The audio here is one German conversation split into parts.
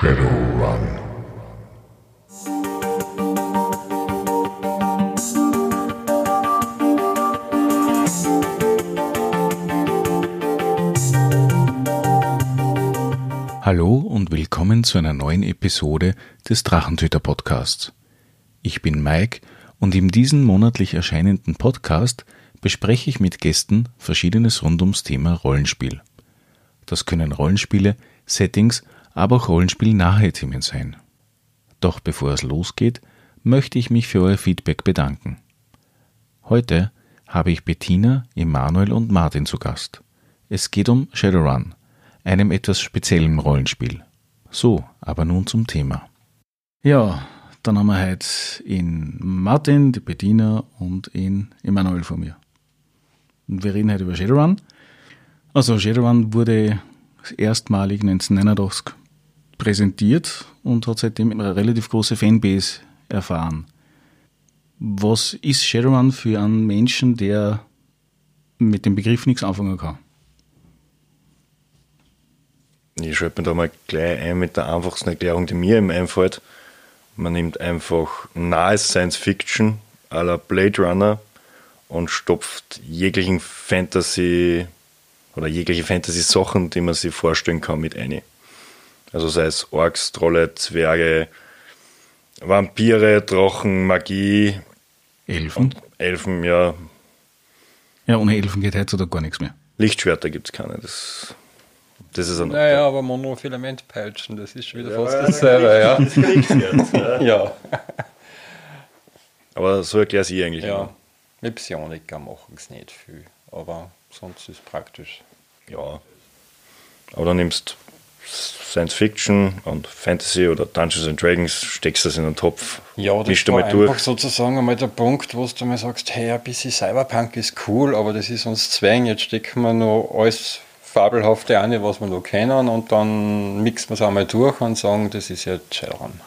Shadowrun. Hallo und willkommen zu einer neuen Episode des Drachentöter Podcasts. Ich bin Mike und in diesem monatlich erscheinenden Podcast bespreche ich mit Gästen Verschiedenes rund ums Thema Rollenspiel. Das können Rollenspiele, Settings, aber auch rollenspielnahe Themen sein. Doch bevor es losgeht, möchte ich mich für euer Feedback bedanken. Heute habe ich Bettina, Emanuel und Martin zu Gast. Es geht um Shadowrun, einem etwas speziellen Rollenspiel. So, aber nun zum Thema. Ja, dann haben wir heute in Martin, die Bettina und in Emanuel vor mir. Und wir reden heute über Shadowrun. Also Shadowrun wurde erstmalig 1989 präsentiert und hat seitdem eine relativ große Fanbase erfahren. Was ist Shadowrun für einen Menschen, der mit dem Begriff nichts anfangen kann? Ich schalte mir da mal gleich ein mit der einfachsten Erklärung, die mir im einfällt. Man nimmt einfach nahes Science Fiction à la Blade Runner und stopft jeglichen Fantasy oder jegliche Fantasy-Sachen, die man sich vorstellen kann, mit ein. Also sei es Orks, Trolle, Zwerge, Vampire, Drachen, Magie. Elfen? Elfen, ja. Ja, ohne Elfen geht heutzutage gar nichts mehr. Lichtschwerter gibt es keine. Das, das ist ein Naja, aber Monofilamentpeitschen, das ist schon wieder ja, fast dasselbe, ja. Das jetzt, ja. ja. Aber so erkläre ich eigentlich. Ja, immer. mit Psioniker machen es nicht viel, aber sonst ist es praktisch. Ja. Aber dann nimmst Science Fiction und Fantasy oder Dungeons and Dragons, steckst das in einen Topf. Ja, das ist einfach durch. sozusagen einmal der Punkt, wo du mal sagst, hey, ein bisschen Cyberpunk ist cool, aber das ist uns Zwang, jetzt stecken wir noch alles Fabelhafte an, was wir noch kennen und dann mixen wir es einmal durch und sagen, das ist jetzt Shadowrun.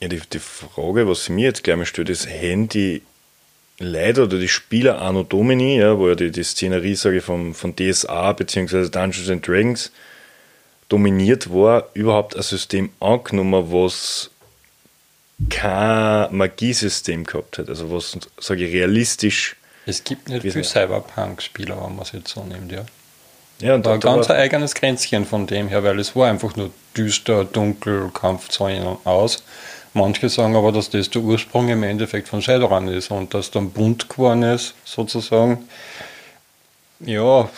Ja, die, die Frage, was sie mir jetzt gleich mal stellt, ist, Handy Leute oder die Spieler Anno Domini, ja, wo ja die, die Szenerie, sage ich, vom, von DSA bzw. Dungeons and Dragons dominiert war, überhaupt ein System angenommen, was kein Magiesystem gehabt hat. Also was, sage ich, realistisch. Es gibt nicht viele Cyberpunk-Spieler, wenn man es jetzt so nimmt, ja. Ja, und war ein ganz ein eigenes Grenzchen von dem her, weil es war einfach nur düster, dunkel, Kampfzäune aus. Manche sagen aber, dass das der Ursprung im Endeffekt von Shadowrun ist und dass dann bunt geworden ist, sozusagen. Ja,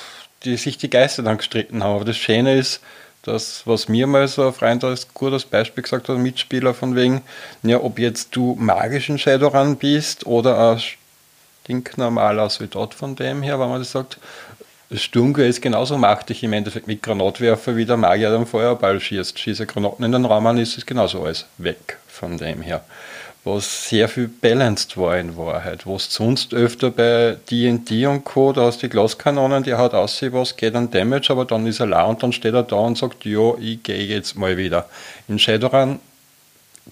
die sich die Geister dann gestritten haben. Aber das Schöne ist, dass, was mir mal so ein Freund als gutes Beispiel gesagt hat, Mitspieler von wegen, ja, ob jetzt du magischen Shadowrun bist oder ein stinknormaler Soldat von dem her, wenn man das sagt, Sturmgewehr ist genauso machtig im Endeffekt mit Granatwerfer, wie der Magier den Feuerball schießt. Schieße Granaten in den Raum an, ist es genauso alles weg von dem her. Was sehr viel balanced war in Wahrheit. Was sonst öfter bei D&D und Co., da hast du die Glaskanonen, die hat aussehen, was geht an Damage, aber dann ist er la und dann steht er da und sagt, ja, ich gehe jetzt mal wieder. In Shadowrun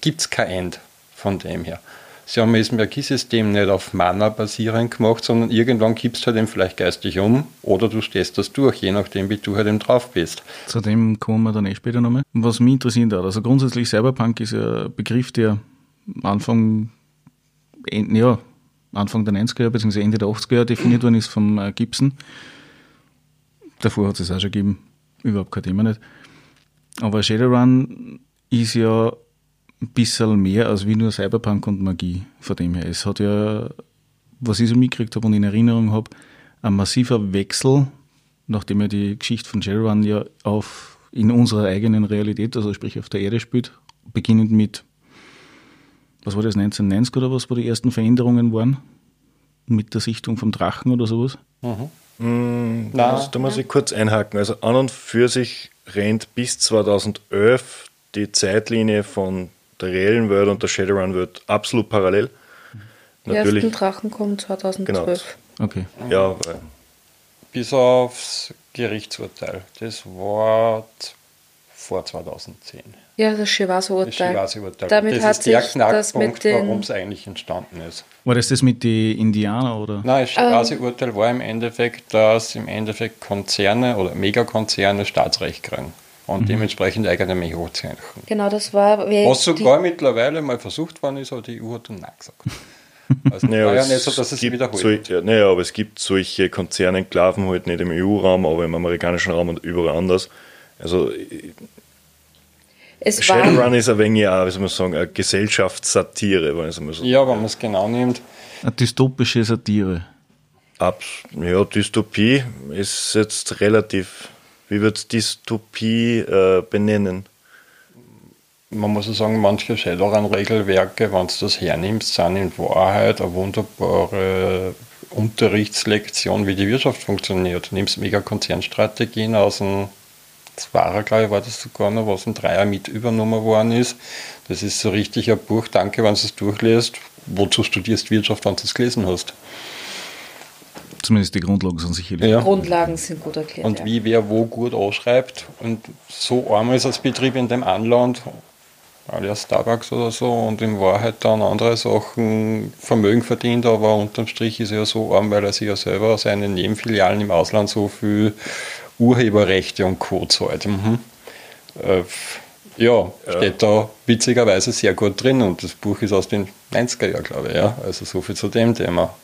gibt es kein End von dem her. Sie haben das Merkie-System nicht auf Mana basierend gemacht, sondern irgendwann kippst du halt eben vielleicht geistig um oder du stehst das durch, je nachdem, wie du halt eben drauf bist. Zu dem kommen wir dann eh später nochmal. Was mich interessiert hat, also grundsätzlich Cyberpunk ist ja ein Begriff, der Anfang, ja, Anfang der 90er Jahre bzw. Ende der 80er Jahre definiert worden ist vom äh, Gibson. Davor hat es auch schon gegeben, überhaupt kein Thema nicht. Aber Shadowrun ist ja ein bisschen mehr als wie nur Cyberpunk und Magie von dem her. Es hat ja, was ich so mitgekriegt habe und in Erinnerung habe, ein massiver Wechsel, nachdem er die Geschichte von Shadowrun ja auf in unserer eigenen Realität, also sprich auf der Erde spielt, beginnend mit, was war das, 1990 oder was, wo die ersten Veränderungen waren? Mit der Sichtung vom Drachen oder sowas? Mhm. Mm, da, da muss ich kurz einhaken. Also an und für sich rennt bis 2011 die Zeitlinie von der reellen Welt und der Shadowrun wird absolut parallel. Die Natürlich, ersten Drachen kommen 2012. Genau. Okay. Ja, bis aufs Gerichtsurteil. Das war vor 2010. Ja, das Shivase-Urteil. Das Shivase-Urteil. Damit das hat ist der Knackpunkt, warum es eigentlich entstanden ist. War das das mit den Indianern oder? Nein, das ähm. war im Endeffekt, dass im Endeffekt Konzerne oder Megakonzerne Staatsrecht kriegen. Und mhm. dementsprechend eigene Mechanismen. Genau, das war. Was sogar mittlerweile mal versucht worden ist, aber die EU hat dann Nein gesagt. Also naja, war ja nicht so, dass es, es wiederholt so, ja, naja, aber es gibt solche Konzernenklaven halt nicht im EU-Raum, aber im amerikanischen Raum und überall anders. Also es Shadowrun ist ein wenig, auch, wie soll man sagen, eine Gesellschaftssatire, wenn man so Ja, wenn man es genau nimmt. Eine dystopische Satire. Abs ja, Dystopie ist jetzt relativ. Wie wird Dystopie äh, benennen? Man muss ja sagen, manche Shadowrun-Regelwerke, wenn du das hernimmst, sind in Wahrheit eine wunderbare Unterrichtslektion, wie die Wirtschaft funktioniert. Du nimmst Megakonzernstrategien aus dem Zwarer, glaube ich, war das sogar noch, was ein Dreier mit übernommen worden ist. Das ist so richtig ein Buch, danke, wenn du es durchlässt. Wozu studierst Wirtschaft, wenn du es gelesen hast? Zumindest die Grundlagen sind sicherlich. Ja. Grundlagen sind gut erklärt. Und wie wer wo gut anschreibt. Und so einmal ist als Betrieb in dem Anland, alias Starbucks oder so, und in Wahrheit dann andere Sachen Vermögen verdient, aber unterm Strich ist er ja so arm, weil er sich ja selber seine Nebenfilialen im Ausland so viel Urheberrechte und Co. zahlt. Mhm. Äh, ja, steht ja. da witzigerweise sehr gut drin und das Buch ist aus den 90er Jahren, glaube ich. Ja. Also so viel zu dem Thema.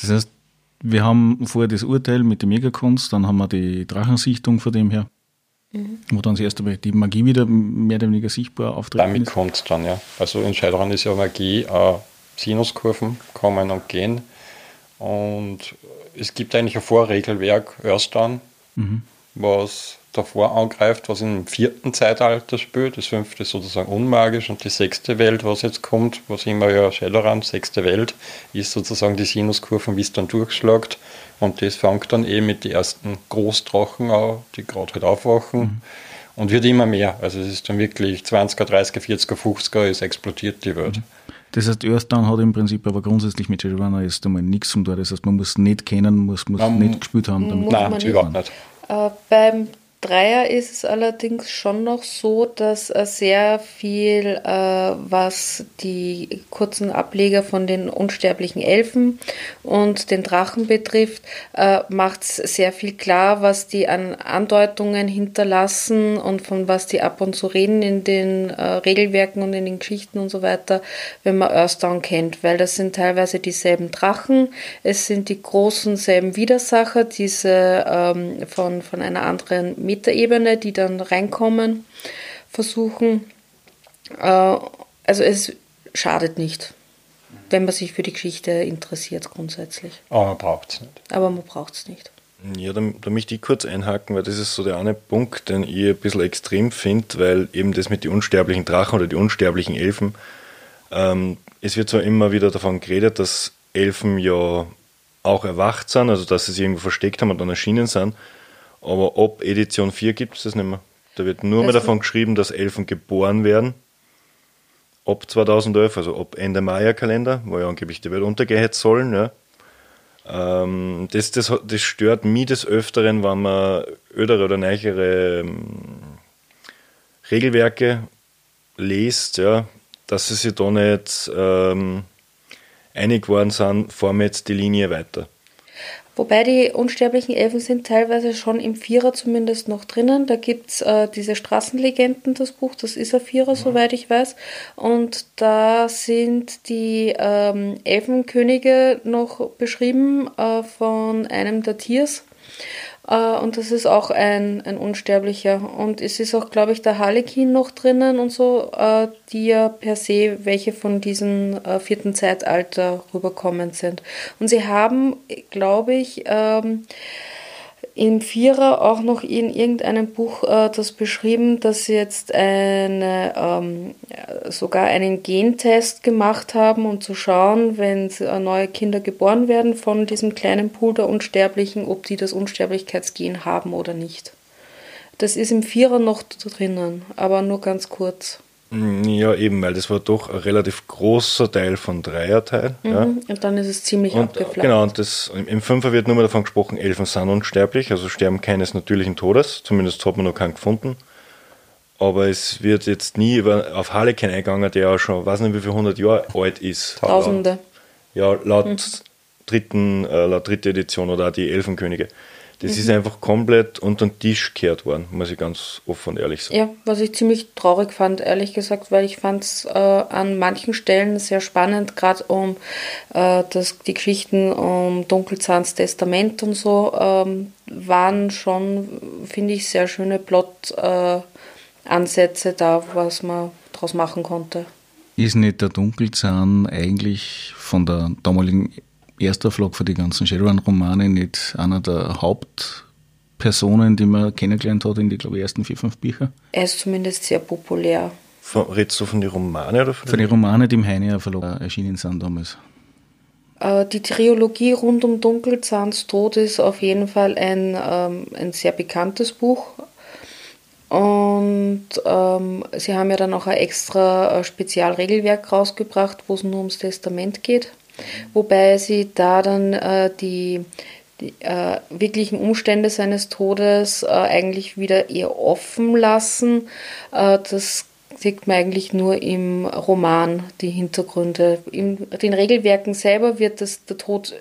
Das heißt, wir haben vorher das Urteil mit der Megakunst, dann haben wir die Drachensichtung von dem her, mhm. wo dann Mal die Magie wieder mehr oder weniger sichtbar auftritt. Damit kommt es dann, ja. Also in Shadowrun ist ja Magie, äh, Sinuskurven kommen und gehen. Und es gibt eigentlich ein Vorregelwerk, Earthdown, mhm. Was davor angreift, was im vierten Zeitalter spielt. Das fünfte ist sozusagen unmagisch und die sechste Welt, was jetzt kommt, was immer ja Shadowrun, sechste Welt, ist sozusagen die Sinuskurven, wie es dann durchschlagt. Und das fängt dann eben mit den ersten Großdrachen an, die gerade halt aufwachen. Mhm. Und wird immer mehr. Also es ist dann wirklich 20er, 30er, 40er, 50er, es explodiert die Welt. Mhm. Das heißt, Earthdown hat im Prinzip aber grundsätzlich mit Shadowrunner jetzt einmal nichts um da. Das heißt, man muss nicht kennen, muss, muss nicht gespielt haben. Damit Nein, überhaupt nicht. Äh, beim Dreier ist es allerdings schon noch so, dass äh, sehr viel, äh, was die kurzen Ableger von den unsterblichen Elfen und den Drachen betrifft, äh, macht es sehr viel klar, was die an Andeutungen hinterlassen und von was die ab und zu reden in den äh, Regelwerken und in den Geschichten und so weiter, wenn man Earthdown kennt, weil das sind teilweise dieselben Drachen, es sind die großen selben Widersacher, diese ähm, von, von einer anderen Metaebene, die dann reinkommen, versuchen. Äh, also es schadet nicht, wenn man sich für die Geschichte interessiert grundsätzlich. Aber man braucht es nicht. Aber man braucht es nicht. Ja, da, da möchte ich kurz einhaken, weil das ist so der eine Punkt, den ich ein bisschen extrem finde, weil eben das mit den unsterblichen Drachen oder die unsterblichen Elfen, ähm, es wird zwar immer wieder davon geredet, dass Elfen ja auch erwacht sind, also dass sie sich irgendwo versteckt haben und dann erschienen sind, aber ab Edition 4 gibt es das nicht mehr. Da wird nur mehr davon geschrieben, dass Elfen geboren werden. Ab 2011, also ab Ende Maya-Kalender, wo ja angeblich die Welt untergehen sollen. Ja. Ähm, das, das, das stört mich des Öfteren, wenn man ödere oder neichere ähm, Regelwerke liest, ja, dass sie sich da nicht ähm, einig geworden sind, formen jetzt die Linie weiter. Wobei die unsterblichen Elfen sind teilweise schon im Vierer zumindest noch drinnen. Da gibt's äh, diese Straßenlegenden, das Buch, das ist ein Vierer, mhm. soweit ich weiß. Und da sind die ähm, Elfenkönige noch beschrieben äh, von einem der Tiers. Äh, und das ist auch ein, ein Unsterblicher. Und es ist auch, glaube ich, der Harlekin noch drinnen und so, äh, die ja per se welche von diesem äh, vierten Zeitalter rüberkommen sind. Und sie haben, glaube ich, ähm, im Vierer auch noch in irgendeinem Buch äh, das beschrieben, dass sie jetzt eine, ähm, sogar einen Gentest gemacht haben, um zu schauen, wenn äh, neue Kinder geboren werden von diesem kleinen Pool der Unsterblichen, ob die das Unsterblichkeitsgen haben oder nicht. Das ist im Vierer noch drinnen, aber nur ganz kurz. Ja, eben, weil das war doch ein relativ großer Teil von Dreierteil. Mhm, ja. Und dann ist es ziemlich und, abgeflacht. Genau, und das, im Fünfer wird nur mal davon gesprochen, Elfen sind unsterblich, also sterben keines natürlichen Todes, zumindest hat man noch keinen gefunden. Aber es wird jetzt nie über, auf Harlequin eingegangen, der ja schon, weiß nicht wie viele hundert Jahre alt ist. Tausende. Ja, laut, mhm. dritten, äh, laut dritte Edition oder auch die Elfenkönige. Das mhm. ist einfach komplett unter den Tisch gekehrt worden, muss ich ganz offen und ehrlich sagen. Ja, was ich ziemlich traurig fand, ehrlich gesagt, weil ich fand es äh, an manchen Stellen sehr spannend, gerade um äh, das, die Geschichten um Dunkelzahns Testament und so, ähm, waren schon, finde ich, sehr schöne Plot-Ansätze äh, da, was man daraus machen konnte. Ist nicht der Dunkelzahn eigentlich von der damaligen erster Vlog für die ganzen Shadowrun-Romane nicht einer der Hauptpersonen, die man kennengelernt hat in die, glaube ich, ersten vier, fünf Bücher? Er ist zumindest sehr populär. Von, redest du von den Romanen oder von, von den Romanen, die im Heine Verlag erschienen sind damals? Äh, die Trilogie rund um Dunkelzahns Tod ist auf jeden Fall ein, ähm, ein sehr bekanntes Buch. Und ähm, sie haben ja dann auch ein extra äh, Spezialregelwerk rausgebracht, wo es nur ums Testament geht wobei sie da dann äh, die, die äh, wirklichen Umstände seines Todes äh, eigentlich wieder eher offen lassen. Äh, das sieht man eigentlich nur im Roman, die Hintergründe. In den Regelwerken selber wird das, der Tod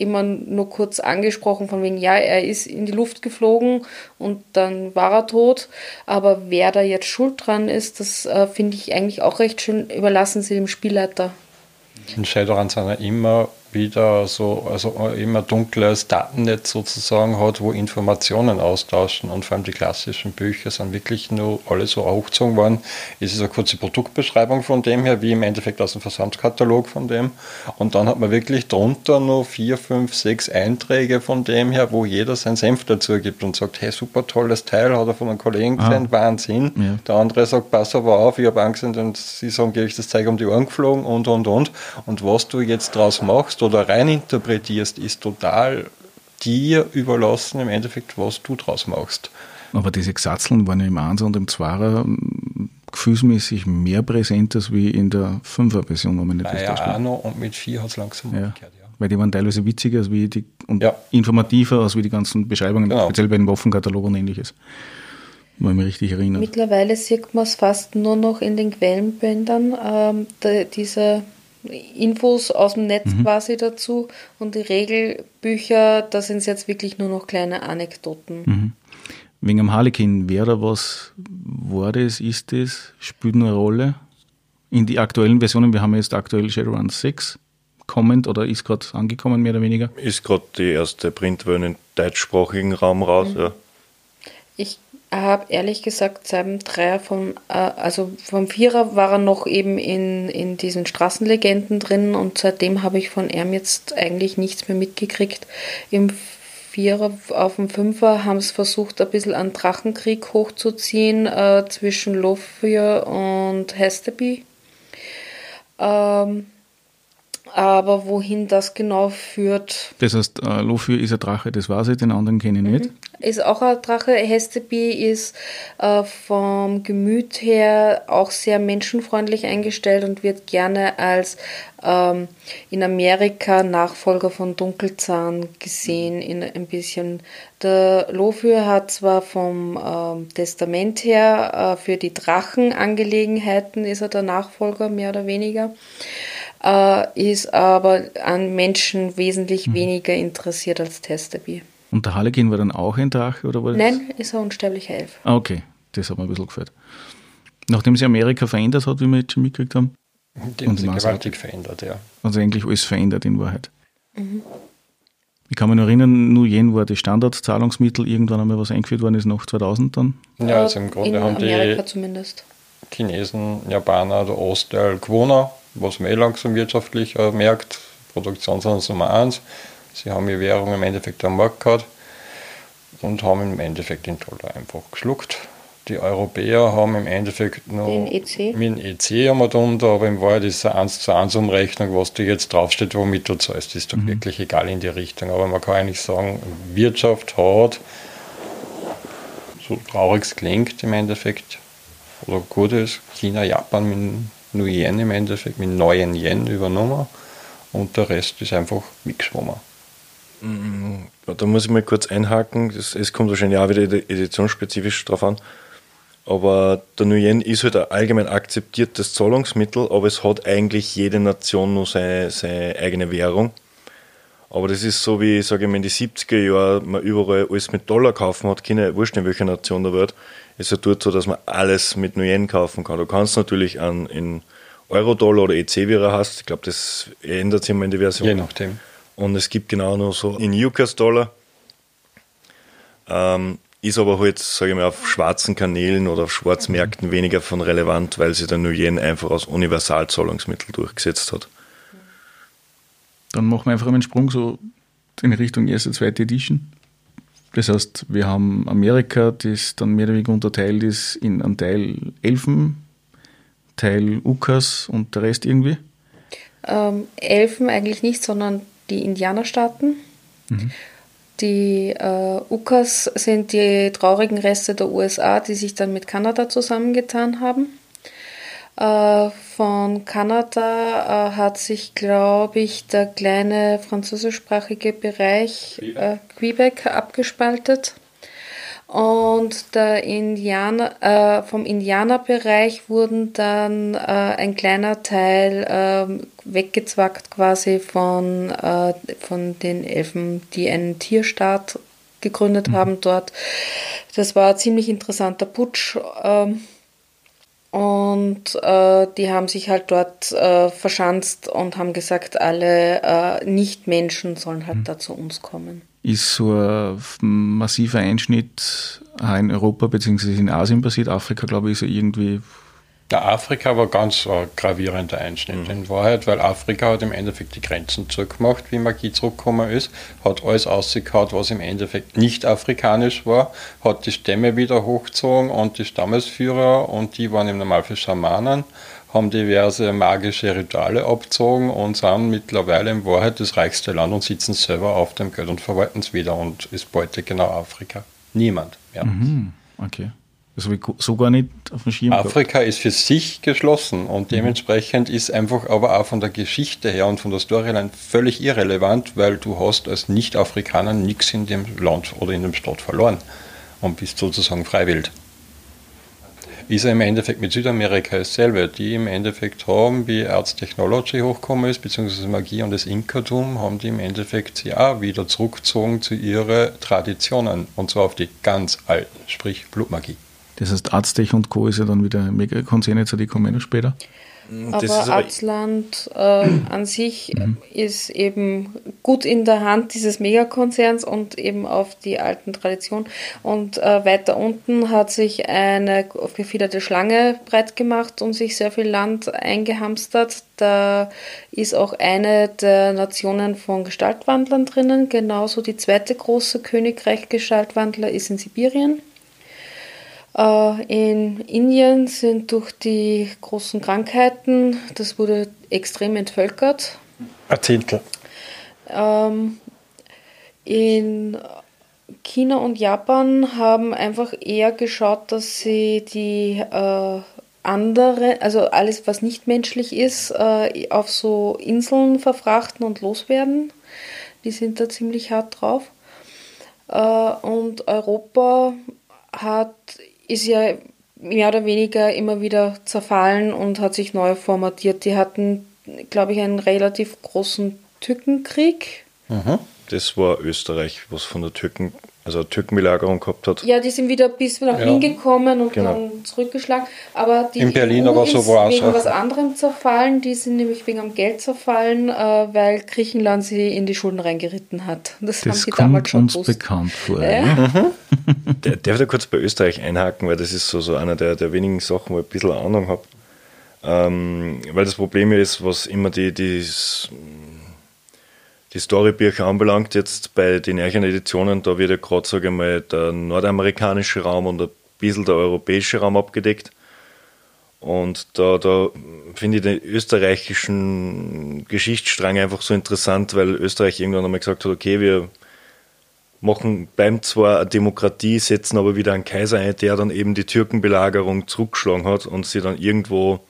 immer nur kurz angesprochen, von wegen, ja, er ist in die Luft geflogen und dann war er tot. Aber wer da jetzt schuld dran ist, das äh, finde ich eigentlich auch recht schön, überlassen sie dem Spielleiter in Shadowrun sind ja immer wieder so, also immer dunkles Datennetz sozusagen hat, wo Informationen austauschen und vor allem die klassischen Bücher sind wirklich nur alle so hochgezogen worden. Es ist eine kurze Produktbeschreibung von dem her, wie im Endeffekt aus dem Versandkatalog von dem. Und dann hat man wirklich drunter nur vier, fünf, sechs Einträge von dem her, wo jeder seinen Senf dazu gibt und sagt, hey, super tolles Teil, hat er von einem Kollegen ah. gesehen, Wahnsinn. Ja. Der andere sagt, pass aber auf, ich habe Angst und sie sagen, gebe ich das Zeug um die Ohren geflogen und, und, und. Und was du jetzt draus machst, machst oder reininterpretierst, ist total dir überlassen, im Endeffekt, was du draus machst. Aber diese Gesatzeln waren ja im 1 und im 2 gefühlsmäßig mehr präsent als wie in der 5er Version, wenn man nicht Bei ja, noch und mit 4 hat es langsam ja. umgekehrt, ja. Weil die waren teilweise witziger als wie die, und ja. informativer als wie die ganzen Beschreibungen, genau. speziell bei den Waffenkatalogen und ähnliches. Wenn ich mich richtig erinnere. Mittlerweile sieht man es fast nur noch in den Quellenbändern, ähm, diese Infos aus dem Netz mhm. quasi dazu und die Regelbücher, da sind es jetzt wirklich nur noch kleine Anekdoten. Mhm. Wegen am Harlequin, wer da was war das, ist das, spielt eine Rolle? In die aktuellen Versionen, wir haben jetzt aktuell Shadowrun 6 kommend oder ist gerade angekommen, mehr oder weniger? Ist gerade die erste Printversion im deutschsprachigen Raum raus, mhm. ja. Habe ehrlich gesagt seit dem Dreier vom, äh, also vom Vierer war er noch eben in, in diesen Straßenlegenden drin und seitdem habe ich von ihm jetzt eigentlich nichts mehr mitgekriegt. Im Vierer auf dem Fünfer haben es versucht, ein bisschen an Drachenkrieg hochzuziehen äh, zwischen Lofir und Hesteby. Ähm, aber wohin das genau führt. Das heißt, äh, Lofir ist ein Drache, das weiß ich, den anderen kenne ich nicht. Mhm ist auch ein Drache. Hesteby ist äh, vom Gemüt her auch sehr menschenfreundlich eingestellt und wird gerne als ähm, in Amerika Nachfolger von Dunkelzahn gesehen, in ein bisschen. Der Lofür hat zwar vom ähm, Testament her äh, für die Drachenangelegenheiten ist er der Nachfolger, mehr oder weniger. Äh, ist aber an Menschen wesentlich mhm. weniger interessiert als Testeby. Und der Harlequin war dann auch ein Drache? Oder war Nein, ist ein unsterblicher Elf. Ah, okay. Das hat mir ein bisschen gefällt. Nachdem sich Amerika verändert hat, wie wir jetzt schon mitgekriegt haben. Die haben sich gewaltig verändert, ja. Also eigentlich alles verändert in Wahrheit. Mhm. Ich kann mich noch erinnern, nur jen war das Standardzahlungsmittel irgendwann einmal was eingeführt worden ist, nach 2000 dann. Ja, also im Grunde in haben Amerika die zumindest. Chinesen, Japaner, der Ostteil gewonnen, was man eh langsam wirtschaftlich äh, merkt. Produktion sind Nummer eins. Sie haben ihre Währung im Endeffekt am Markt gehabt und haben im Endeffekt den Dollar einfach geschluckt. Die Europäer haben im Endeffekt nur den EC. mit dem EC haben wir drunter, aber im Wahrheit ist es eine 1 zu 1 Umrechnung, was da jetzt draufsteht, womit du zahlst, ist doch mhm. wirklich egal in die Richtung. Aber man kann eigentlich sagen, Wirtschaft hat, so traurig es klingt im Endeffekt, oder gut ist, China, Japan mit New Yen im Endeffekt, mit neuen Yen übernommen und der Rest ist einfach mitgeschwommen. Da muss ich mal kurz einhaken. Es kommt wahrscheinlich auch wieder editionsspezifisch drauf an. Aber der Nuyen ist halt ein allgemein akzeptiertes Zahlungsmittel, aber es hat eigentlich jede Nation nur seine, seine eigene Währung. Aber das ist so wie, sage ich mal, in die 70er Jahre man überall alles mit Dollar kaufen hat, keine wurscht in welcher Nation der Welt. Es ist ja dort so, dass man alles mit Nuyen kaufen kann. Du kannst natürlich an, in Euro-Dollar oder EC, wie er hast. Ich glaube, das ändert sich immer in der Version. Je nachdem. Und es gibt genau noch so in US-Dollar. Ähm, ist aber halt, sage ich mal, auf schwarzen Kanälen oder auf Schwarzmärkten weniger von relevant, weil sich der Nuyen einfach als Universalzahlungsmittel durchgesetzt hat. Dann machen wir einfach einen Sprung so in Richtung erste, zweite Edition. Das heißt, wir haben Amerika, das dann mehr oder weniger unterteilt ist in einen Teil Elfen, Teil Ukas und der Rest irgendwie. Ähm, Elfen eigentlich nicht, sondern die Indianerstaaten. Mhm. Die äh, Ukas sind die traurigen Reste der USA, die sich dann mit Kanada zusammengetan haben. Äh, von Kanada äh, hat sich, glaube ich, der kleine französischsprachige Bereich Quebec, äh, Quebec abgespaltet. Und der Indianer, äh, vom Indianerbereich wurden dann ein kleiner Teil äh, weggezwackt quasi von, von den Elfen, die einen Tierstaat gegründet mhm. haben dort. Das war ein ziemlich interessanter Putsch. Ähm, und äh, die haben sich halt dort äh, verschanzt und haben gesagt, alle Nichtmenschen sollen halt mhm. da zu uns kommen ist so ein massiver Einschnitt auch in Europa bzw. in Asien passiert. Afrika, glaube ich, ist ja irgendwie. Der Afrika war ganz ein gravierender Einschnitt mhm. in Wahrheit, weil Afrika hat im Endeffekt die Grenzen zurückgemacht, wie Magie zurückgekommen ist, hat alles ausgekaut, was im Endeffekt nicht afrikanisch war, hat die Stämme wieder hochgezogen und die Stammesführer und die waren im Normalfall Schamanen haben diverse magische Rituale abgezogen und sind mittlerweile in Wahrheit das reichste Land und sitzen selber auf dem Geld und verwalten es wieder und ist Beute genau Afrika. Niemand mehr. Mhm, okay. Das habe ich so gar nicht auf dem Schirm Afrika gehabt. ist für sich geschlossen und mhm. dementsprechend ist einfach aber auch von der Geschichte her und von der Storyline völlig irrelevant, weil du hast als Nicht-Afrikaner nichts in dem Land oder in dem Staat verloren und bist sozusagen freiwillig ist ja im Endeffekt mit Südamerika dasselbe. Die im Endeffekt haben, wie Arts Technology hochgekommen ist, beziehungsweise Magie und das Inkatum, haben die im Endeffekt sich auch wieder zurückgezogen zu ihren Traditionen. Und zwar auf die ganz alten, sprich Blutmagie. Das heißt, Arztech und Co. ist ja dann wieder Megakonzerne, die kommen ja später. Das aber Arztland äh, an sich mhm. ist eben gut in der Hand dieses Megakonzerns und eben auf die alten Traditionen. Und äh, weiter unten hat sich eine gefiederte Schlange breit gemacht und sich sehr viel Land eingehamstert. Da ist auch eine der Nationen von Gestaltwandlern drinnen. Genauso die zweite große Königreich Gestaltwandler ist in Sibirien. Äh, in Indien sind durch die großen Krankheiten, das wurde extrem entvölkert. Ein Zehntel. Ähm, in China und Japan haben einfach eher geschaut, dass sie die äh, andere, also alles, was nicht menschlich ist, äh, auf so Inseln verfrachten und loswerden. Die sind da ziemlich hart drauf. und Europa hat ist ja mehr oder weniger immer wieder zerfallen und hat sich neu formatiert. Die hatten, glaube ich, einen relativ großen Tückenkrieg. Mhm. Das war Österreich, was von der Türken also Türkenbelagerung gehabt hat. Ja, die sind wieder bis nach ja. Wien gekommen und genau. dann zurückgeschlagen. Aber die in Berlin EU aber so war wegen auch. was anderem zerfallen. Die sind nämlich wegen am Geld zerfallen, äh, weil Griechenland sie in die Schulden reingeritten hat. Das, das haben sie damals schon uns gewusst. bekannt vor. Ja. Mhm. der, darf ich da kurz bei Österreich einhaken, weil das ist so, so einer der, der wenigen Sachen, wo ich ein bisschen Ahnung habe. Ähm, weil das Problem ist, was immer die, die die Storybücher anbelangt, jetzt bei den neuen Editionen, da wird ja gerade, sage ich mal, der nordamerikanische Raum und ein bisschen der europäische Raum abgedeckt. Und da, da finde ich den österreichischen Geschichtsstrang einfach so interessant, weil Österreich irgendwann einmal gesagt hat, okay, wir machen, bleiben zwar eine Demokratie, setzen aber wieder einen Kaiser ein, der dann eben die Türkenbelagerung zurückgeschlagen hat und sie dann irgendwo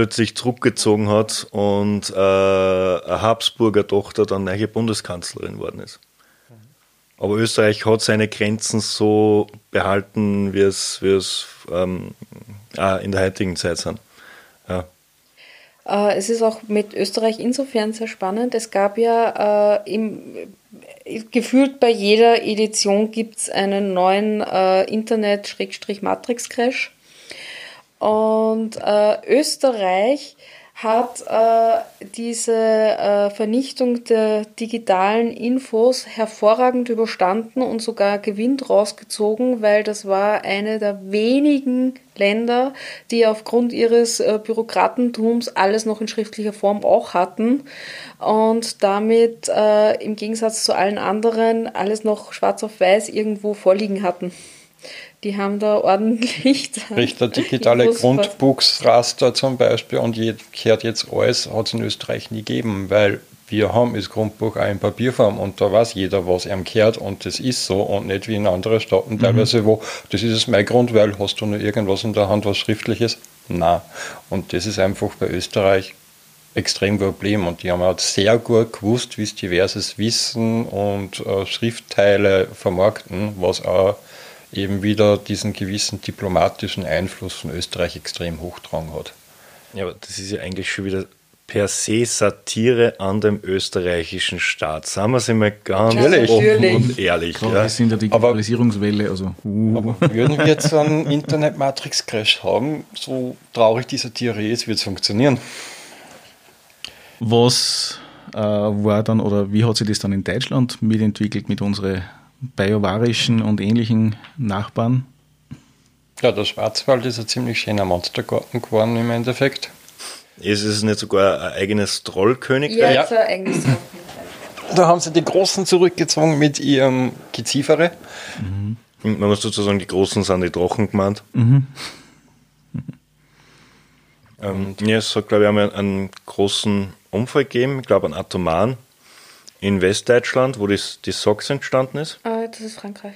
plötzlich zurückgezogen hat und äh, eine Habsburger Tochter dann neue Bundeskanzlerin geworden ist. Aber Österreich hat seine Grenzen so behalten, wie es, wie es ähm, in der heutigen Zeit sind. Ja. Äh, es ist auch mit Österreich insofern sehr spannend. Es gab ja äh, im, gefühlt bei jeder Edition gibt es einen neuen äh, Internet-Matrix-Crash. Und äh, Österreich hat äh, diese äh, Vernichtung der digitalen Infos hervorragend überstanden und sogar Gewinn rausgezogen, weil das war eine der wenigen Länder, die aufgrund ihres äh, Bürokratentums alles noch in schriftlicher Form auch hatten und damit äh, im Gegensatz zu allen anderen alles noch schwarz auf weiß irgendwo vorliegen hatten. Die haben da ordentlich. Richter digitale Grundbuchsraster zum Beispiel und kehrt jetzt alles, hat es in Österreich nie gegeben, weil wir haben das Grundbuch auch in Papierform und da weiß jeder, was ihm kehrt und das ist so und nicht wie in anderen Staaten mhm. teilweise, wo das ist es mein Grund, weil hast du nur irgendwas in der Hand, was schriftliches? Na. Und das ist einfach bei Österreich extrem Problem und die haben halt sehr gut gewusst, wie es diverses Wissen und äh, Schriftteile vermarkten, was auch eben wieder diesen gewissen diplomatischen Einfluss von Österreich extrem hochtragen hat. Ja, aber das ist ja eigentlich schon wieder per se Satire an dem österreichischen Staat. Sagen wir es immer ganz Natürlich. offen und ehrlich. Klar, ja. wir sind ja die Digitalisierungswelle. Also, uh. Aber würden wir jetzt einen Internet-Matrix-Crash haben, so traurig die Satire ist, wird es funktionieren. Was äh, war dann oder wie hat sich das dann in Deutschland mitentwickelt mit unseren biovarischen und ähnlichen Nachbarn? Ja, der Schwarzwald ist ein ziemlich schöner Monstergarten geworden im Endeffekt. Ist es nicht sogar ein eigenes Trollkönigreich? Ja, ja. ein eigenes Trollkönigreich. Da haben sie die Großen zurückgezogen mit ihrem Geziefere. Mhm. Man muss sozusagen, die Großen sind die Drachen gemeint. Mhm. Ähm, ja, es hat, glaube ich, einmal einen großen Unfall gegeben, ich glaube, einen atomaren in Westdeutschland, wo das, die Socks entstanden ist. Ah, das ist Frankreich.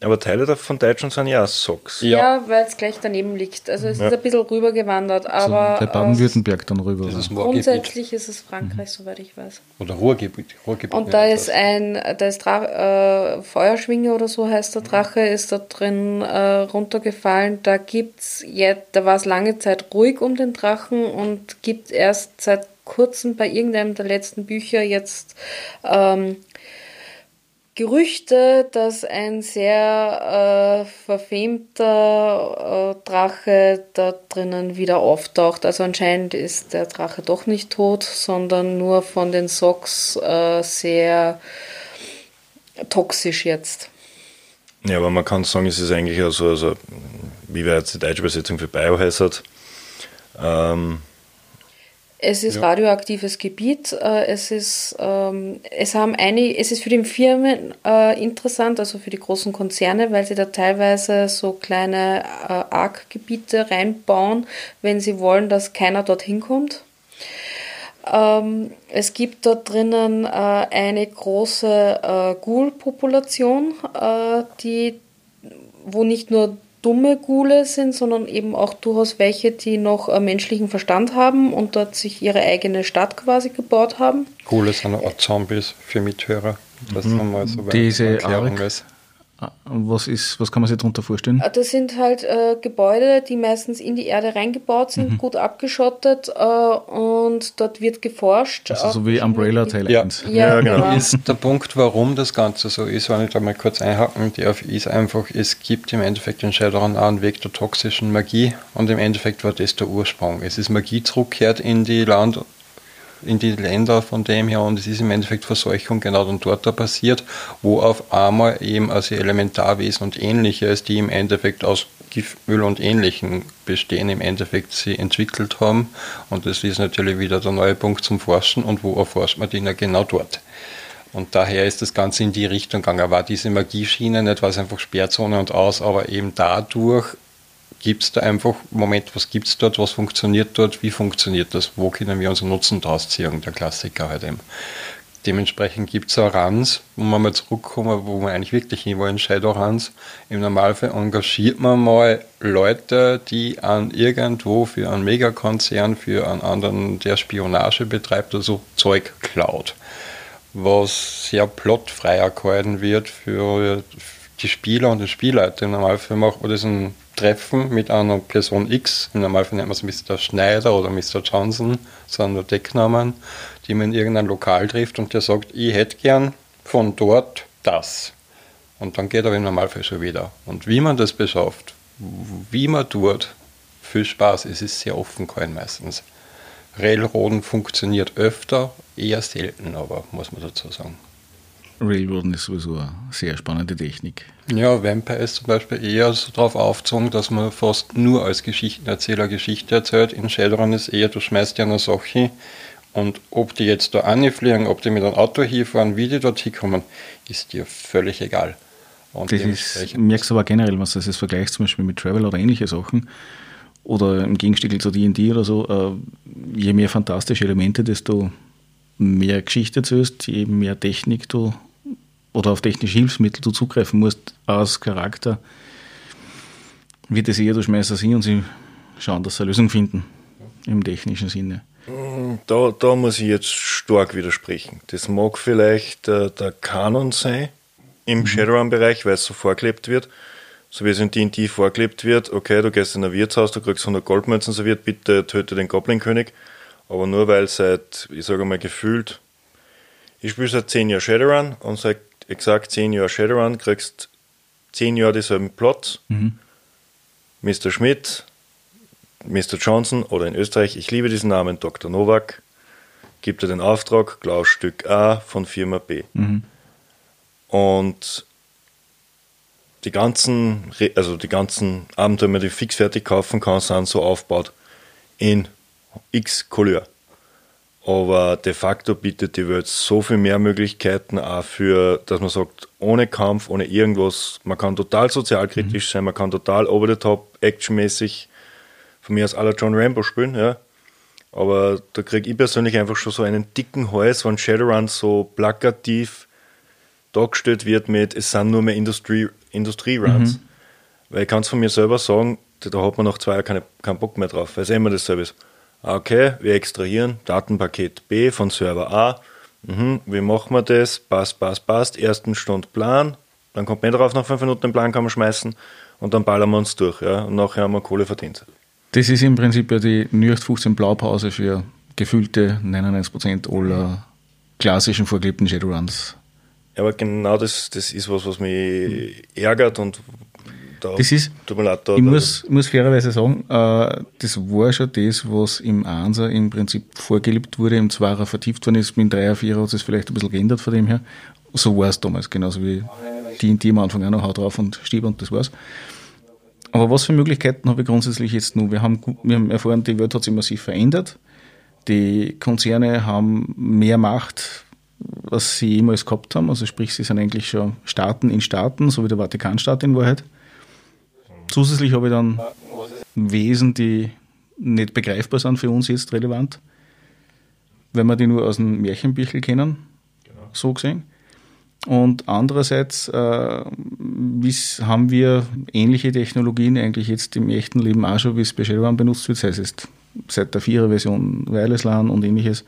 Aber Teile von Deutschland sind ja auch Socks. Ja, ja weil es gleich daneben liegt. Also es ja. ist ein bisschen rübergewandert, aber. Also bei Baden-Württemberg dann rüber. Das ist grundsätzlich ist es Frankreich, mhm. soweit ich weiß. Oder Ruhrgebiet. Ruhrgebiet Und da ist ein, da ist Dra äh, Feuerschwinge oder so heißt der Drache, ist da drin äh, runtergefallen. Da gibt's jetzt, da war es lange Zeit ruhig um den Drachen und gibt erst seit kurzem bei irgendeinem der letzten Bücher jetzt ähm, Gerüchte, dass ein sehr äh, verfemter äh, Drache da drinnen wieder auftaucht. Also anscheinend ist der Drache doch nicht tot, sondern nur von den Socks äh, sehr toxisch jetzt. Ja, aber man kann sagen, es ist eigentlich also, also wie wir jetzt die deutsche Übersetzung für Biohazard. Ähm, es ist ja. radioaktives Gebiet. Äh, es ist, ähm, es haben einige, es ist für die Firmen äh, interessant, also für die großen Konzerne, weil sie da teilweise so kleine äh, Arc-Gebiete reinbauen, wenn sie wollen, dass keiner dorthin kommt. Ähm, es gibt dort drinnen äh, eine große äh, Ghoul-Population, die, wo nicht nur dumme Gule sind, sondern eben auch durchaus welche, die noch äh, menschlichen Verstand haben und dort sich ihre eigene Stadt quasi gebaut haben. Gule sind auch Zombies für Mithörer. Das mhm. mal so Diese Ark, was, ist, was kann man sich darunter vorstellen? Äh, das sind halt äh, Gebäude, die meistens in die Erde reingebaut sind, mhm. gut abgeschottet äh, und dort wird geforscht. Also so wie Umbrella Teil ja. 1. Ja, ja genau. genau. Ist der Punkt, warum das Ganze so ist, wenn ich da mal kurz einhaken darf, ist einfach, es gibt im Endeffekt den Shadowrun auch einen Weg der toxischen Magie und im Endeffekt war das der Ursprung. Es ist Magie zurückkehrt in die Land in die Länder von dem her und es ist im Endeffekt Verseuchung genau dann dort da passiert, wo auf einmal eben also Elementarwesen und ähnliches, die im Endeffekt aus Giftmüll und Ähnlichem bestehen, im Endeffekt sie entwickelt haben und das ist natürlich wieder der neue Punkt zum Forschen und wo erforscht man den ja genau dort. Und daher ist das Ganze in die Richtung gegangen. War diese Magieschiene nicht, war es einfach Sperrzone und aus, aber eben dadurch gibt es da einfach, Moment, was gibt es dort, was funktioniert dort, wie funktioniert das, wo können wir unseren Nutzen daraus ziehen, der Klassiker halt eben. Dementsprechend gibt es auch Runs, wo man mal zurückkommen, wo man eigentlich wirklich hin wollen, Shadowruns. Im Normalfall engagiert man mal Leute, die an irgendwo für einen Megakonzern, für einen anderen, der Spionage betreibt, also Zeug klaut. Was sehr plotfreier gehalten wird für die Spieler und die Spielleiter. Im Normalfall macht man das ein treffen mit einer Person X, im Normalfall nennt man es Mr. Schneider oder Mr. Johnson, sondern nur Decknamen, die man in irgendein Lokal trifft und der sagt, ich hätte gern von dort das. Und dann geht er im Normalfall schon wieder. Und wie man das beschafft, wie man tut, viel Spaß, es ist sehr offen gehalten meistens. Railroaden funktioniert öfter, eher selten aber, muss man dazu sagen. Railroaden ist sowieso eine sehr spannende Technik. Ja, Vampire ist zum Beispiel eher so darauf aufgezogen, dass man fast nur als Geschichtenerzähler Geschichte erzählt. In Shadowrun ist eher, du schmeißt dir eine Sache und ob die jetzt da anfliegen, ob die mit einem Auto hinfahren, wie die dort hinkommen, ist dir völlig egal. Und das ist, merkst du aber generell, was das ist, vergleicht zum Beispiel mit Travel oder ähnliche Sachen oder im Gegenstück zu D&D oder so, äh, je mehr fantastische Elemente, desto mehr Geschichte erzählst, je mehr Technik du oder auf technische Hilfsmittel du zugreifen musst als Charakter, wird es eher du schmeißt das hin und sie schauen, dass sie eine Lösung finden im technischen Sinne. Da, da muss ich jetzt stark widersprechen. Das mag vielleicht äh, der Kanon sein im mhm. Shadowrun-Bereich, weil es so vorgelebt wird. So wie es in D&D vorgelebt wird, okay, du gehst in ein Wirtshaus, du kriegst 100 Goldmünzen serviert, bitte töte den Goblin-König. Aber nur weil seit, ich sage mal, gefühlt, ich spiele seit 10 Jahren Shadowrun und seit exakt 10 Jahre Shadowrun kriegst 10 Jahre dieselben Plots. Mhm. Mr. Schmidt, Mr. Johnson oder in Österreich, ich liebe diesen Namen, Dr. Novak, gibt er den Auftrag, Klaus Stück A von Firma B. Mhm. Und die ganzen, also die ganzen Abenteuer, die man fix fertig kaufen kann, sind so aufgebaut in X Couleur. Aber de facto bietet die Welt so viel mehr Möglichkeiten auch für, dass man sagt, ohne Kampf, ohne irgendwas, man kann total sozialkritisch mhm. sein, man kann total over the top, actionmäßig von mir aus aller John Rambo spielen, ja. Aber da kriege ich persönlich einfach schon so einen dicken Hals, wenn Shadowrun so plakativ dargestellt wird mit, es sind nur mehr Industrie, Industrieruns. Mhm. Weil ich kann es von mir selber sagen, da hat man nach zwei Jahren keine, keinen Bock mehr drauf, weil es immer dasselbe ist. Okay, wir extrahieren Datenpaket B von Server A. Mhm, wie machen wir das? Passt, passt, passt. Ersten Stund Plan. Dann kommt man drauf, nach fünf Minuten den Plan kann man schmeißen und dann ballern wir uns durch. Ja? Und nachher haben wir Kohle verdient. Das ist im Prinzip ja die 0815 Blaupause für gefühlte 99% aller klassischen vorgelebten Shadowruns. Ja, aber genau das, das ist was, was mich ärgert und da das ist, da, ich muss, muss fairerweise sagen, äh, das war schon das, was im Einser im Prinzip vorgelebt wurde, im Zweier vertieft worden ist, mit dem Dreier, Vierer hat es vielleicht ein bisschen geändert von dem her. So war es damals, genauso wie die, die am Anfang auch noch haut drauf und stieb und das war's. Aber was für Möglichkeiten habe ich grundsätzlich jetzt nur? Wir haben, wir haben erfahren, die Welt hat sich massiv verändert. Die Konzerne haben mehr Macht, was sie jemals gehabt haben. Also sprich, sie sind eigentlich schon Staaten in Staaten, so wie der Vatikanstaat in Wahrheit. Zusätzlich habe ich dann Wesen, die nicht begreifbar sind für uns jetzt relevant, wenn wir die nur aus dem Märchenbüchel kennen, genau. so gesehen. Und andererseits äh, haben wir ähnliche Technologien eigentlich jetzt im echten Leben auch schon, wie es bei Shadowrun benutzt wird, sei es jetzt seit der 4er Version Wireless LAN und ähnliches.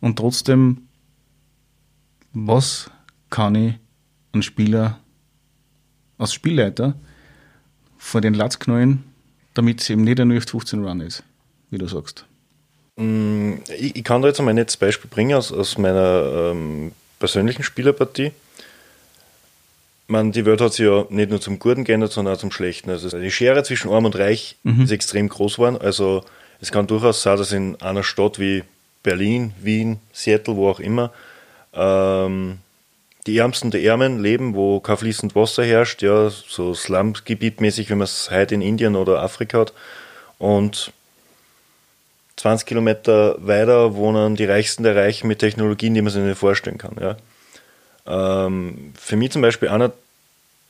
Und trotzdem, was kann ich einen Spieler als Spielleiter vor den Latz knallen, damit es eben nicht ein 0815 Run ist, wie du sagst? Mm, ich, ich kann da jetzt einmal ein nettes Beispiel bringen aus, aus meiner ähm, persönlichen Spielerpartie. Man, die Welt hat sich ja nicht nur zum Guten geändert, sondern auch zum Schlechten. Also die Schere zwischen Arm und Reich mhm. ist extrem groß geworden. Also es kann durchaus sein, dass in einer Stadt wie Berlin, Wien, Seattle, wo auch immer, ähm, die Ärmsten der Ärmen leben, wo kein fließend Wasser herrscht, ja, so Slum-Gebietmäßig, wie man es heute in Indien oder Afrika hat. Und 20 Kilometer weiter wohnen die Reichsten der Reichen mit Technologien, die man sich nicht vorstellen kann. Ja. Ähm, für mich zum Beispiel einer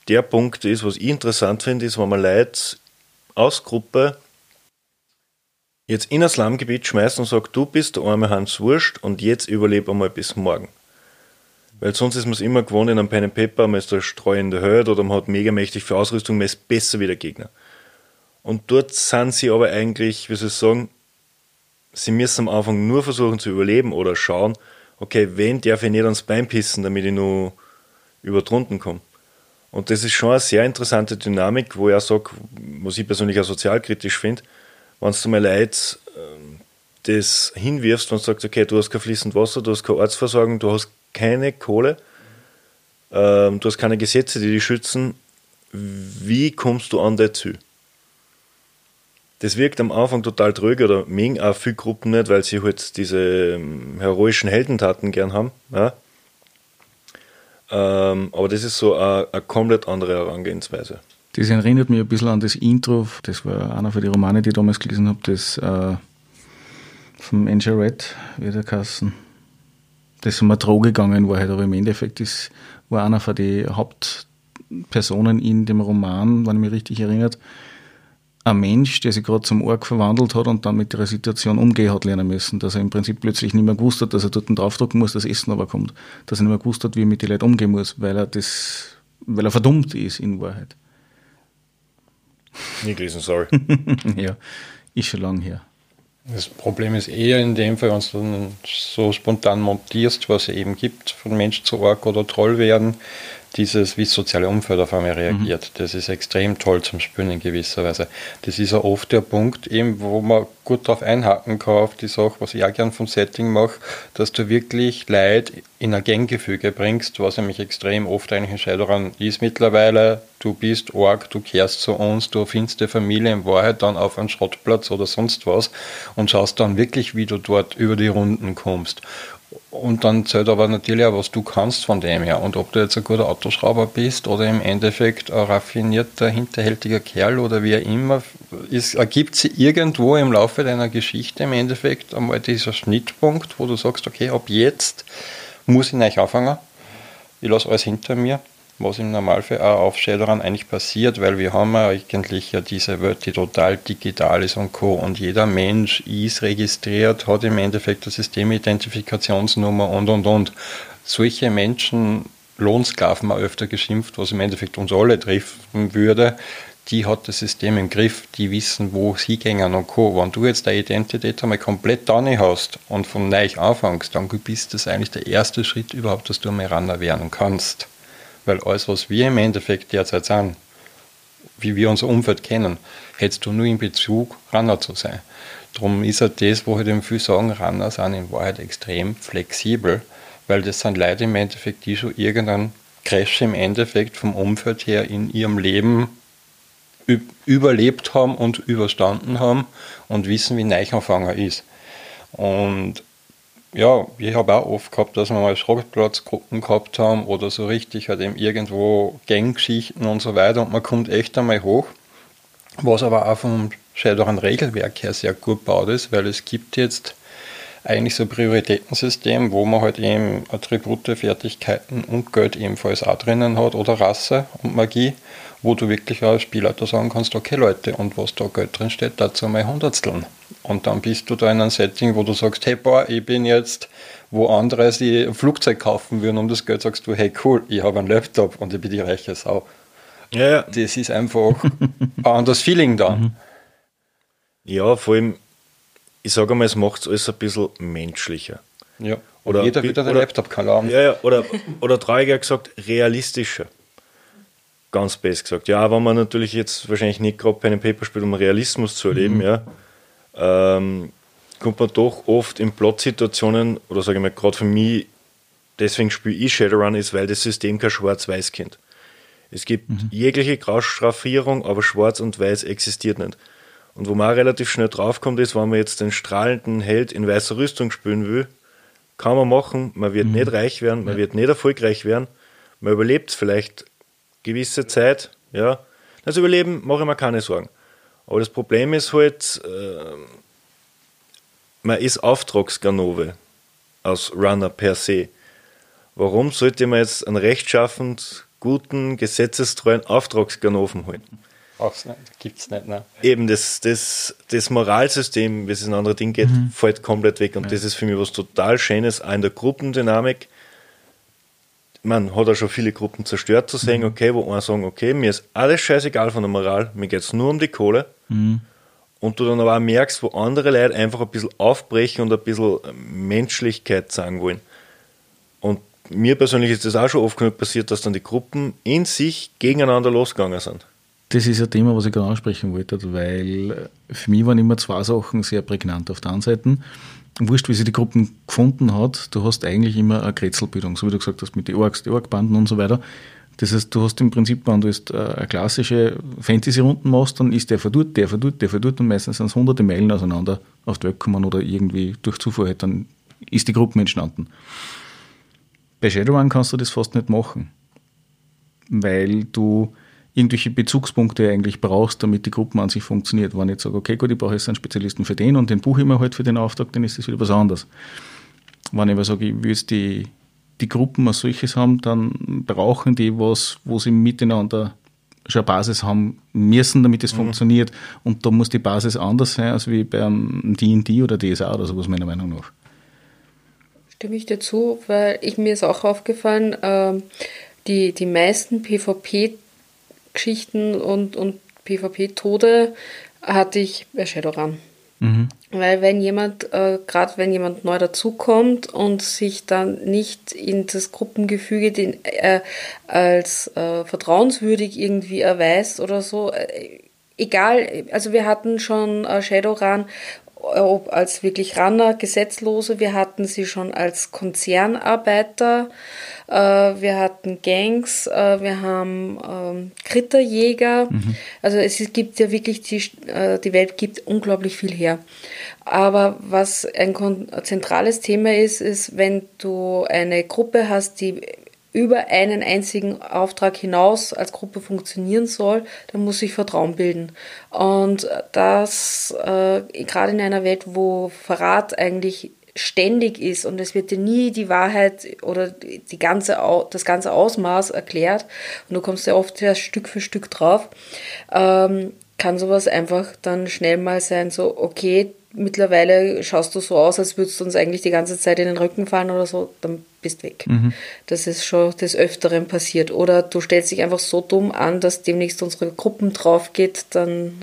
der Punkte ist, was ich interessant finde, ist, wenn man Leute aus Gruppe jetzt in ein Slumgebiet schmeißt und sagt, du bist der arme Hans Wurscht und jetzt überlebe einmal bis morgen. Weil sonst ist man es immer gewohnt in einem Pen and Paper, man ist der Streu in der Höhe oder man hat mega mächtig für Ausrüstung, man ist besser wie der Gegner. Und dort sind sie aber eigentlich, wie soll ich sagen, sie müssen am Anfang nur versuchen zu überleben oder schauen, okay, wen darf ich nicht ans Bein pissen, damit ich nur über drunten komme. Und das ist schon eine sehr interessante Dynamik, wo ich auch sage, was ich persönlich auch sozialkritisch finde, wenn du mal Leute ähm, das hinwirfst, wenn du sagst, okay, du hast kein fließend Wasser, du hast keine Ortsversorgung, du hast keine Kohle, ähm, du hast keine Gesetze, die dich schützen, wie kommst du an Ziel? Das wirkt am Anfang total tröge oder mögen auch viele Gruppen nicht, weil sie halt diese ähm, heroischen Heldentaten gern haben. Ja? Ähm, aber das ist so eine, eine komplett andere Herangehensweise. Das erinnert mich ein bisschen an das Intro, das war einer von den Romanen, die ich damals gelesen habe, das äh, vom Angel Red, wie der Kassen. Das ist eine Droge gegangen war halt, aber im Endeffekt ist, war einer von den Hauptpersonen in dem Roman, wenn ich mich richtig erinnert, ein Mensch, der sich gerade zum Org verwandelt hat und dann mit der Situation umgehen hat lernen müssen, dass er im Prinzip plötzlich nicht mehr gewusst hat, dass er dort draufdrücken muss, das Essen aber kommt, dass er nicht mehr gewusst hat, wie er mit den Leuten umgehen muss, weil er das, weil er verdummt ist in Wahrheit. Nie gelesen, sorry. ja, ist schon lang her. Das Problem ist eher in dem Fall, wenn du dann so spontan montierst, was es eben gibt, von Mensch zu Org oder Troll werden, dieses, wie das soziale Umfeld auf einmal reagiert. Mhm. Das ist extrem toll zum Spüren in gewisser Weise. Das ist ja oft der Punkt, eben, wo man gut darauf einhaken kann, auf die Sache, was ich auch gern vom Setting mache, dass du wirklich Leid in ein Ganggefüge bringst, was nämlich extrem oft eigentlich in Shadowrun ist mittlerweile. Du bist Org, du kehrst zu uns, du findest die Familie in Wahrheit dann auf einen Schrottplatz oder sonst was und schaust dann wirklich, wie du dort über die Runden kommst. Und dann zählt aber natürlich auch, was du kannst von dem her. Und ob du jetzt ein guter Autoschrauber bist oder im Endeffekt ein raffinierter, hinterhältiger Kerl oder wie immer, ist, ergibt sich irgendwo im Laufe deiner Geschichte im Endeffekt einmal dieser Schnittpunkt, wo du sagst, okay, ab jetzt muss ich neu anfangen. Ich lasse alles hinter mir was im Normalfall auch auf Shadowrun eigentlich passiert, weil wir haben ja eigentlich ja diese Welt, die total digital ist und Co. Und jeder Mensch ist registriert, hat im Endeffekt eine Systemidentifikationsnummer und und und. Solche Menschen, Lohnsklaven auch öfter geschimpft, was im Endeffekt uns alle treffen würde, die hat das System im Griff, die wissen, wo sie gehen und Co. Wenn du jetzt deine Identität einmal komplett nicht hast und von neu anfängst, dann bist das eigentlich der erste Schritt überhaupt, dass du einmal ran werden kannst. Weil alles, was wir im Endeffekt derzeit sind, wie wir unser Umfeld kennen, hättest du nur in Bezug, Runner zu sein. Darum ist halt das, wo halt eben viele sagen, Runner sind in Wahrheit extrem flexibel, weil das sind Leute im Endeffekt, die schon irgendeinen Crash im Endeffekt vom Umfeld her in ihrem Leben überlebt haben und überstanden haben und wissen, wie Neuanfänger ist. Und ja, ich habe auch oft gehabt, dass wir mal Schrottplatzgruppen gehabt haben oder so richtig halt eben irgendwo Ganggeschichten und so weiter und man kommt echt einmal hoch, was aber auch vom Shadowrun Regelwerk her sehr gut baut ist, weil es gibt jetzt eigentlich so ein Prioritätensystem, wo man halt eben Attribute, Fertigkeiten und Geld ebenfalls auch drinnen hat oder Rasse und Magie, wo du wirklich als Spielleiter sagen kannst, okay Leute, und was da Geld drin steht, dazu mal Hundertsteln. Und dann bist du da in einem Setting, wo du sagst, hey boah, ich bin jetzt, wo andere sich ein Flugzeug kaufen würden um das Geld, sagst du, hey cool, ich habe einen Laptop und ich bin die reiche Sau. Ja, ja. Das ist einfach ein anderes Feeling dann. Mhm. Ja, vor allem, ich sage mal, es macht es alles ein bisschen menschlicher. Ja. Oder jeder wieder einen Laptop kann haben. Ja, ja, oder, oder trauriger gesagt, realistischer. Ganz best gesagt. Ja, wenn man natürlich jetzt wahrscheinlich nicht gerade bei einem Paper spielt, um Realismus zu erleben, mhm. ja, ähm, kommt man doch oft in Plot-Situationen, oder sage ich mal, gerade für mich, deswegen spiele ich Shadowrun, ist, weil das System kein Schwarz-Weiß kennt. Es gibt mhm. jegliche Graustraffierung, aber Schwarz und Weiß existiert nicht. Und wo man relativ schnell draufkommt, ist, wenn man jetzt den strahlenden Held in weißer Rüstung spielen will, kann man machen, man wird mhm. nicht reich werden, man ja. wird nicht erfolgreich werden, man überlebt vielleicht gewisse Zeit, ja. Das Überleben mache ich mir keine Sorgen. Aber das Problem ist halt, äh, man ist Auftragsganove als Runner per se. Warum sollte man jetzt einen rechtschaffend guten, gesetzestreuen Auftragsganoven halten? Gibt es nicht, ne? Eben, das, das, das Moralsystem, wie es in andere Dinge geht, mhm. fällt komplett weg. Und ja. das ist für mich was total Schönes, auch in der Gruppendynamik. Man hat auch schon viele Gruppen zerstört, zu sehen, mhm. okay, wo einer sagen, okay, mir ist alles scheißegal von der Moral, mir geht es nur um die Kohle. Mhm. Und du dann aber auch merkst, wo andere Leute einfach ein bisschen aufbrechen und ein bisschen Menschlichkeit sagen wollen. Und mir persönlich ist das auch schon oft genug passiert, dass dann die Gruppen in sich gegeneinander losgegangen sind. Das ist ein Thema, was ich gerade ansprechen wollte, weil für mich waren immer zwei Sachen sehr prägnant. Auf der einen Seite, wurscht, wie sie die Gruppen gefunden hat, du hast eigentlich immer eine Kretzelbildung, so wie du gesagt hast, mit den Orks, die Orkbanden und so weiter. Das heißt, du hast im Prinzip, wenn du jetzt äh, eine klassische Fantasy-Runden machst, dann ist der verdurrt, der verdurrt, der verdurrt und meistens sind es hunderte Meilen auseinander auf die Welt gekommen oder irgendwie durch Zufall halt, dann ist die Gruppe entstanden. Bei Shadowrun kannst du das fast nicht machen, weil du irgendwelche Bezugspunkte eigentlich brauchst, damit die Gruppe an sich funktioniert. Wenn ich jetzt sage, okay, gut, ich brauche jetzt einen Spezialisten für den und den buche ich mir halt für den Auftrag, dann ist das wieder was anderes. Wenn ich aber sage, ich will jetzt die, die Gruppen als solches haben, dann brauchen die was, wo sie miteinander schon eine Basis haben müssen, damit es mhm. funktioniert. Und da muss die Basis anders sein, als wie beim D&D oder DSA oder sowas, meiner Meinung nach. Stimme ich dazu, weil ich mir ist auch aufgefallen, äh, die, die meisten PvP-Geschichten und, und PvP-Tode hatte ich bei Shadowrun. Mhm. Weil wenn jemand, äh, gerade wenn jemand neu dazukommt und sich dann nicht in das Gruppengefüge den, äh, als äh, vertrauenswürdig irgendwie erweist oder so, äh, egal, also wir hatten schon äh, Shadowrun ob als wirklich Runner, Gesetzlose. Wir hatten sie schon als Konzernarbeiter. Äh, wir hatten Gangs. Äh, wir haben ähm, Kritterjäger. Mhm. Also es gibt ja wirklich, die, äh, die Welt gibt unglaublich viel her. Aber was ein zentrales Thema ist, ist, wenn du eine Gruppe hast, die über einen einzigen Auftrag hinaus als Gruppe funktionieren soll, dann muss sich Vertrauen bilden. Und das äh, gerade in einer Welt, wo Verrat eigentlich ständig ist und es wird dir nie die Wahrheit oder die ganze, das ganze Ausmaß erklärt und du kommst ja oft erst Stück für Stück drauf, ähm, kann sowas einfach dann schnell mal sein, so, okay, mittlerweile schaust du so aus, als würdest du uns eigentlich die ganze Zeit in den Rücken fallen oder so, dann bist weg. Mhm. Das ist schon des Öfteren passiert. Oder du stellst dich einfach so dumm an, dass demnächst unsere Gruppen drauf geht, dann.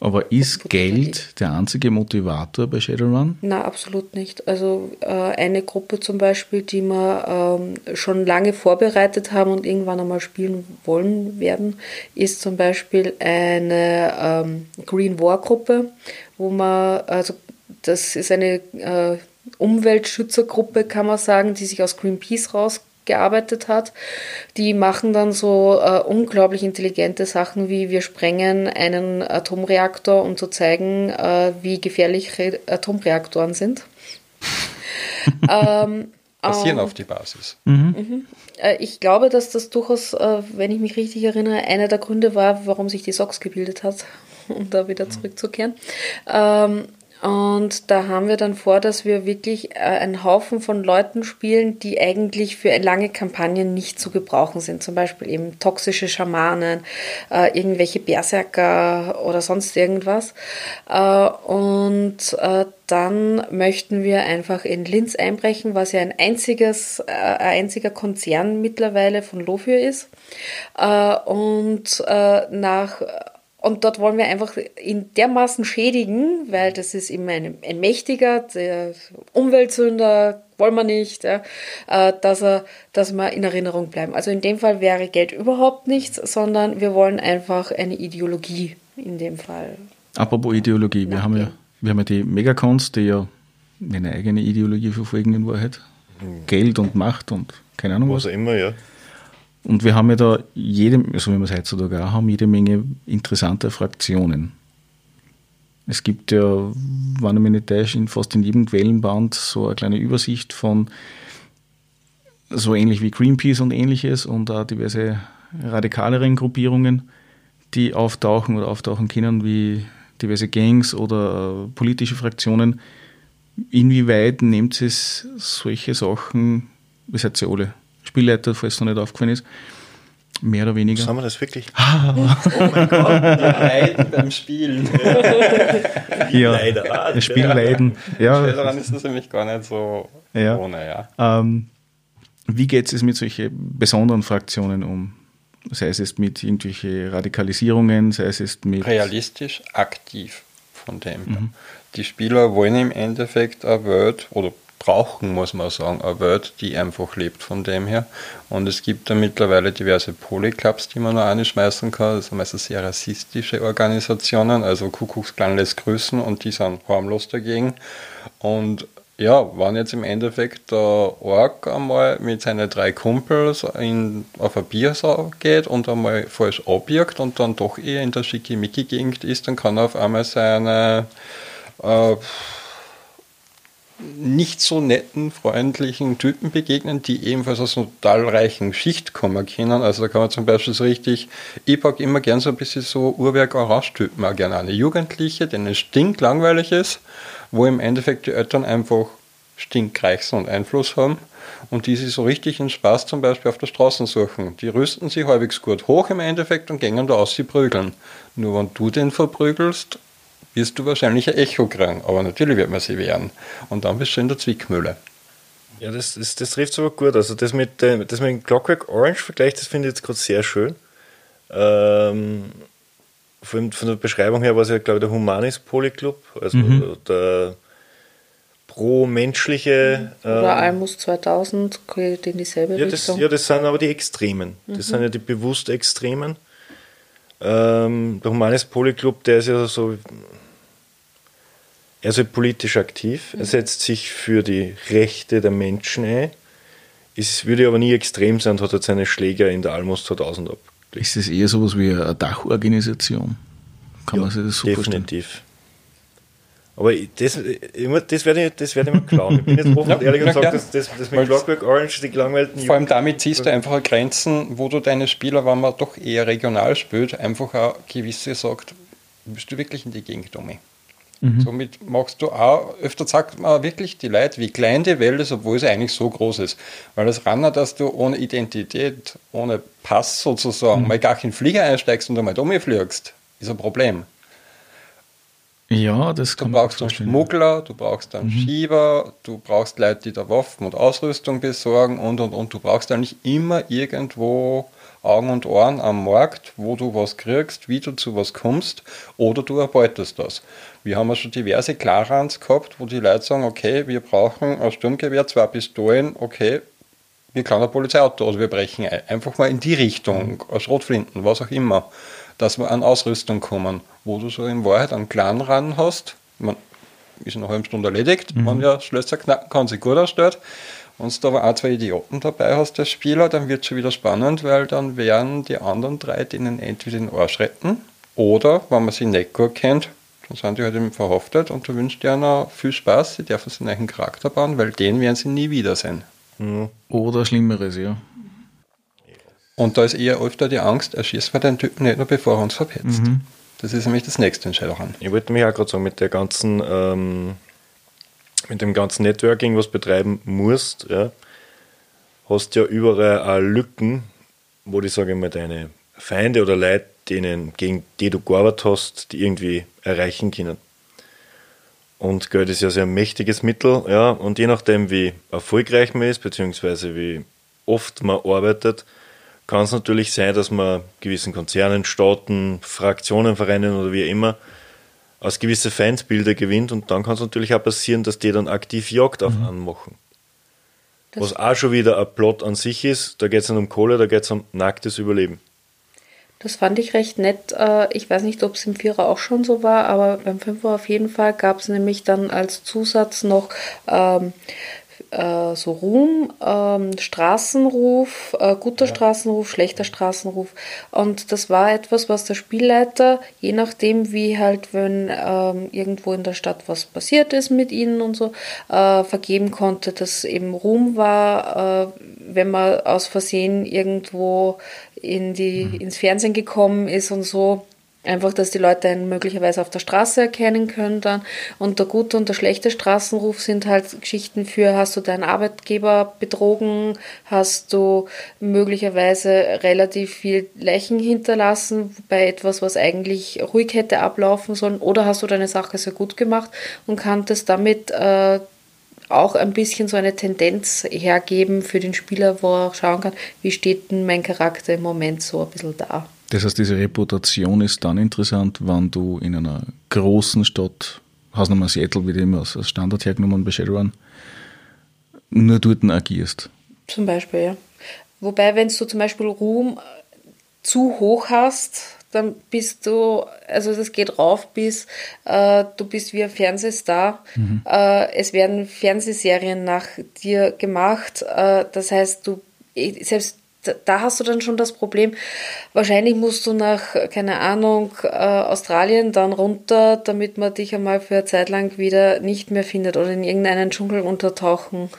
Aber ist Geld der einzige Motivator bei Shadowrun? Na, absolut nicht. Also äh, eine Gruppe zum Beispiel, die wir ähm, schon lange vorbereitet haben und irgendwann einmal spielen wollen werden, ist zum Beispiel eine ähm, Green War Gruppe, wo man, also das ist eine äh, Umweltschützergruppe, kann man sagen, die sich aus Greenpeace rausgearbeitet hat. Die machen dann so äh, unglaublich intelligente Sachen wie wir sprengen einen Atomreaktor, um zu zeigen, äh, wie gefährlich Re Atomreaktoren sind. ähm, Passieren ähm, auf die Basis. Mhm. Mhm. Äh, ich glaube, dass das durchaus, äh, wenn ich mich richtig erinnere, einer der Gründe war, warum sich die SOX gebildet hat, um da wieder zurückzukehren. Und da haben wir dann vor, dass wir wirklich äh, einen Haufen von Leuten spielen, die eigentlich für lange Kampagnen nicht zu gebrauchen sind. Zum Beispiel eben toxische Schamanen, äh, irgendwelche Berserker oder sonst irgendwas. Äh, und dann möchten wir einfach in Linz einbrechen, was ja ein einziges, ein einziger Konzern mittlerweile von Lofür ist. Und nach und dort wollen wir einfach ihn dermaßen schädigen, weil das ist immer ein, ein mächtiger, der Umweltsünder, wollen wir nicht, ja, äh, dass, er, dass wir in Erinnerung bleiben. Also in dem Fall wäre Geld überhaupt nichts, sondern wir wollen einfach eine Ideologie in dem Fall. Apropos Ideologie, wir haben, ja, wir haben ja die Megacons, die ja eine eigene Ideologie verfolgen in Wahrheit. Mhm. Geld und Macht und keine Ahnung was. Was auch immer, ja. Und wir haben ja da jede, so wie wir es heutzutage auch haben, jede Menge interessanter Fraktionen. Es gibt ja, wenn ich mich nicht täusche, fast in jedem Quellenband so eine kleine Übersicht von so ähnlich wie Greenpeace und ähnliches und auch diverse radikaleren Gruppierungen, die auftauchen oder auftauchen können, wie diverse Gangs oder politische Fraktionen. Inwieweit nehmt es solche Sachen, wie seid ihr alle, Spielleiter, falls es noch nicht aufgefallen ist. Mehr oder weniger. Haben wir das wirklich? oh mein Gott, wir leiden beim Spielen. ja, Leider. Spielleiden. Ja. Daran ist das nämlich gar nicht so ja. ohne, ja. Ähm, wie geht es mit solchen besonderen Fraktionen um? Sei es jetzt mit irgendwelchen Radikalisierungen, sei es jetzt mit. Realistisch aktiv von dem. Mhm. Die Spieler wollen im Endeffekt eine Welt oder brauchen, muss man sagen, eine Welt, die einfach lebt von dem her. Und es gibt da mittlerweile diverse Polyclubs, die man noch anschmeißen kann. Das sind meistens sehr rassistische Organisationen, also Kuckucksklan lässt grüßen und die sind harmlos dagegen. Und ja, wenn jetzt im Endeffekt der Org einmal mit seinen drei Kumpels in, auf ein Biersau geht und einmal falsch abbiegt und dann doch eher in der Schickimicki-Gegend ist, dann kann er auf einmal seine äh, nicht so netten, freundlichen Typen begegnen, die ebenfalls aus einer total reichen Schicht kommen können. Also da kann man zum Beispiel so richtig, ich packe immer gern so ein bisschen so Uhrwerk-Orange-Typen auch gerne eine Jugendliche, denen es stinklangweilig ist, wo im Endeffekt die Eltern einfach stinkreich sind und Einfluss haben und die sich so richtig in Spaß zum Beispiel auf der Straße suchen. Die rüsten sich halbwegs gut hoch im Endeffekt und gehen da aus, sie prügeln. Nur wenn du den verprügelst, wirst du wahrscheinlich ein Echo kriegen. Aber natürlich wird man sie wehren. Und dann bist du in der Zwickmühle. Ja, das, das, das trifft aber gut. Also das mit, dem, das mit dem Clockwork Orange Vergleich, das finde ich jetzt gerade sehr schön. Ähm, von, von der Beschreibung her war es ja, glaube ich, der Humanis Polyclub, also mhm. der pro-menschliche. Mhm. Oder ähm, Almus 2000 geht in dieselbe ja, das, Richtung. Ja, das sind aber die Extremen. Das mhm. sind ja die bewusst Extremen. Ähm, der Humanis Polyclub, der ist ja so er ist politisch aktiv, er setzt sich für die Rechte der Menschen ein. Es würde aber nie extrem sein und hat jetzt seine Schläger in der Almos 2000 ab. Ist das eher sowas wie eine Dachorganisation? Kann ja, man sich das so definitiv. Vorstellen? Aber das, das werde ich, das werde ich mal klauen. Ich bin jetzt offen und ehrlich und sage, das, das, das mit Clockwork Orange, die gelangweilten Vor allem damit ziehst du einfach Grenzen, wo du deine Spieler, wenn man doch eher regional spielt, einfach auch gewisse sagt, bist du wirklich in die Gegend um. Mhm. Somit machst du auch, öfter sagt man wirklich die Leute, wie klein die Welt ist, obwohl sie eigentlich so groß ist. Weil das Ranner, dass du ohne Identität, ohne Pass sozusagen, mhm. mal gar in den Flieger einsteigst und einmal umfliegst, ist ein Problem. Ja, das kann Du brauchst einen Schmuggler, du brauchst einen mhm. Schieber, du brauchst Leute, die da Waffen und Ausrüstung besorgen und und und. Du brauchst eigentlich immer irgendwo Augen und Ohren am Markt, wo du was kriegst, wie du zu was kommst oder du erbeutest das. Wir haben ja schon diverse Klarans gehabt, wo die Leute sagen, okay, wir brauchen ein Sturmgewehr, zwei Pistolen, okay, wir klauen ein Polizeiauto oder wir brechen ein. Einfach mal in die Richtung, mhm. Schrotflinten, was auch immer, dass wir an Ausrüstung kommen, wo du so in Wahrheit einen Clan hast, man ist in einer halben Stunde erledigt, mhm. man ja Schlösser knacken kann, sich gut ausstellt. Wenn du aber auch zwei Idioten dabei hast, der Spieler, dann wird es schon wieder spannend, weil dann werden die anderen drei denen entweder den Arsch retten oder, wenn man sie nicht gut kennt, dann sind die halt eben verhaftet und du wünschst dir noch viel Spaß, sie dürfen seinen eigenen Charakter bauen, weil den werden sie nie wiedersehen. Mhm. Oder Schlimmeres, ja. Und da ist eher öfter die Angst, erschießt man den Typen nicht nur, bevor er uns verpetzt. Mhm. Das ist nämlich das nächste Entscheidung. Ich wollte mich auch gerade sagen, mit der ganzen, ähm, mit dem ganzen Networking, was betreiben musst, ja, hast ja überall auch Lücken, wo die, sage ich mal, deine Feinde oder Leute, denen, gegen die du gearbeitet hast, die irgendwie erreichen können. Und Geld ist ja sehr ein mächtiges Mittel, ja, und je nachdem, wie erfolgreich man ist, beziehungsweise wie oft man arbeitet, kann es natürlich sein, dass man gewissen Konzernen, Staaten, Fraktionen, Vereinen oder wie immer aus gewisse Feindbilder gewinnt und dann kann es natürlich auch passieren, dass die dann aktiv Jagd auf mhm. anmachen. Das Was auch schon wieder ein Plot an sich ist, da geht es nicht um Kohle, da geht es um nacktes Überleben. Das fand ich recht nett. Äh, ich weiß nicht, ob es im Vierer auch schon so war, aber beim Fünfer auf jeden Fall gab es nämlich dann als Zusatz noch ähm, äh, so Ruhm, ähm, Straßenruf, äh, guter ja. Straßenruf, schlechter Straßenruf. Und das war etwas, was der Spielleiter, je nachdem, wie halt, wenn ähm, irgendwo in der Stadt was passiert ist mit ihnen und so, äh, vergeben konnte, dass eben Ruhm war, äh, wenn man aus Versehen irgendwo in die, mhm. ins Fernsehen gekommen ist und so. Einfach, dass die Leute einen möglicherweise auf der Straße erkennen können dann. Und der gute und der schlechte Straßenruf sind halt Geschichten für, hast du deinen Arbeitgeber betrogen, hast du möglicherweise relativ viel Leichen hinterlassen bei etwas, was eigentlich ruhig hätte ablaufen sollen, oder hast du deine Sache sehr gut gemacht und kanntest damit äh, auch ein bisschen so eine Tendenz hergeben für den Spieler, wo er auch schauen kann, wie steht denn mein Charakter im Moment so ein bisschen da. Das heißt, diese Reputation ist dann interessant, wenn du in einer großen Stadt, hast nochmal Seattle wieder immer als Standard hergenommen bei Shadowrun, nur dort agierst. Zum Beispiel, ja. Wobei, wenn du zum Beispiel Ruhm zu hoch hast, dann bist du, also das geht rauf bis, äh, du bist wie ein Fernsehstar. Mhm. Äh, es werden Fernsehserien nach dir gemacht. Äh, das heißt, du, selbst da hast du dann schon das Problem, wahrscheinlich musst du nach, keine Ahnung, äh, Australien dann runter, damit man dich einmal für eine Zeit lang wieder nicht mehr findet oder in irgendeinen Dschungel untertauchen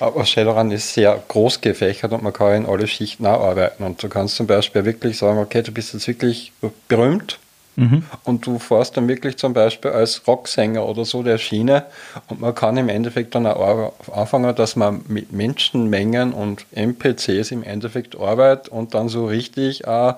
aber Shadowrun ist sehr groß gefächert und man kann in alle Schichten auch arbeiten. Und du kannst zum Beispiel wirklich sagen, okay, du bist jetzt wirklich berühmt mhm. und du fährst dann wirklich zum Beispiel als Rocksänger oder so der Schiene und man kann im Endeffekt dann auch anfangen, dass man mit Menschenmengen und NPCs im Endeffekt arbeitet und dann so richtig auch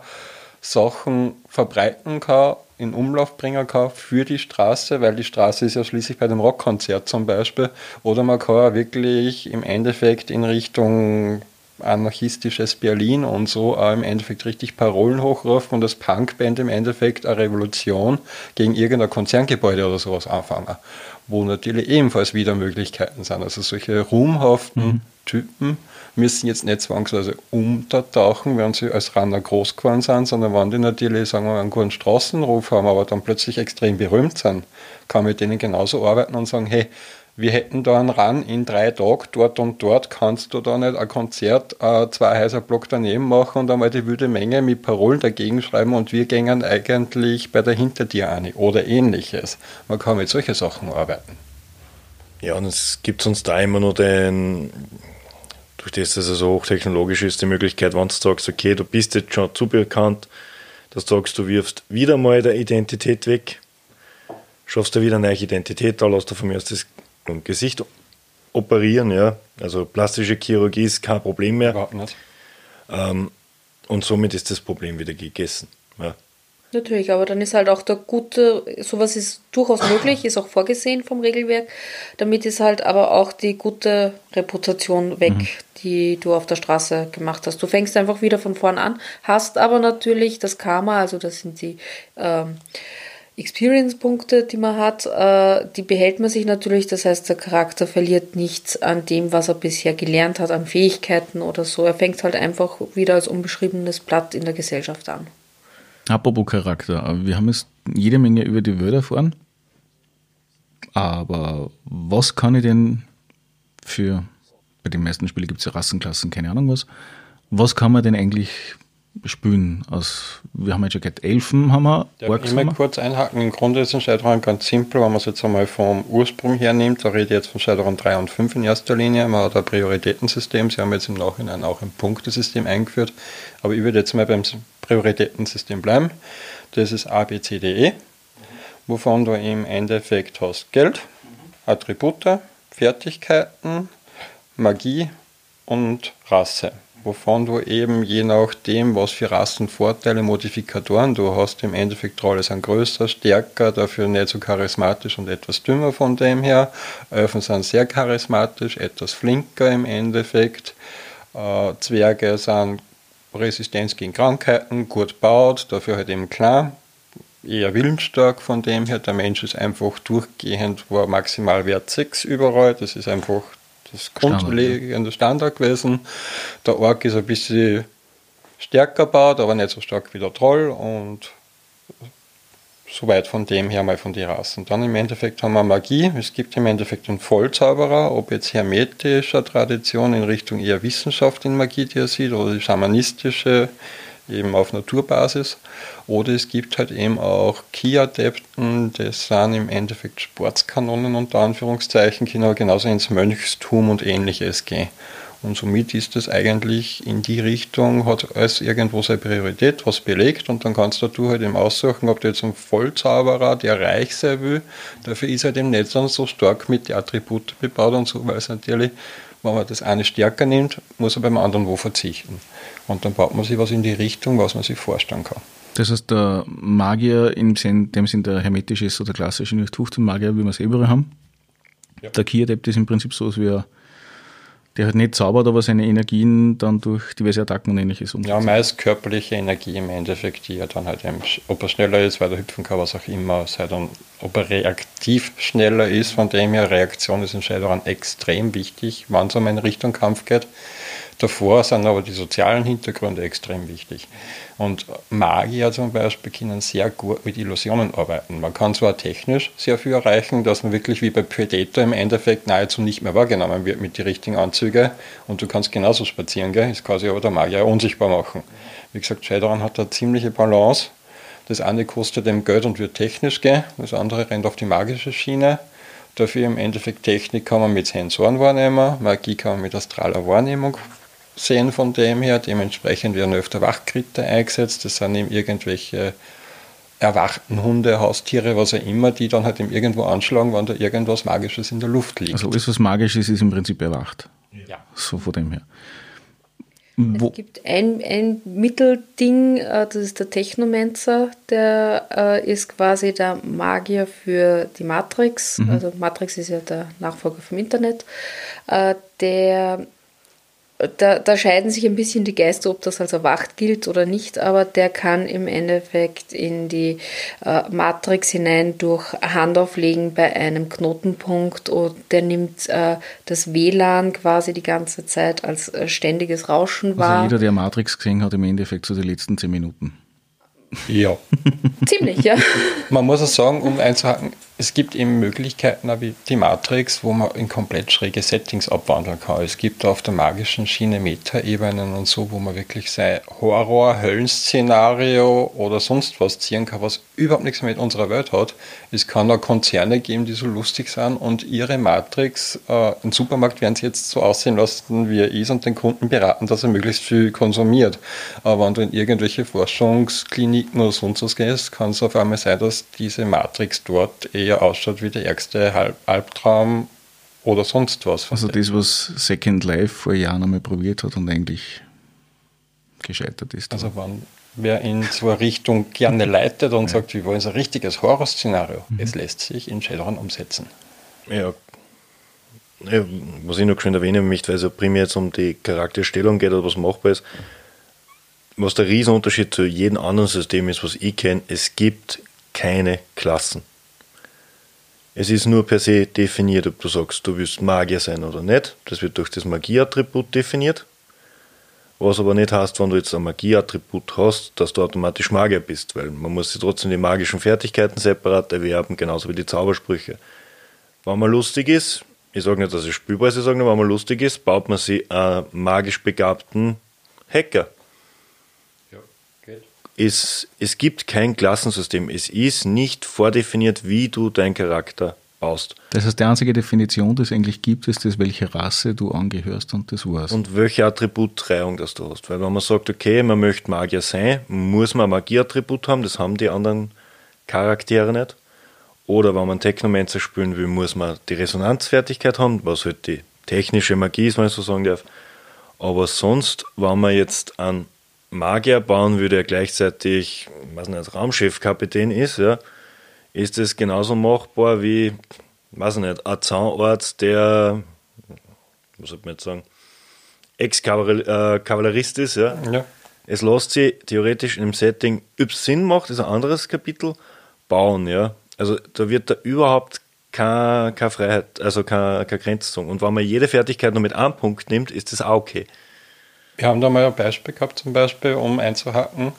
Sachen verbreiten kann in Umlauf bringen kann für die Straße, weil die Straße ist ja schließlich bei dem Rockkonzert zum Beispiel. Oder man kann auch wirklich im Endeffekt in Richtung anarchistisches Berlin und so auch im Endeffekt richtig Parolen hochrufen und das Punkband im Endeffekt eine Revolution gegen irgendein Konzerngebäude oder sowas anfangen, wo natürlich ebenfalls wieder Möglichkeiten sind. Also solche ruhmhaften mhm. Typen müssen jetzt nicht zwangsweise untertauchen, wenn sie als Runner groß geworden sind, sondern wenn die natürlich, sagen wir mal, einen guten Straßenruf haben, aber dann plötzlich extrem berühmt sind, kann man mit denen genauso arbeiten und sagen, hey, wir hätten da einen Run in drei Tagen, dort und dort kannst du da nicht ein Konzert äh, zwei Häuserblock daneben machen und einmal die wilde Menge mit Parolen dagegen schreiben und wir gängen eigentlich bei der hinter eine oder ähnliches. Man kann mit solchen Sachen arbeiten. Ja, und es gibt sonst da immer nur den durch das, dass es so hochtechnologisch ist, die Möglichkeit, wenn du sagst, okay, du bist jetzt schon zu bekannt, dass du sagst, du wirfst wieder mal der Identität weg, schaffst du wieder eine neue Identität, da lässt du von mir aus das Gesicht operieren, ja. Also plastische Chirurgie ist kein Problem mehr. Überhaupt nicht. Ähm, und somit ist das Problem wieder gegessen. Ja. Natürlich, aber dann ist halt auch der gute, sowas ist durchaus möglich, ist auch vorgesehen vom Regelwerk. Damit ist halt aber auch die gute Reputation weg, mhm. die du auf der Straße gemacht hast. Du fängst einfach wieder von vorn an, hast aber natürlich das Karma, also das sind die ähm, Experience-Punkte, die man hat, äh, die behält man sich natürlich. Das heißt, der Charakter verliert nichts an dem, was er bisher gelernt hat, an Fähigkeiten oder so. Er fängt halt einfach wieder als unbeschriebenes Blatt in der Gesellschaft an. Apropos Charakter, wir haben jetzt jede Menge über die Wörter erfahren. Aber was kann ich denn für, bei den meisten Spielen gibt es ja Rassenklassen, keine Ahnung was, was kann man denn eigentlich spielen? Aus, wir haben jetzt schon gehört, Elfen haben wir, ja, Orks ich mal kurz einhaken, im Grunde ist ein Shadowrun ganz simpel, wenn man es jetzt einmal vom Ursprung her nimmt, da rede ich jetzt von Shadowrun 3 und 5 in erster Linie, man hat ein Prioritätensystem, sie haben jetzt im Nachhinein auch ein Punktesystem eingeführt, aber ich würde jetzt mal beim Prioritätensystem bleiben. Das ist A, B, C, D, E, wovon du im Endeffekt hast Geld, Attribute, Fertigkeiten, Magie und Rasse. Wovon du eben je nachdem, was für Rassenvorteile, Modifikatoren du hast, im Endeffekt Rolle sind größer, stärker, dafür nicht so charismatisch und etwas dümmer von dem her. Elfen sind sehr charismatisch, etwas flinker im Endeffekt. Äh, Zwerge sind Resistenz gegen Krankheiten, gut baut, dafür halt eben klar, eher willensstark von dem her. Der Mensch ist einfach durchgehend, war Maximalwert 6 überall, das ist einfach das grundlegende Standard gewesen. Der Ork ist ein bisschen stärker baut, aber nicht so stark wie der Troll und Soweit von dem her mal von den Rassen. Dann im Endeffekt haben wir Magie. Es gibt im Endeffekt einen Vollzauberer, ob jetzt hermetischer Tradition in Richtung eher Wissenschaft in Magie, die er sieht, oder die schamanistische eben auf Naturbasis. Oder es gibt halt eben auch Ki-Adepten, das sind im Endeffekt Sportskanonen unter Anführungszeichen, die genauso ins Mönchstum und ähnliches gehen. Und somit ist es eigentlich in die Richtung, hat alles irgendwo seine Priorität, was belegt und dann kannst du halt eben aussuchen, ob du jetzt einen Vollzauberer, der reich sein will, dafür ist er dem nicht dann so stark mit den Attributen bebaut und so, weil es natürlich, wenn man das eine stärker nimmt, muss er beim anderen wo verzichten. Und dann baut man sich was in die Richtung, was man sich vorstellen kann. Das heißt, der Magier in dem Sinn der hermetisch ist oder klassische 15 Magier, wie wir es eh überall haben. Ja. Der Key-Adept ist im Prinzip so, als wäre der halt nicht zaubert, aber seine Energien dann durch diverse Attacken und ähnliches umsetzt. Ja, meist körperliche Energie im Endeffekt, die er dann halt, eben, ob er schneller ist, weil er hüpfen kann, was auch immer, sei dann ob er reaktiv schneller ist. Von dem her, Reaktion ist in Shadowrun extrem wichtig, wenn es um eine Richtung Kampf geht. Davor sind aber die sozialen Hintergründe extrem wichtig. Und Magier zum Beispiel können sehr gut mit Illusionen arbeiten. Man kann zwar technisch sehr viel erreichen, dass man wirklich wie bei Predator im Endeffekt nahezu nicht mehr wahrgenommen wird mit den richtigen Anzügen und du kannst genauso spazieren gehen, kann sich aber der Magier unsichtbar machen. Wie gesagt, Shadowrun hat da ziemliche Balance. Das eine kostet dem Geld und wird technisch gehen, das andere rennt auf die magische Schiene. Dafür im Endeffekt Technik kann man mit Sensoren wahrnehmen, Magie kann man mit astraler Wahrnehmung sehen von dem her. Dementsprechend werden öfter Wachkritter eingesetzt. Das sind eben irgendwelche erwachten Hunde, Haustiere, was auch immer, die dann halt eben irgendwo anschlagen, wenn da irgendwas Magisches in der Luft liegt. Also alles, was Magisches ist, im Prinzip erwacht. Ja. So von dem her. Wo es gibt ein, ein Mittelding, äh, das ist der Technomancer, der äh, ist quasi der Magier für die Matrix. Mhm. Also Matrix ist ja der Nachfolger vom Internet. Äh, der da, da, scheiden sich ein bisschen die Geister, ob das als erwacht gilt oder nicht, aber der kann im Endeffekt in die äh, Matrix hinein durch Handauflegen bei einem Knotenpunkt und der nimmt äh, das WLAN quasi die ganze Zeit als äh, ständiges Rauschen also wahr. Also jeder, der Matrix gesehen hat, im Endeffekt zu so den letzten zehn Minuten. Ja. Ziemlich, ja. Man muss auch sagen, um einzuhaken, es gibt eben Möglichkeiten wie die Matrix, wo man in komplett schräge Settings abwandeln kann. Es gibt auf der magischen Schiene Meta-Ebenen und so, wo man wirklich sein Horror, Höllenszenario oder sonst was ziehen kann, was überhaupt nichts mehr mit unserer Welt hat. Es kann auch Konzerne geben, die so lustig sind und ihre Matrix, äh, im Supermarkt werden sie jetzt so aussehen lassen, wie er ist und den Kunden beraten, dass er möglichst viel konsumiert. Aber wenn du in irgendwelche Forschungskliniken oder sonst was gehst, kann es auf einmal sein, dass diese Matrix dort eher ausschaut wie der ärgste Albtraum oder sonst was. Also das, was Second Life vor Jahren einmal probiert hat und eigentlich gescheitert ist. Also wenn wer in so eine Richtung gerne leitet und ja. sagt, wir wollen so ein richtiges Horrorszenario, mhm. es lässt sich in Shadowrun umsetzen. Ja. ja. Was ich noch schön erwähnen möchte, weil es ja primär jetzt um die Charakterstellung geht oder was machbar ist, was der Riesenunterschied zu jedem anderen System ist, was ich kenne, es gibt keine Klassen. Es ist nur per se definiert, ob du sagst, du willst Magier sein oder nicht. Das wird durch das Magieattribut definiert. Was aber nicht heißt, wenn du jetzt ein Magieattribut hast, dass du automatisch Magier bist, weil man muss sich trotzdem die magischen Fertigkeiten separat erwerben, genauso wie die Zaubersprüche. Wenn man lustig ist, ich sage nicht, dass es spielbar ist, ich sage nur, wenn man lustig ist, baut man sich einen magisch begabten Hacker es, es gibt kein Klassensystem. Es ist nicht vordefiniert, wie du deinen Charakter baust. Das heißt, die einzige Definition, die es eigentlich gibt, ist das, welche Rasse du angehörst und das war's. Und welche Attributreihung das du hast. Weil wenn man sagt, okay, man möchte Magier sein, muss man ein Magieattribut haben, das haben die anderen Charaktere nicht. Oder wenn man Technomancer spielen will, muss man die Resonanzfertigkeit haben, was halt die technische Magie ist, wenn ich so sagen darf. Aber sonst, wenn man jetzt einen Magier bauen würde, er gleichzeitig, was nicht, Raumschiffkapitän ist, ja, ist es genauso machbar wie, weiß nicht, ein Zahnarzt, der, was soll man jetzt sagen, Ex-Kavallerist ist, ja. ja. Es lässt sich theoretisch in einem Setting, ob es Sinn macht, ist ein anderes Kapitel, bauen, ja. Also da wird da überhaupt keine, keine Freiheit, also keine, keine Grenze Und wenn man jede Fertigkeit nur mit einem Punkt nimmt, ist das auch okay. Wir haben da mal ein Beispiel gehabt, zum Beispiel, um einzuhacken.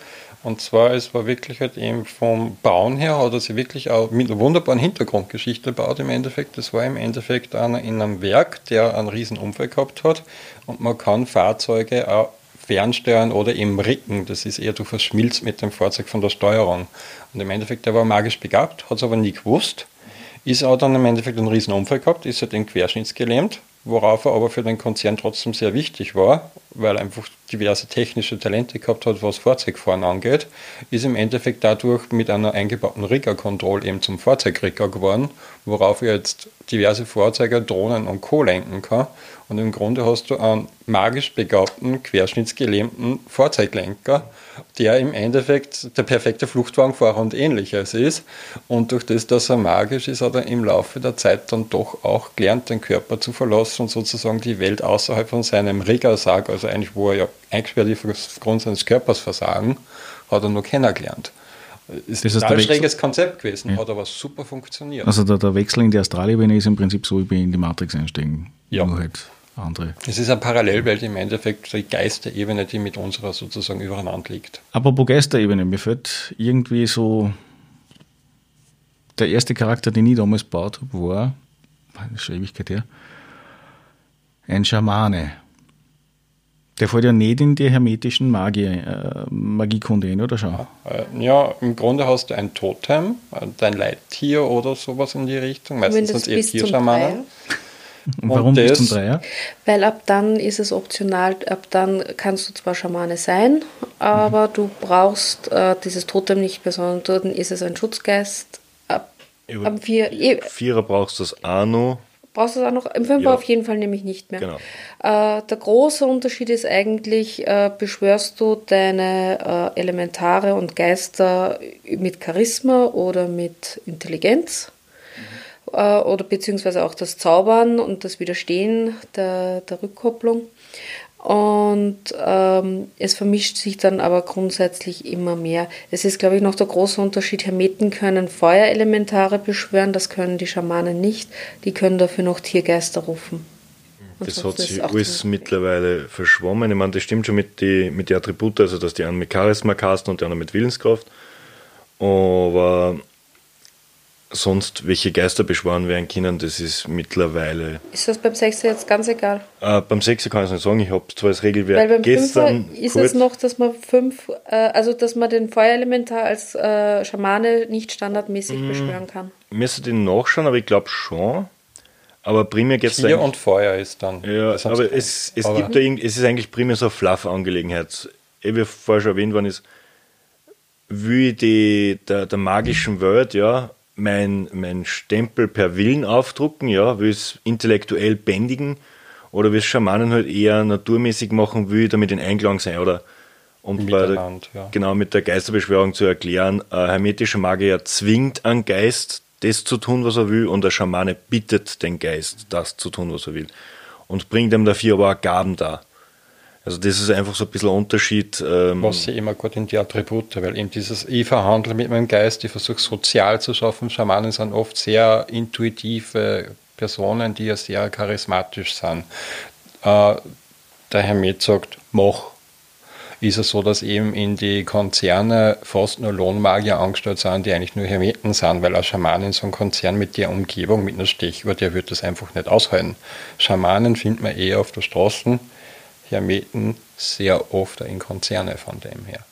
Und zwar, es war wirklich halt eben vom Bauen her, hat er sich wirklich auch mit einer wunderbaren Hintergrundgeschichte gebaut im Endeffekt. Das war im Endeffekt einer in einem Werk, der einen riesen Unfall gehabt hat. Und man kann Fahrzeuge auch fernsteuern oder eben ricken. Das ist eher, du verschmilzt mit dem Fahrzeug von der Steuerung. Und im Endeffekt, der war magisch begabt, hat es aber nie gewusst. Ist auch dann im Endeffekt einen riesen Unfall gehabt, ist er den querschnittsgelähmt worauf er aber für den Konzern trotzdem sehr wichtig war, weil einfach diverse technische Talente gehabt hat, was Fahrzeugfahren angeht, ist im Endeffekt dadurch mit einer eingebauten Rigger-Control eben zum Fahrzeugrigger geworden, worauf er jetzt diverse Fahrzeuge, Drohnen und Co. lenken kann. Und im Grunde hast du einen magisch begabten, querschnittsgelähmten Fahrzeuglenker, der im Endeffekt der perfekte Fluchtwagenfahrer und ähnliches ist. Und durch das, dass er magisch ist, hat er im Laufe der Zeit dann doch auch gelernt, den Körper zu verlassen und sozusagen die Welt außerhalb von seinem Riggersarg, also eigentlich wo er ja eingesperrt ist aufgrund seines Körpers versagen, hat er nur kennengelernt. Ist Das heißt, ein schräges Konzept gewesen, Ja. hat aber super funktioniert. Also der, der Wechsel in die Astralebene ist im Prinzip so wie in die Matrix einsteigen. Ja. Nur halt andere. es ist eine Parallelwelt im Endeffekt, die Geisterebene, die mit unserer sozusagen übereinander liegt. Apropos Geisterebene, mir fällt irgendwie so der erste Charakter, den ich damals gebaut habe, war, das ist schon Ewigkeit her, ein Schamane. Der fällt ja nicht in die hermetischen Magie, äh, Magiekunde hin, oder schon? Äh, Ja, im Grunde hast du ein Totem, äh, dein Leittier oder sowas in die Richtung. Meistens sind es bis eher. Tierschamanen. Und warum das- bis zum Dreier? Weil ab dann ist es optional, ab dann kannst du zwar Schamane sein, aber du brauchst äh, dieses Totem nicht mehr, sondern dort ist es ein Schutzgeist. Ab, Über- am vier, eh, Vierer brauchst du das Anu. Brauchst du es auch noch, im Fünfer Ja. auf jeden Fall nämlich nicht mehr. Genau. Äh, der große Unterschied ist eigentlich, äh, beschwörst du deine äh, Elementare und Geister mit Charisma oder mit Intelligenz äh, oder beziehungsweise auch das Zaubern und das Widerstehen der, der Rückkopplung. Und ähm, es vermischt sich dann aber grundsätzlich immer mehr. Es ist, glaube ich, noch der große Unterschied. Hermeten können Feuerelementare beschwören, das können die Schamanen nicht. Die können dafür noch Tiergeister rufen. Das Ansonsten hat sich alles mittlerweile verschwommen. Ich meine, das stimmt schon mit den mit die Attributen, also dass die einen mit Charisma casten und die anderen mit Willenskraft. Aber sonst, welche Geister beschworen werden können, das ist mittlerweile. Ist das beim Sechser jetzt ganz egal? Äh, beim Sechser kann ich es nicht sagen, ich habe zwar das Regelwerk Weil beim gestern Fünfer ist kurz, es noch, dass man fünf, äh, also dass man den Feuerelementar als äh, Schamane nicht standardmäßig Mhm. beschwören kann. müsste den nachschauen, aber ich glaube schon. Aber primär geht es Tier und Feuer ist dann. Ja, aber es, es, aber- gibt da irgend, es ist eigentlich primär so eine Fluff-Angelegenheit. Wie vorher schon erwähnt worden ist, wie die, der, der magischen Welt, ja, mein, mein Stempel per Willen aufdrucken, ja, will es intellektuell bändigen oder will es Schamanen halt eher naturmäßig machen, will ich damit in Einklang sein oder um der, ja. genau mit der Geisterbeschwörung zu erklären, ein hermetischer Magier zwingt einen Geist, das zu tun, was er will, und der Schamane bittet den Geist, das zu tun, was er will. Und bringt ihm dafür aber auch Gaben dar. Also das ist einfach so ein bisschen ein Unterschied. Ähm, Was sie immer gut in die Attribute, weil eben dieses, ich verhandle mit meinem Geist, ich versuche sozial zu schaffen. Schamanen sind oft sehr intuitive Personen, die ja sehr charismatisch sind. Äh, der Hermet sagt, mach. Ist es so, dass eben in die Konzerne fast nur Lohnmagier angestellt sind, die eigentlich nur Hermeten sind, weil ein Schaman in so einem Konzern mit der Umgebung, mit einer Stechuhr, der wird das einfach nicht aushalten. Schamanen findet man eher auf der Straße, Hermeten sehr oft in Konzerne von dem her.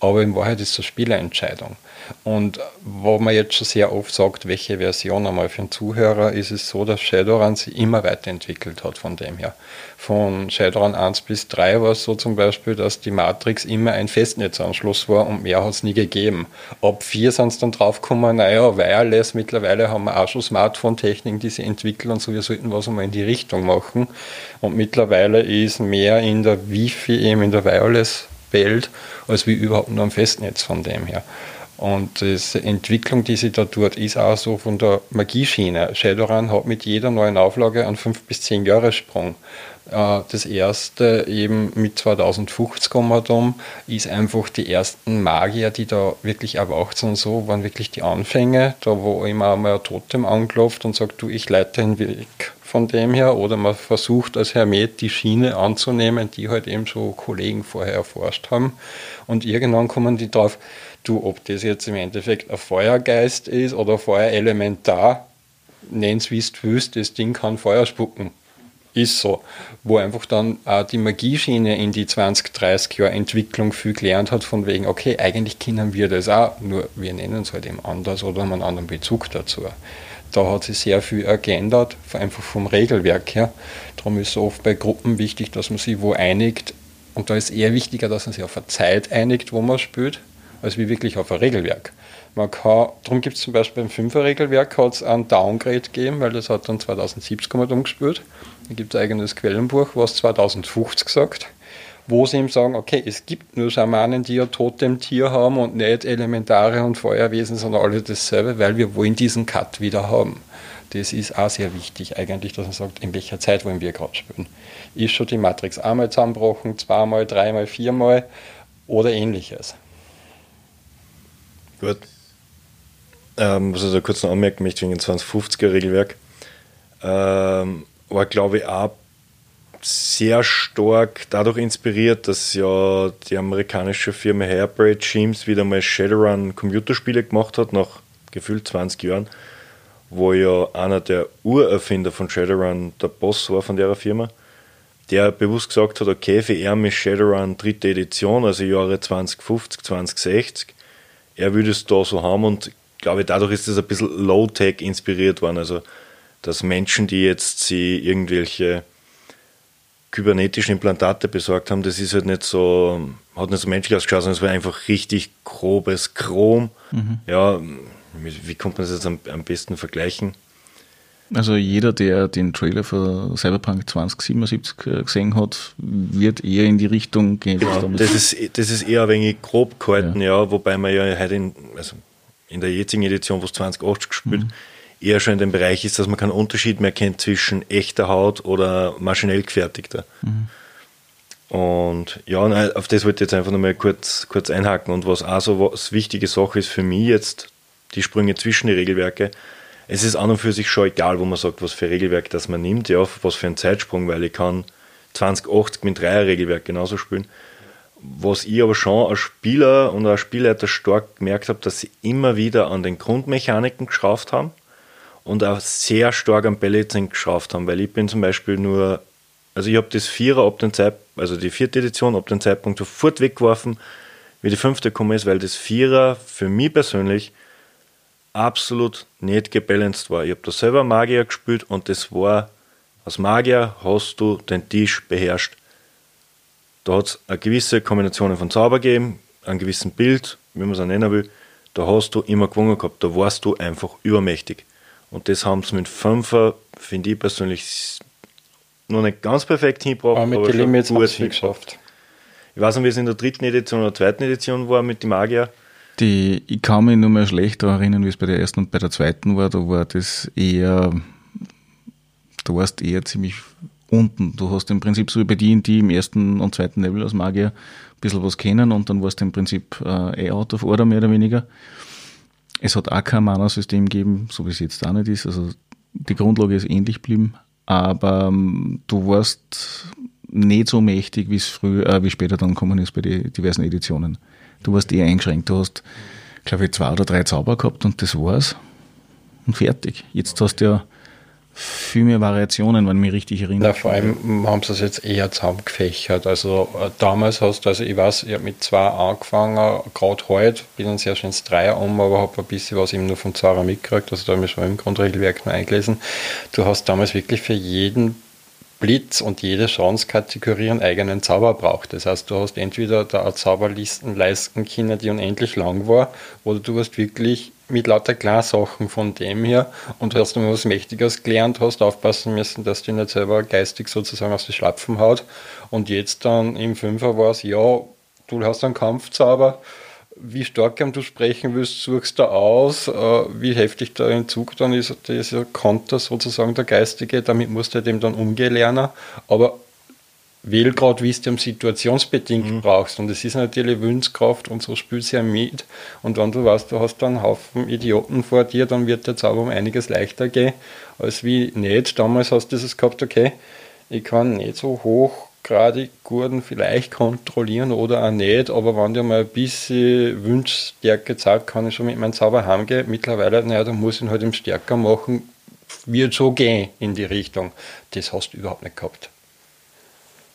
Aber in Wahrheit ist es eine Spielerentscheidung. Und wo man jetzt schon sehr oft sagt, welche Version einmal für einen Zuhörer, ist es so, dass Shadowrun sich immer weiterentwickelt hat von dem her. Von Shadowrun 1 bis 3 war es so zum Beispiel, dass die Matrix immer ein Festnetzanschluss war und mehr hat es nie gegeben. Ab 4 sind es dann draufgekommen, naja, Wireless, mittlerweile haben wir auch schon Smartphone-Techniken, die sie entwickeln und so, wir sollten was einmal in die Richtung machen. Und mittlerweile ist mehr in der Wi-Fi, eben in der Wireless-Welt, als wie überhaupt nur am Festnetz von dem her. Und diese Entwicklung, die sie da tut, ist auch so von der Magieschiene. Shadowrun hat mit jeder neuen Auflage einen 5 bis 10 Jahre Sprung. Äh, Das erste eben mit 2050 kommen um, ist einfach die ersten Magier, die da wirklich erwacht sind, so waren wirklich die Anfänge, da wo immer einmal ein Totem anklopft und sagt, du, ich leite den Weg von dem her, oder man versucht als Hermet die Schiene anzunehmen, die halt eben so Kollegen vorher erforscht haben. Und irgendwann kommen die drauf, du, ob das jetzt im Endeffekt ein Feuergeist ist oder Feuerelementar, nenn's wie du willst, das Ding kann Feuer spucken. Ist so. Wo einfach dann auch die Magieschiene in die 20, 30 Jahre Entwicklung viel gelernt hat, von wegen, okay, eigentlich kennen wir das auch, nur wir nennen es halt eben anders oder haben einen anderen Bezug dazu. Da hat sich sehr viel geändert, einfach vom Regelwerk her. Darum ist es oft bei Gruppen wichtig, dass man sich wo einigt. Und da ist eher wichtiger, dass man sich auf eine Zeit einigt, wo man spielt, als wie wirklich auf ein Regelwerk. Man kann, darum gibt es zum Beispiel beim Fünfer-Regelwerk hat es einen Downgrade gegeben, weil das hat dann 2070 mal umgespielt. Da gibt es ein eigenes Quellenbuch, was 2050 sagt, wo sie ihm sagen, okay, es gibt nur Schamanen, die ja Totemtier haben und nicht Elementare und Feuerwesen, sondern alle dasselbe, weil wir wollen diesen Cut wieder haben. Das ist auch sehr wichtig eigentlich, dass man sagt, in welcher Zeit wollen wir gerade spielen. Ist schon die Matrix einmal zusammengebrochen, zweimal, dreimal, viermal oder ähnliches. Gut. Ähm, was ich da kurz noch anmerken möchte wegen dem 2050er Regelwerk, ähm, war glaube ich auch sehr stark dadurch inspiriert, dass ja die amerikanische Firma Hairbraid Teams wieder mal Shadowrun Computerspiele gemacht hat, nach gefühlt 20 Jahren, wo ja einer der Urerfinder von Shadowrun der Boss war von der Firma, der bewusst gesagt hat, okay, für ihn ist Shadowrun dritte Edition, also Jahre 2050, 2060. Er würde es da so haben und glaube, dadurch ist es ein bisschen Low-Tech inspiriert worden. Also, dass Menschen, die jetzt sie irgendwelche kybernetischen Implantate besorgt haben, das ist halt nicht so, hat nicht so menschlich ausgeschaut, sondern es war einfach richtig grobes Chrom. Mhm. Ja, wie kommt man das jetzt am, am, besten vergleichen? Also jeder, der den Trailer für Cyberpunk 2077 äh, gesehen hat, wird eher in die Richtung gehen. Ja, das, ist, das ist eher ein wenig grob gehalten, ja. ja wobei man ja heute in, also in der jetzigen Edition, wo es 2080 gespielt, mhm. Eher schon in dem Bereich ist, dass man keinen Unterschied mehr kennt zwischen echter Haut oder maschinell gefertigter. Mhm. Und ja, auf das wollte ich jetzt einfach nochmal kurz, kurz einhaken. Und was auch so was wichtige Sache ist für mich jetzt, die Sprünge zwischen die Regelwerke, es ist an und für sich schon egal, wo man sagt, was für Regelwerk das man nimmt, ja, was für einen Zeitsprung, weil ich kann 2080 mit Dreier-Regelwerk genauso spielen. Was ich aber schon als Spieler und als Spielleiter stark gemerkt habe, dass sie immer wieder an den Grundmechaniken geschraubt haben und auch sehr stark am Balancing geschraubt haben, weil ich bin zum Beispiel nur, also ich habe das Vierer ab dem Zeit, also die vierte Edition ab dem Zeitpunkt sofort weggeworfen, wie die fünfte gekommen ist, weil das Vierer für mich persönlich absolut nicht gebalanced war. Ich habe da selber Magier gespielt und das war, als Magier hast du den Tisch beherrscht. Da hat es eine gewisse Kombination von Zauber gegeben, einen gewissen Bild, wie man es nennen will. Da hast du immer gewonnen gehabt, da warst du einfach übermächtig. Und das haben sie mit Fünfer, finde ich persönlich, noch nicht ganz perfekt hingebracht. Aber mit den Limits gut geschafft. Ich weiß nicht, wie es in der dritten Edition oder zweiten Edition war mit dem Magier. Die, ich kann mich nur mehr schlecht daran erinnern, wie es bei der ersten und bei der zweiten war. Da war das eher, da warst eher ziemlich unten. Du hast im Prinzip so wie bei die, die im ersten und zweiten Level als Magier ein bisschen was kennen und dann warst du im Prinzip äh, eh out of order mehr oder weniger. Es hat auch kein Mana-System gegeben, so wie es jetzt auch nicht ist. Also die Grundlage ist ähnlich geblieben, aber ähm, du warst nicht so mächtig, wie es früher, äh, wie später dann gekommen ist bei den diversen Editionen. Du warst eher eingeschränkt. Du hast, glaube ich, zwei oder drei Zauber gehabt und das war's. Und fertig. Jetzt hast du ja viel mehr Variationen, wenn ich mich richtig erinnere. Ja, vor allem haben sie es jetzt eher zusammengefächert. Also äh, damals hast du, also ich weiß, ich habe mit zwei angefangen, gerade heute, bin dann sehr schön ins Dreier um, aber habe ein bisschen was eben nur von Zara mitgekriegt, also da habe ich schon im Grundregelwerk nur eingelesen. Du hast damals wirklich für jeden Blitz und jede Chance-Kategorie einen eigenen Zauber braucht. Das heißt, du hast entweder da Zauberlisten leisten können, die unendlich lang war, oder du hast wirklich mit lauter Klarsachen von dem her. Und hast noch was Mächtiges gelernt, hast aufpassen müssen, dass du nicht selber geistig sozusagen aus den Schlapfen haut. Und jetzt dann im Fünfer war es, ja, du hast einen Kampfzauber, wie stark du sprechen willst, suchst du aus, äh, wie heftig der Entzug dann ist, dieser Konter sozusagen der geistige, damit musst du dem dann umgehen lernen. Aber wähl gerade, wie es du situationsbedingt mhm. brauchst. Und es ist natürlich Willenskraft und so spielst du ja mit. Und wenn du weißt, du hast da einen Haufen Idioten vor dir, dann wird der Zauber um einiges leichter gehen, als wie nicht. Damals hast du das gehabt, okay, ich kann nicht so hoch gerade Gurden vielleicht kontrollieren oder auch nicht, aber wenn der mal ein bisschen Wünschstärke zeigt, kann ich schon mit meinem Zauber heimgehen. Mittlerweile, naja, da muss ich ihn halt im Stärker machen, wird so gehen in die Richtung. Das hast du überhaupt nicht gehabt.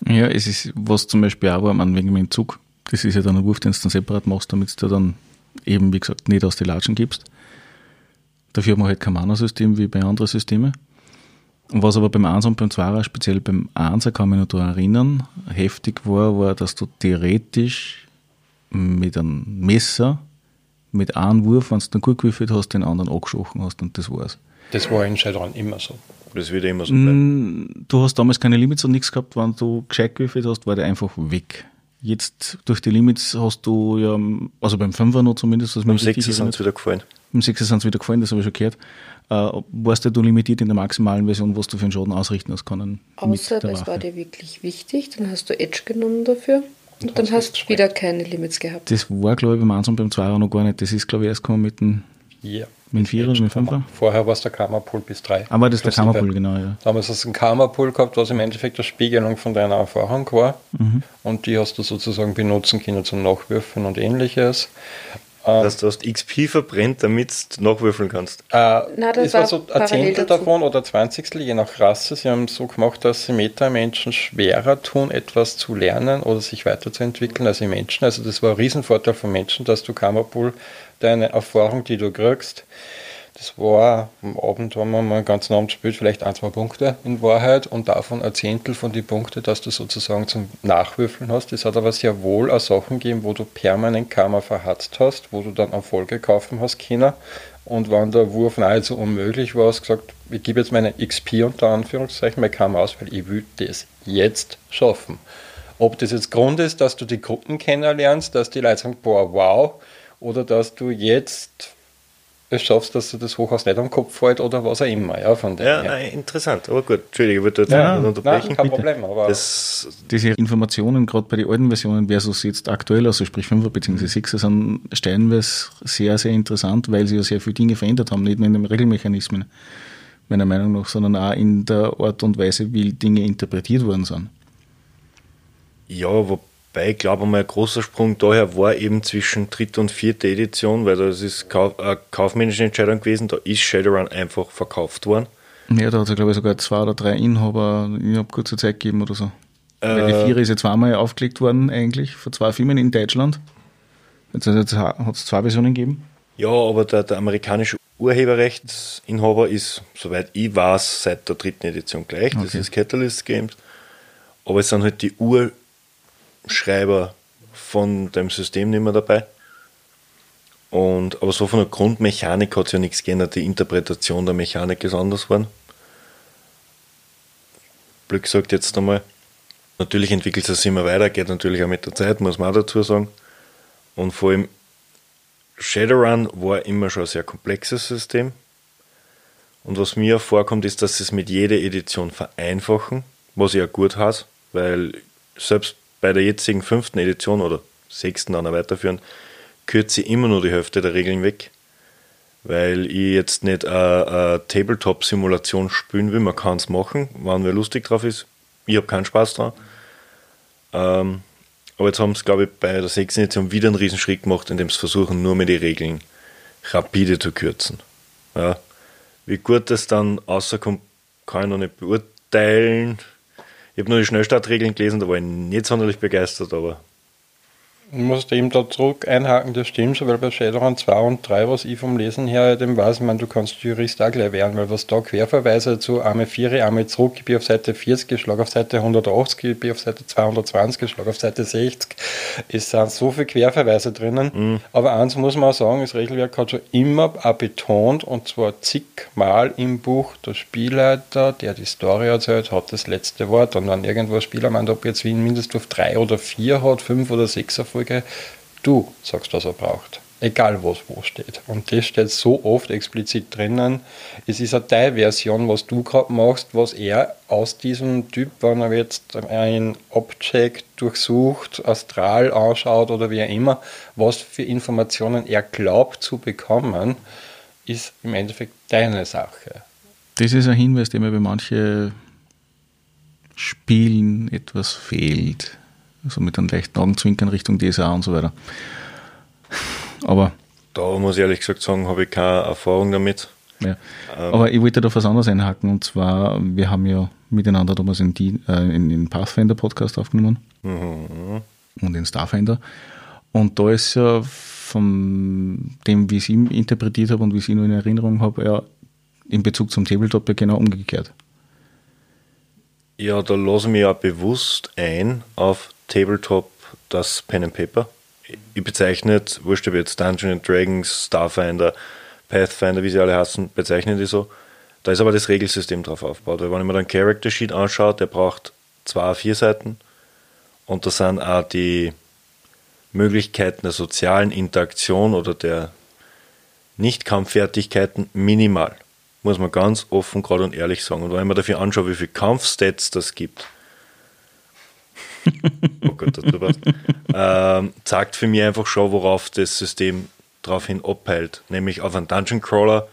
Ja, es ist, was zum Beispiel auch war, man wegen dem Entzug, das ist ja dann ein Wurf, den du dann separat machst, damit du dann eben, wie gesagt, nicht aus den Latschen gibst. Dafür haben wir halt kein Mana-System wie bei anderen Systemen. Was aber beim 1 und beim 2 speziell beim 1 kann mich noch erinnern, heftig war, war, dass du theoretisch mit einem Messer, mit einem Wurf, wenn du dann gut gewürfelt hast, den anderen angeschochen hast und das war's. Das war in Shadowrun immer so. Das wird immer so bleiben. Mm, du hast damals keine Limits und nichts gehabt, wenn du gescheit gewürfelt hast, war der einfach weg. Jetzt durch die Limits hast du ja, also beim 5er noch zumindest, das Beim 6 sind es wieder gefallen. Beim 6 sind es wieder gefallen, das habe ich schon gehört äh, warst du limitiert in der maximalen Version, was du für einen Schaden ausrichten hast können. Außer das war dir wirklich wichtig, dann hast du Edge genommen dafür. Und dann hast du wieder keine Limits gehabt. Das war, glaube ich, beim 1 und beim 2 noch gar nicht. Das ist, glaube ich, erst gekommen mit dem Ja. Mit dem 4 oder mit 5 Vorher war es der Kammerpool bis 3. Aber das ist der Kammerpool, genau, ja. Damals hast du einen Karma-Pool gehabt, was im Endeffekt eine Spiegelung von deiner Erfahrung war. Mhm. Und die hast du sozusagen benutzen können zum Nachwürfen und ähnliches. Dass du hast XP verbrennt, damit du nachwürfeln kannst. Äh, Na, das es war war so ein Zehntel dazu. davon oder Zwanzigstel, je nach Rasse. Sie haben es so gemacht, dass sie Meta-Menschen schwerer tun, etwas zu lernen oder sich weiterzuentwickeln als die Menschen. Also das war ein Riesenvorteil von Menschen, dass du Kammerpool, deine Erfahrung, die du kriegst, das war am Abend, haben wir mal einen ganzen Abend gespielt, vielleicht ein, zwei Punkte in Wahrheit und davon ein Zehntel von die Punkte, dass du sozusagen zum Nachwürfeln hast. Es hat aber sehr wohl auch Sachen gegeben, wo du permanent Karma verhatzt hast, wo du dann Erfolge kaufen hast können. Und wenn der Wurf nahezu unmöglich war, hast du gesagt, ich gebe jetzt meine XP unter Anführungszeichen bei Karma aus, weil ich will das jetzt schaffen. Ob das jetzt Grund ist, dass du die Gruppen kennenlernst, dass die Leute sagen, boah, wow, oder dass du jetzt es schaffst, dass du das Hochhaus nicht am Kopf fällt oder was auch immer. Ja, von dem Ja, nein, interessant. Aber gut, Entschuldige, ich wollte jetzt Ja, nicht unterbrechen. nein, kein. Problem, aber Das, Diese Informationen, gerade bei den alten Versionen versus jetzt aktuell, also sprich 5er bzw. 6er, sind stellenweise sehr, sehr interessant, weil sie ja sehr viele Dinge verändert haben, nicht nur in den Regelmechanismen, meiner Meinung nach, sondern auch in der Art und Weise, wie Dinge interpretiert worden sind. ja, wobei, ich glaube, mal ein großer Sprung daher war eben zwischen dritter und vierter Edition, weil das ist kau eine kaufmännische Entscheidung gewesen, da ist Shadowrun einfach verkauft worden. Ja, da hat es, glaube ich, sogar zwei oder drei Inhaber innerhalb kurzer Zeit gegeben oder so. Weil die Äh, Vierer ist ja zweimal aufgelegt worden, eigentlich, von zwei Firmen in Deutschland. Jetzt hat es zwei Versionen gegeben. Ja, aber der, der amerikanische Urheberrechtsinhaber ist, soweit ich weiß, seit der dritten Edition gleich. Das Okay. ist Catalyst Games. Aber es sind halt die Urschreiber von dem System nicht mehr dabei. Und, aber so von der Grundmechanik hat sich ja nichts geändert. Die Interpretation der Mechanik ist anders geworden. Blöd gesagt jetzt einmal. Natürlich entwickelt es sich immer weiter, geht natürlich auch mit der Zeit, muss man auch dazu sagen. Und vor allem Shadowrun war immer schon ein sehr komplexes System. Und was mir vorkommt, ist, dass sie es mit jeder Edition vereinfachen, was ich auch gut heiße, weil selbst bei der jetzigen fünften Edition oder sechsten dann weiterführen, kürze ich immer nur die Hälfte der Regeln weg, weil ich jetzt nicht eine, Tabletop-Simulation spielen will. Man kann es machen, wenn wer lustig drauf ist. Ich habe keinen Spaß dran. Ähm, aber jetzt haben sie, glaube ich, bei der sechsten Edition wieder einen Riesenschritt gemacht, indem sie versuchen, nur mehr die Regeln rapide zu kürzen. Ja. Wie gut das dann rauskommt, kann ich noch nicht beurteilen. Ich habe nur die Schnellstartregeln gelesen, da war ich nicht sonderlich begeistert, aber Ich muss eben da zurück einhaken, das stimmt schon, weil bei Shadowrun 2 und 3, was ich vom Lesen her dem weiß, ich meine, du kannst Jurist auch gleich werden, weil was da Querverweise zu Arme 4, Arme zurück, ich bin auf Seite 40, ich auf Seite 180, ich bin auf Seite 220, ich auf Seite 60. Es sind so viele Querverweise drinnen. Aber eins muss man auch sagen, das Regelwerk hat schon immer auch betont, und zwar zigmal im Buch, der Spielleiter, der die Story erzählt, hat das letzte Wort. Und wenn irgendwo ein Spieler meint, ob jetzt Wien Mindestwurf 3 oder 4 hat, 5 oder 6 Erfolge, du sagst, was er braucht. Egal, was wo steht. Und das steht so oft explizit drinnen. Es ist eine Teilversion, was du gerade machst, was er aus diesem Typ, wenn er jetzt ein Object durchsucht, astral anschaut oder wie auch immer, was für Informationen er glaubt zu bekommen, ist im Endeffekt deine Sache. Das ist ein Hinweis, der mir bei manchen Spielen etwas fehlt. Also mit einem leichten Augenzwinkern Richtung DSA und so weiter. Aber, da muss ich ehrlich gesagt sagen, habe ich keine Erfahrung damit. ja. Aber ich wollte da was anderes einhaken und zwar, wir haben ja miteinander damals in, die, äh, in den Pathfinder Podcast aufgenommen und den Starfinder. Und da ist ja von dem, wie ich es ihm interpretiert habe und wie ich es nur in Erinnerung habe, ja in Bezug zum Tabletop ja genau umgekehrt. Ja, da lasse ich mich ja bewusst ein auf Tabletop das Pen and Paper. Ich bezeichne, wurscht ob jetzt Dungeons and Dragons, Starfinder, Pathfinder, wie sie alle heißen, bezeichne die so. Da ist aber das Regelsystem drauf aufgebaut. Weil wenn mir dann Character Sheet anschaue, der braucht zwei vier Seiten und da sind auch die Möglichkeiten der sozialen Interaktion oder der Nicht-Kampffertigkeiten minimal. Muss man ganz offen, gerade und ehrlich sagen. Und wenn mir dafür anschaue, wie viele Kampfstats das gibt, oh Gott, das passt, ähm, zeigt für mich einfach schon, worauf das System daraufhin abhält, nämlich auf einen Dungeon Crawler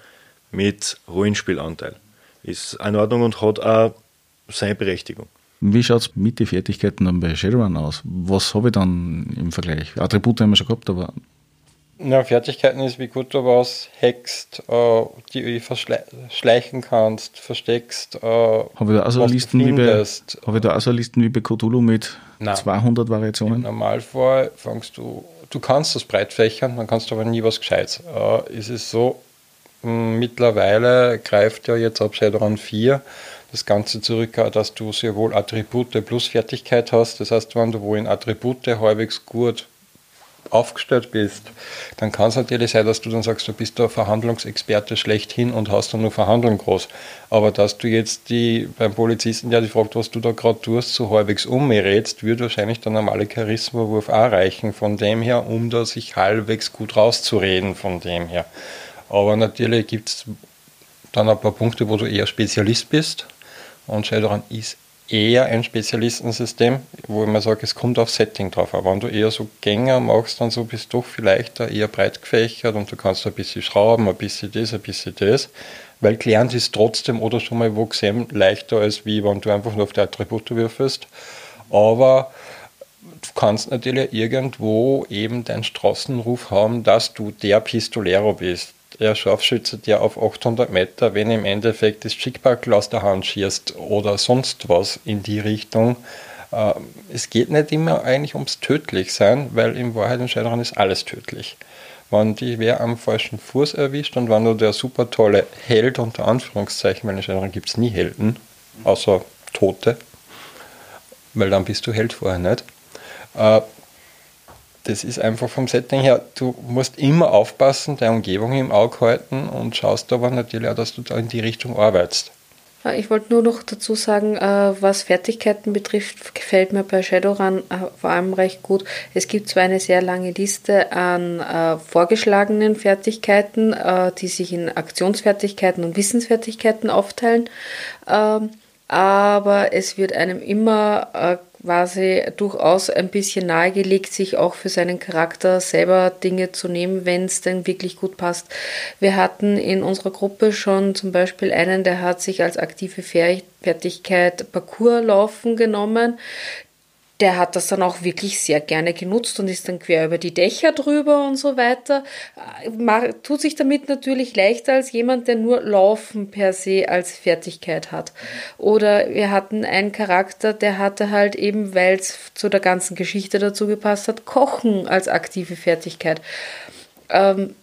mit Rollenspielanteil. Ist in Ordnung und hat auch seine Berechtigung. Wie schaut es mit den Fertigkeiten dann bei Shadowrun aus? Was habe ich dann im Vergleich? Attribute haben wir schon gehabt, aber. Ja, Fertigkeiten ist, wie gut du was hackst, äh, die verschleichen kannst, versteckst. Äh, habe ich da auch so Listen wie bei, habe ich da auch so Listen wie bei Cthulhu mit Nein. 200 Variationen? Im Normalfall fängst du, du kannst das breit fächern, dann kannst du aber nie was Gescheites. Äh, ist es so, mittlerweile greift ja jetzt ab Shadowrun 4 das Ganze zurück, dass du sehr wohl Attribute plus Fertigkeit hast. Das heißt, wenn du wo in Attribute halbwegs gut aufgestellt bist, dann kann es natürlich sein, dass du dann sagst, du bist der Verhandlungsexperte schlechthin und hast dann nur Verhandeln groß. Aber dass du jetzt die beim Polizisten, der dich fragt, was du da gerade tust, so halbwegs um redst, würde wahrscheinlich der normale Charisma-Wurf auch reichen von dem her, um da sich halbwegs gut rauszureden von dem her. Aber natürlich gibt es dann ein paar Punkte, wo du eher Spezialist bist und Shadowrun ist eher ein Spezialistensystem, wo mir sage, es kommt auf Setting drauf. Aber wenn du eher so Gänger machst, dann so bist du vielleicht eher breit gefächert und du kannst ein bisschen schrauben, ein bisschen das, ein bisschen das. Weil gelernt ist trotzdem oder schon mal wo gesehen leichter als wie wenn du einfach nur auf die Attribute würfelst. Aber du kannst natürlich irgendwo eben deinen Straßenruf haben, dass du der Pistolero bist der Scharfschütze, der auf 800 Meter, wenn im Endeffekt das Schickbackel aus der Hand schießt oder sonst was in die Richtung. Äh, es geht nicht immer eigentlich ums Tödlichsein, weil in Wahrheit im Shadowrun ist alles tödlich. Wenn die wer am falschen Fuß erwischt und wenn du der super tolle Held unter Anführungszeichen, weil in Shadowrun gibt es nie Helden, außer Tote, weil dann bist du Held vorher nicht. Das ist einfach vom Setting her, du musst immer aufpassen, deine Umgebung im Auge halten und schaust aber natürlich auch, dass du da in die Richtung arbeitest. Ich wollte nur noch dazu sagen, äh, was Fertigkeiten betrifft, gefällt mir bei Shadowrun äh, vor allem recht gut. Es gibt zwar eine sehr lange Liste an äh, vorgeschlagenen Fertigkeiten, die sich in Aktionsfertigkeiten und Wissensfertigkeiten aufteilen, ähm, aber es wird einem immer quasi durchaus ein bisschen nahegelegt, sich auch für seinen Charakter selber Dinge zu nehmen, wenn es denn wirklich gut passt. Wir hatten in unserer Gruppe schon zum Beispiel einen, der hat sich als aktive Fertigkeit Parcours laufen genommen der hat das dann auch wirklich sehr gerne genutzt und ist dann quer über die Dächer drüber und so weiter. Tut sich damit natürlich leichter als jemand, der nur Laufen per se als Fertigkeit hat. Oder wir hatten einen Charakter, der hatte halt eben, weil es zu der ganzen Geschichte dazu gepasst hat, Kochen als aktive Fertigkeit. Ähm,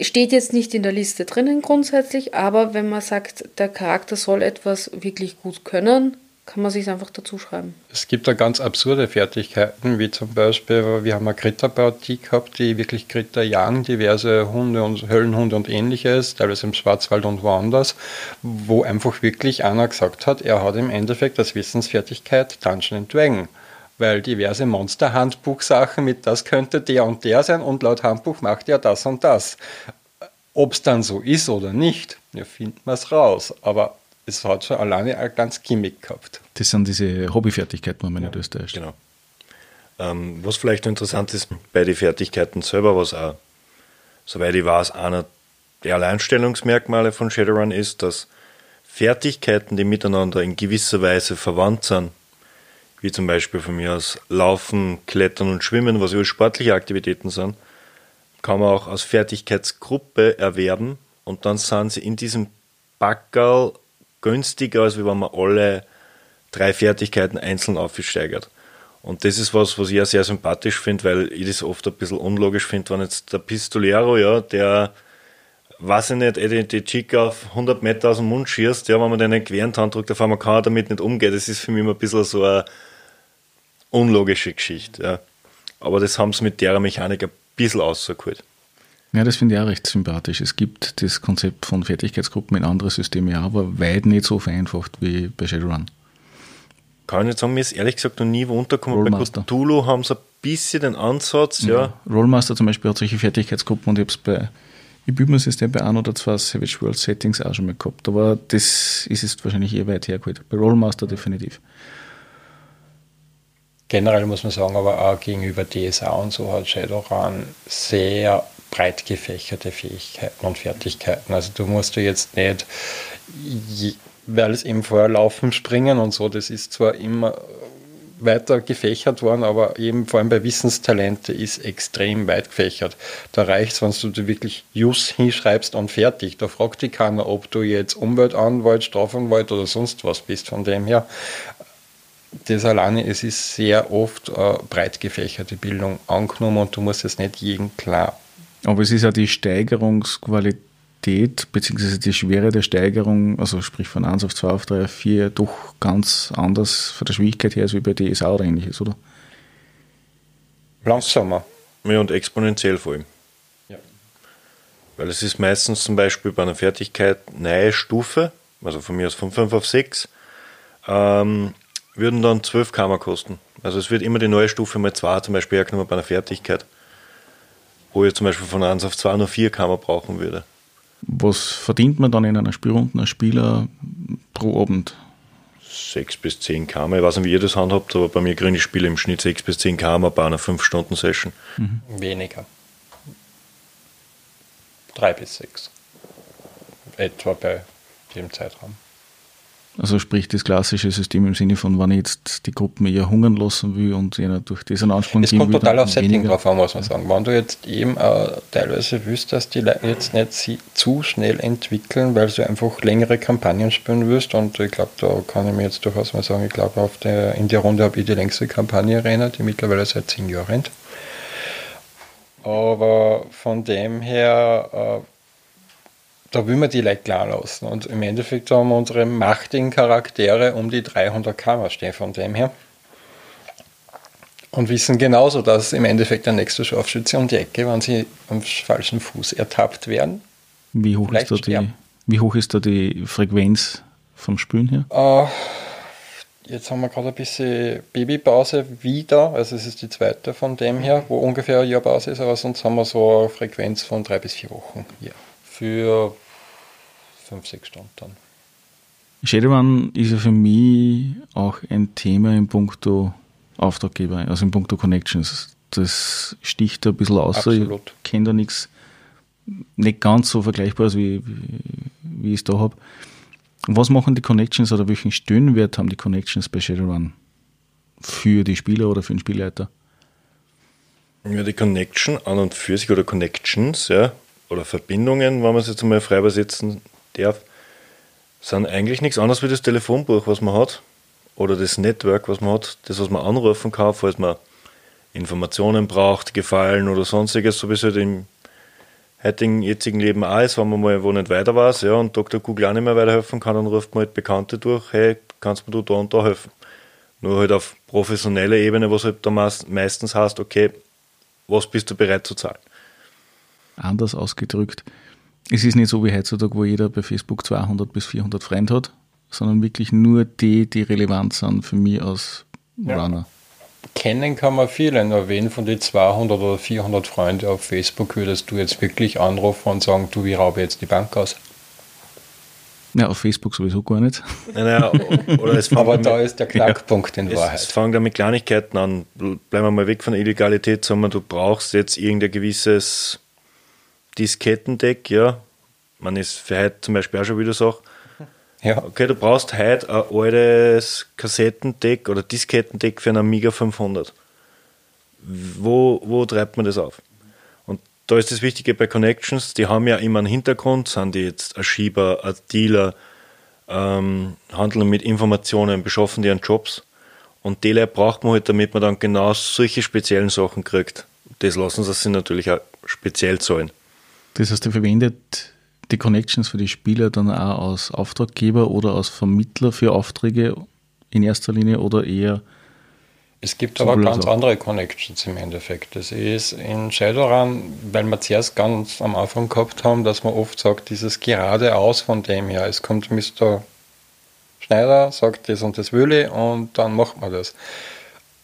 steht jetzt nicht in der Liste drinnen grundsätzlich, aber wenn man sagt, der Charakter soll etwas wirklich gut können, kann man sich einfach dazu schreiben. Es gibt da ganz absurde Fertigkeiten, wie zum Beispiel, wir haben eine Kritterpartie gehabt, die wirklich Kritter jagen, diverse Hunde und Höllenhunde und ähnliches, teilweise im Schwarzwald und woanders, wo einfach wirklich einer gesagt hat, er hat im Endeffekt als Wissensfertigkeit Dungeon Dragon weil diverse Monster-Handbuchsachen mit das könnte der und der sein und laut Handbuch macht er das und das. Ob es dann so ist oder nicht, wir finden es raus. Aber es hat schon alleine ein ganz Gimmick gehabt. Das sind diese Hobbyfertigkeiten, wenn man ja. nicht täuscht. Genau. Ähm, was vielleicht interessant ist bei den Fertigkeiten selber, was auch, soweit ich weiß, einer der Alleinstellungsmerkmale von Shadowrun ist, dass Fertigkeiten, die miteinander in gewisser Weise verwandt sind, wie zum Beispiel von mir aus Laufen, Klettern und Schwimmen, was ja sportliche Aktivitäten sind, kann man auch als Fertigkeitsgruppe erwerben und dann sind sie in diesem Backerl günstiger, als wenn man alle drei Fertigkeiten einzeln aufsteigert. Und das ist was, was ich ja sehr sympathisch finde, weil ich das oft ein bisschen unlogisch finde, wenn jetzt der Pistolero, ja, der, weiß ich nicht, die, die Chica auf 100 Meter aus dem Mund schießt, ja, wenn man den einen Hand drückt, auf einmal kann er damit nicht umgehen. Das ist für mich immer ein bisschen so eine unlogische Geschichte, ja. Aber das haben sie mit der Mechanik ein bisschen rausgeholt. Ja, das finde ich auch recht sympathisch. Es gibt das Konzept von Fertigkeitsgruppen in andere Systeme ja, aber weit nicht so vereinfacht wie bei Shadowrun. Kann ich nicht sagen, mir ist ehrlich gesagt noch nie wo untergekommen. Bei Cthulhu haben sie ein bisschen den Ansatz, ja. ja. Rollmaster zum Beispiel hat solche Fertigkeitsgruppen und ich habe es bei ich bin mir System bei ein oder zwei Savage World Settings auch schon mal gehabt, aber das ist jetzt wahrscheinlich eher weit hergeholt. Bei Rollmaster definitiv. generell muss man sagen, aber auch gegenüber DSA und so hat Shadowrun sehr breit gefächerte Fähigkeiten und Fertigkeiten. Also du musst du jetzt nicht, weil es eben vorher laufen, springen und so, das ist zwar immer weiter gefächert worden, aber eben vor allem bei Wissenstalente ist extrem weit gefächert. Da reicht es, wenn du wirklich Jus hinschreibst und fertig. Da fragt dich keiner, ob du jetzt Umweltanwalt, Strafanwalt oder sonst was bist. Von dem her, das alleine, es ist sehr oft eine breit gefächerte Bildung angenommen und du musst es nicht jedem klar. Aber es ist ja die Steigerungsqualität bzw. die Schwere der Steigerung, also sprich von 1 auf 2 auf 3 auf 4, doch ganz anders von der Schwierigkeit her als wie bei DSA oder ähnliches, oder? Langsamer. Ja, und exponentiell vor allem. Ja. Weil es ist meistens zum Beispiel bei einer Fertigkeit neue Stufe, also von mir aus von 5 auf 6, ähm, würden dann 12 Kammer kosten. Also es wird immer die neue Stufe mal 2 zum Beispiel hergenommen bei einer Fertigkeit, wo ich zum Beispiel von 1 auf 2 nur 4 Kammer brauchen würde. Was verdient man dann in einer Spielrunde als Spieler pro Abend? Sechs bis zehn km. Ich weiß nicht, wie ihr das handhabt, aber bei mir kriege ich Spiele im Schnitt sechs bis zehn km bei einer 5-Stunden-Session. Mhm. Weniger. Drei bis sechs. Etwa bei dem Zeitraum. Also sprich das klassische System im Sinne von, wenn ich jetzt die Gruppen eher hungern lassen will und ihnen durch diesen Anspruch Es kommt total auf Setting drauf an, muss man sagen. Wenn du jetzt eben äh, teilweise willst, dass die Leute jetzt nicht zu schnell entwickeln, weil sie einfach längere Kampagnen spielen willst und ich glaube, da kann ich mir jetzt durchaus mal sagen, ich glaube, in der Runde habe ich die längste Kampagne erinnert, die mittlerweile seit zehn Jahren rennt. Aber von dem her... Äh, da will man die Leute klar lassen. Und im Endeffekt haben wir unsere machtigen Charaktere um die 300 Kammer stehen von dem her. Und wissen genauso, dass im Endeffekt der nächste Scharfschütze um die Ecke, wenn sie am falschen Fuß ertappt werden. Wie hoch, ist da, die, wie hoch ist da die Frequenz vom Spülen her? Uh, jetzt haben wir gerade ein bisschen Babypause wieder, also es ist die zweite von dem her, wo ungefähr ein Jahr Pause ist, aber sonst haben wir so eine Frequenz von drei bis vier Wochen. Ja für 5, 6 Stunden dann. Shadowrun ist ja für mich auch ein Thema in puncto Auftraggeber, also in puncto Connections. Das sticht da ein bisschen aus. Absolut. Ich kenne da nichts, nicht ganz so vergleichbares, wie, wie, wie ich es da habe. Was machen die Connections oder welchen Stöhnwert haben die Connections bei Shadowrun für die Spieler oder für den Spielleiter? Ja, die Connection an und für sich oder Connections, ja, oder Verbindungen, wenn man es jetzt einmal frei übersetzen darf, sind eigentlich nichts anderes wie das Telefonbuch, was man hat, oder das Network, was man hat, das, was man anrufen kann, falls man Informationen braucht, Gefallen oder sonstiges, so wie es halt im heutigen, jetzigen Leben auch ist, wenn man mal wo nicht weiter weiß, ja, und Dr. Google auch nicht mehr weiterhelfen kann, dann ruft man halt Bekannte durch, hey, kannst mir du da und da helfen? Nur halt auf professioneller Ebene, was halt da meistens heißt, okay, was bist du bereit zu zahlen? Anders ausgedrückt. Es ist nicht so wie heutzutage, wo jeder bei Facebook 200 bis 400 Freunde hat, sondern wirklich nur die, die relevant sind für mich als Runner. Kennen kann man viele, nur wen von den 200 oder 400 Freunden auf Facebook würdest du jetzt wirklich anrufen und sagen, du, wie raube jetzt die Bank aus? Ja, auf Facebook sowieso gar nicht. Naja, Aber da ist der Knackpunkt ja. in Wahrheit. Es, es fängt da mit Kleinigkeiten an. Bleiben wir mal weg von der Illegalität, sondern du brauchst jetzt irgendein gewisses Diskettendeck, ja. Man ist für heute zum Beispiel auch schon wieder so. Ja. Okay, du brauchst heute ein altes Kassettendeck oder Diskettendeck für einen Amiga 500. Wo, wo treibt man das auf? Und da ist das Wichtige bei Connections, die haben ja immer einen Hintergrund, sind die jetzt ein Schieber, ein Dealer, ähm, handeln mit Informationen, beschaffen die an Jobs. Und die Leute braucht man halt, damit man dann genau solche speziellen Sachen kriegt. Das lassen sie sich natürlich auch speziell zahlen. Das heißt, er verwendet die Connections für die Spieler dann auch als Auftraggeber oder als Vermittler für Aufträge in erster Linie oder eher. Es gibt aber ganz andere Connections im Endeffekt. Das ist in Shadowrun, weil wir zuerst ganz am Anfang gehabt haben, dass man oft sagt, dieses geradeaus von dem her. Es kommt Mr. Schneider, sagt das und das will ich und dann macht man das.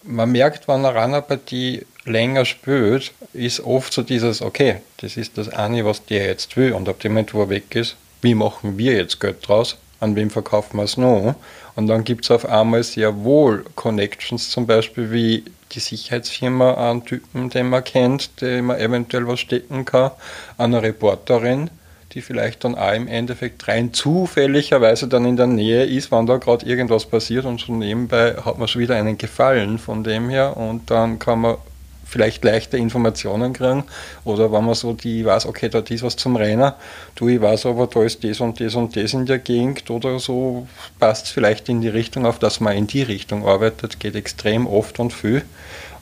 Man merkt, wenn eine Runnerpartie länger spielt, ist oft so dieses, okay, das ist das eine, was der jetzt will und ab dem Moment, wo er weg ist, wie machen wir jetzt Geld draus? an wem verkaufen wir es noch? Und dann gibt es auf einmal sehr wohl Connections, zum Beispiel wie die Sicherheitsfirma an Typen, den man kennt, dem man eventuell was stecken kann, an eine Reporterin, die vielleicht dann auch im Endeffekt rein zufälligerweise dann in der Nähe ist, wann da gerade irgendwas passiert und schon nebenbei hat man schon wieder einen Gefallen von dem her und dann kann man vielleicht leichte Informationen kriegen. Oder wenn man so die weiß, okay, da ist was zum Rennen, du, ich weiß aber, da ist das und das und das in der Gegend oder so, passt es vielleicht in die Richtung, auf dass man in die Richtung arbeitet, geht extrem oft und viel.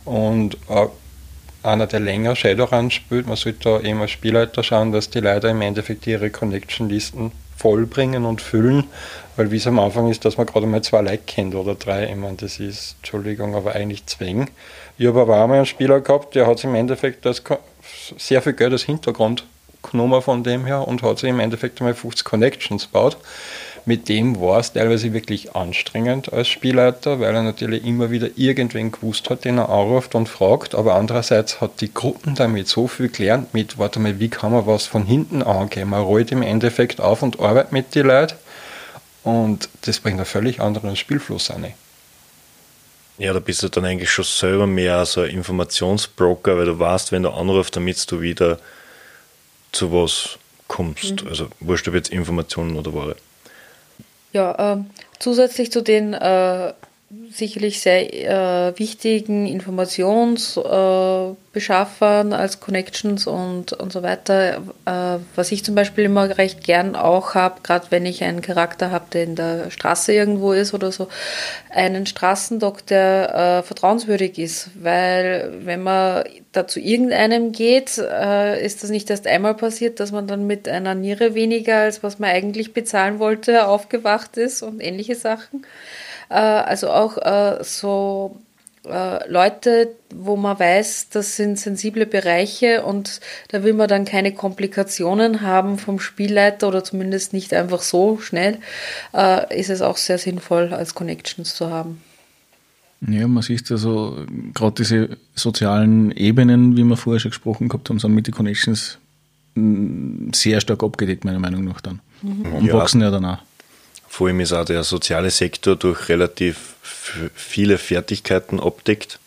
Und äh, einer, der länger Shadowrun spielt, man sollte da eben als Spielleiter schauen, dass die Leute im Endeffekt ihre Connection-Listen vollbringen und füllen, weil wie es am Anfang ist, dass man gerade mal zwei Like kennt oder drei, ich meine, das ist, Entschuldigung, aber eigentlich Zwang. Ich habe aber auch mal einen Spieler gehabt, der hat sich im Endeffekt das sehr viel Geld als Hintergrund genommen von dem her und hat sich im Endeffekt einmal 50 Connections gebaut. Mit dem war es teilweise wirklich anstrengend als Spielleiter, weil er natürlich immer wieder irgendwen gewusst hat, den er anruft und fragt, aber andererseits hat die Gruppen damit so viel gelernt mit, warte mal, wie kann man was von hinten angehen? Man rollt im Endeffekt auf und arbeitet mit den Leuten und das bringt einen völlig anderen Spielfluss an. Ja, da bist du dann eigentlich schon selber mehr so ein Informationsbroker, weil du weißt, wenn du anrufst, damit du wieder zu was kommst. Mhm. Also wurscht ob jetzt Informationen oder Ware. Ja, äh, zusätzlich zu den äh, sicherlich sehr äh, wichtigen Informationsbeschaffern äh, als Connections und, und so weiter. Äh, was ich zum Beispiel immer recht gern auch habe, gerade wenn ich einen Charakter habe, der in der Straße irgendwo ist oder so, einen Straßendock, der äh, vertrauenswürdig ist. Weil wenn man da zu irgendeinem geht, äh, ist das nicht erst einmal passiert, dass man dann mit einer Niere weniger, als was man eigentlich bezahlen wollte, aufgewacht ist und ähnliche Sachen. Äh, also auch äh, so äh, Leute, wo man weiß, das sind sensible Bereiche und da will man dann keine Komplikationen haben vom Spielleiter oder zumindest nicht einfach so schnell, ist es auch sehr sinnvoll, als Connections zu haben. Ja, man sieht also, gerade diese sozialen Ebenen, wie wir vorher schon gesprochen gehabt haben, sind mit den Connections mm, sehr stark abgedeckt, meiner Meinung nach dann. Mhm. Und ja. wachsen ja dann auch. Vor allem ist auch der soziale Sektor durch relativ viele Fertigkeiten abdeckt.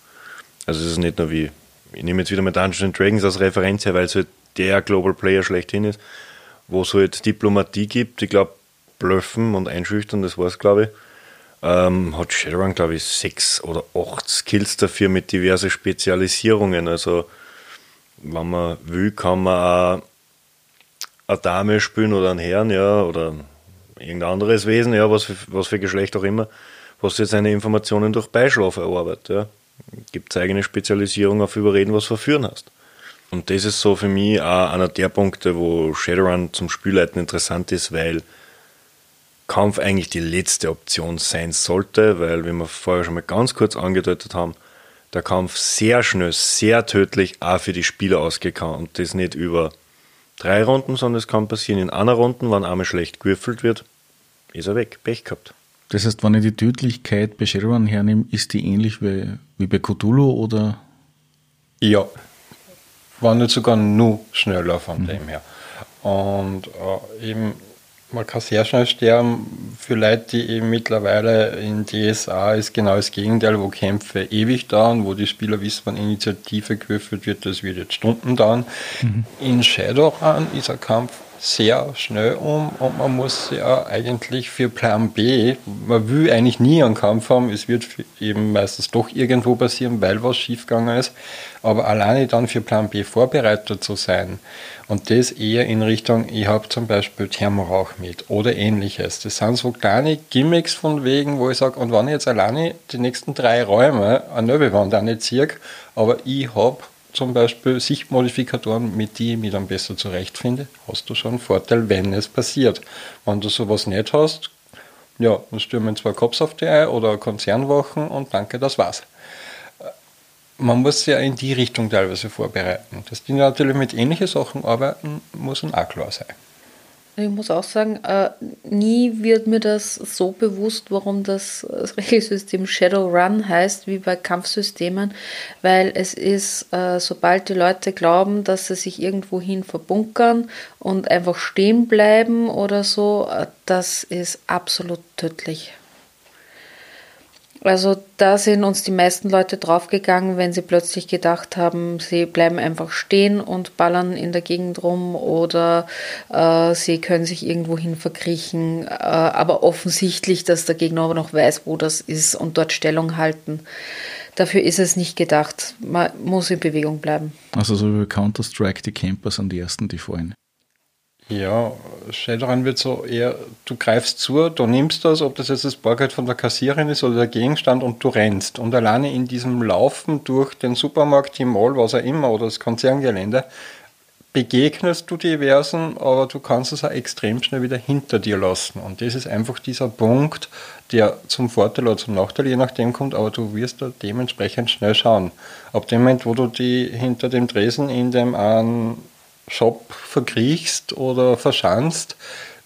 Also es ist nicht nur wie, ich nehme jetzt wieder mal Dungeons Dragons als Referenz her, weil es halt der Global Player schlechthin ist, wo es halt Diplomatie gibt. Ich glaube, Blöffen und Einschüchtern, das war es, glaube ich. Ähm, hat Shadowrun, glaube ich, sechs oder acht Skills dafür mit diversen Spezialisierungen. Also, wenn man will, kann man auch eine Dame spielen oder einen Herrn, ja, oder irgendein anderes Wesen, ja, was für, was für Geschlecht auch immer, was jetzt seine Informationen durch Beischlaf erarbeitet. Ja. Gibt es eigene Spezialisierung auf Überreden, was verführen hast. Und das ist so für mich auch einer der Punkte, wo Shadowrun zum Spielleiten interessant ist, weil Kampf eigentlich die letzte Option sein sollte, weil, wie wir vorher schon mal ganz kurz angedeutet haben, der Kampf sehr schnell, sehr tödlich auch für die Spieler ausgehen kann und das nicht über drei Runden, sondern es kann passieren in einer Runde, wenn einmal schlecht gewürfelt wird, ist er weg, Pech gehabt. Das heißt, wenn ich die Tödlichkeit bei Shadowrun hernehme, ist die ähnlich wie, wie bei Cthulhu oder? Ja, war nicht sogar nur schneller von mhm. dem her. Und äh, eben man kann sehr schnell sterben. Für Leute, die eben mittlerweile in DSA ist genau das Gegenteil, wo Kämpfe ewig dauern, wo die Spieler wissen, wann Initiative gewürfelt wird, das wird jetzt Stunden dauern. Mhm. In Shadowrun ist ein Kampf sehr schnell um und man muss ja eigentlich für Plan B, man will eigentlich nie einen Kampf haben, es wird eben meistens doch irgendwo passieren, weil was schiefgegangen ist, aber alleine dann für Plan B vorbereitet zu sein und das eher in Richtung, ich habe zum Beispiel Thermorauch mit oder ähnliches. Das sind so kleine Gimmicks von wegen, wo ich sage, und wenn ich jetzt alleine die nächsten drei Räume eine Nöbelwand auch nicht ziehe, aber ich habe zum Beispiel Sichtmodifikatoren, mit die ich mich dann besser zurechtfinde, hast du schon einen Vorteil, wenn es passiert. Wenn du sowas nicht hast, ja, dann stürmen zwei Cops auf die ein oder Konzernwochen und danke, das war's. Man muss ja in die Richtung teilweise vorbereiten. Dass die natürlich mit ähnlichen Sachen arbeiten, muss dann auch klar sein. Ich muss auch sagen, äh, nie wird mir das so bewusst, warum das Regelsystem Shadowrun heißt, wie bei Kampfsystemen, weil es ist, äh, sobald die Leute glauben, dass sie sich irgendwohin verbunkern und einfach stehen bleiben oder so, äh, das ist absolut tödlich. Also da sind uns die meisten Leute draufgegangen, wenn sie plötzlich gedacht haben, sie bleiben einfach stehen und ballern in der Gegend rum oder äh, sie können sich irgendwohin verkriechen, äh, aber offensichtlich, dass der Gegner aber noch weiß, wo das ist und dort Stellung halten. Dafür ist es nicht gedacht. Man muss in Bewegung bleiben. Also so wie Counter-Strike, die Camper sind die ersten, die fallen. Ja, Shadowrun wird so eher, du greifst zu, du nimmst das, ob das jetzt das Bargeld von der Kassiererin ist oder der Gegenstand und du rennst. Und alleine in diesem Laufen durch den Supermarkt, die Mall, was auch immer, oder das Konzerngelände, begegnest du diversen, aber du kannst es auch extrem schnell wieder hinter dir lassen. Und das ist einfach dieser Punkt, der zum Vorteil oder zum Nachteil je nachdem kommt, aber du wirst da dementsprechend schnell schauen. Ab dem Moment, wo du die hinter dem Tresen in dem einen Shop verkriechst oder verschanzt,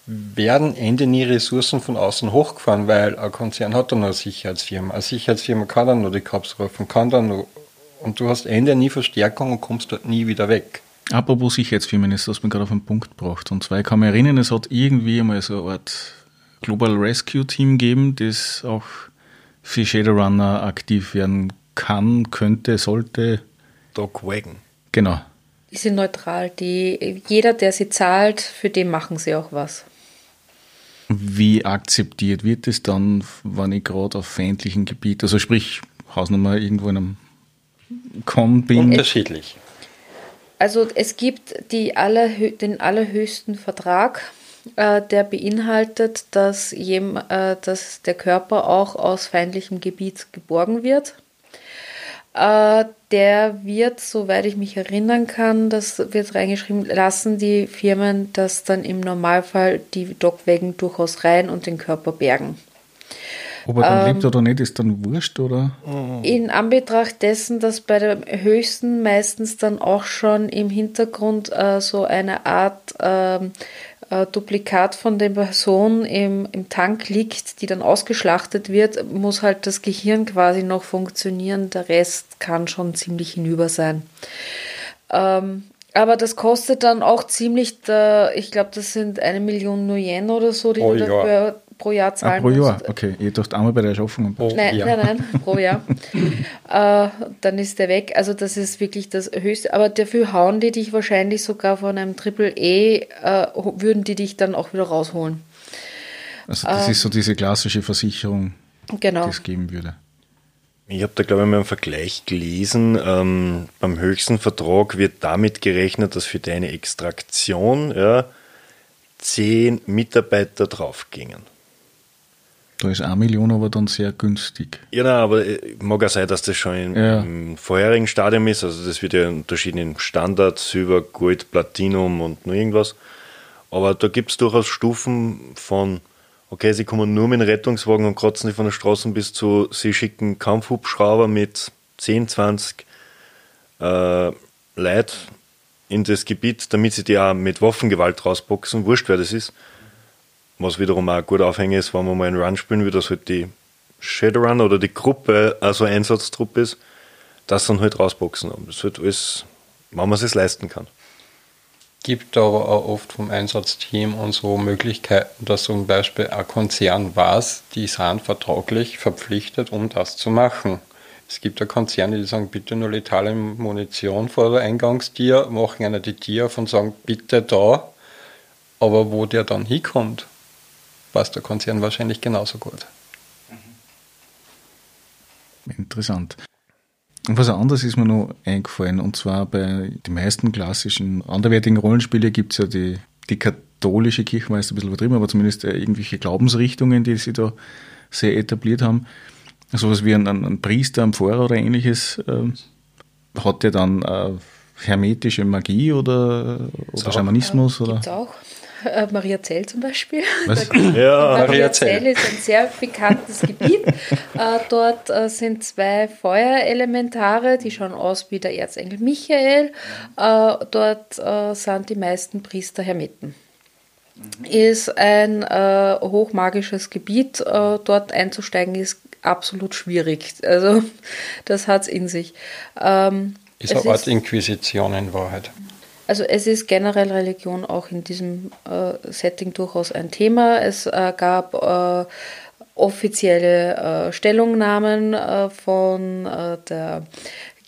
werden Ende nie Ressourcen von außen hochgefahren, weil ein Konzern hat dann eine Sicherheitsfirma. Eine Sicherheitsfirma kann dann nur die Cops rufen, kann dann nur, und du hast Ende nie Verstärkung und kommst dort nie wieder weg. Apropos Sicherheitsfirmen ist das mir gerade auf den Punkt gebracht. Und zwar, ich kann mich erinnern, es hat irgendwie einmal so eine Art Global Rescue Team gegeben, das auch für Shadowrunner aktiv werden kann, könnte, sollte. Doc Wagon. Genau. Die sind neutral. Die, jeder, der sie zahlt, für den machen sie auch was. Wie akzeptiert wird es dann, wenn ich gerade auf feindlichen Gebiet, also sprich Hausnummer irgendwo in einem Con bin? Unterschiedlich. Also es gibt die allerhö den allerhöchsten Vertrag, äh, der beinhaltet, dass, jem, äh, dass der Körper auch aus feindlichem Gebiet geborgen wird. Äh, der wird, soweit ich mich erinnern kann, das wird reingeschrieben, lassen die Firmen das dann im Normalfall die Dockwägen durchaus rein und den Körper bergen. Ob er dann ähm, lebt oder nicht, ist dann wurscht, oder? In Anbetracht dessen, dass bei der höchsten meistens dann auch schon im Hintergrund äh, so eine Art ähm, äh, Duplikat von der Person im, im Tank liegt, die dann ausgeschlachtet wird, muss halt das Gehirn quasi noch funktionieren. Der Rest kann schon ziemlich hinüber sein. Ähm, aber das kostet dann auch ziemlich, der, ich glaube, das sind eine Million Nuyen oder so, die oh, du dafür pro Jahr zahlen ah, pro Jahr, musst. okay. Ich dachte einmal bei der Schaffung. Oh, nein, ja. nein, nein, pro Jahr. äh, dann ist der weg. Also das ist wirklich das Höchste. Aber dafür hauen die dich wahrscheinlich sogar von einem Triple E, äh, würden die dich dann auch wieder rausholen. Also das äh, ist so diese klassische Versicherung, genau. die es geben würde. Ich habe da, glaube ich, mal einen Vergleich gelesen. Ähm, beim höchsten Vertrag wird damit gerechnet, dass für deine Extraktion ja, zehn Mitarbeiter draufgingen. Da ist eine Million aber dann sehr günstig. Ja, nein, aber äh, mag auch sein, dass das schon im, ja. im vorherigen Stadium ist. Also das wird ja unterschieden in Standard, Silber, Gold, Platinum und nur irgendwas. Aber da gibt es durchaus Stufen von, okay, sie kommen nur mit dem Rettungswagen und kratzen sie von der Straße bis zu, sie schicken Kampfhubschrauber mit 10, 20 äh, Leuten in das Gebiet, damit sie die auch mit Waffengewalt rausboxen, wurscht wer das ist. Was wiederum auch gut aufhängen ist, wenn man mal einen Run spielen will, dass halt die Shadowrun oder die Gruppe also Einsatztruppe ist, das dann halt rausboxen. Und das wird alles, wenn man es sich leisten kann. Gibt aber auch oft vom Einsatzteam und so Möglichkeiten, dass zum Beispiel ein Konzern weiß, die sind vertraglich verpflichtet, um das zu machen. Es gibt ja Konzerne, die sagen, bitte nur letale Munition vor der Eingangstier, machen einer die Tier auf und sagen, bitte da. Aber wo der dann hinkommt, weiß der Konzern wahrscheinlich genauso gut. Interessant. Und was anderes ist mir noch eingefallen, und zwar bei den meisten klassischen anderwertigen Rollenspielen gibt es ja die, die katholische Kirche, ein bisschen übertrieben, aber zumindest äh, irgendwelche Glaubensrichtungen, die sie da sehr etabliert haben. Sowas wie ein, ein Priester, ein Pfarrer oder ähnliches, äh, hat der dann äh, hermetische Magie oder, oder Schamanismus? Oder? Gibt's auch. Äh, Maria Zell zum Beispiel. Ja, Maria Zell ist ein sehr bekanntes Gebiet. Äh, dort äh, sind zwei Feuerelementare, die schauen aus wie der Erzengel Michael. Äh, dort äh, sind die meisten Priester Hermeten. ist ein äh, hochmagisches Gebiet. Äh, dort einzusteigen ist absolut schwierig. Also das hat es in sich. Ähm, ist eine Art Inquisition in Wahrheit. Also es ist generell Religion auch in diesem äh, Setting durchaus ein Thema. Es äh, gab äh, offizielle äh, Stellungnahmen äh, von äh, der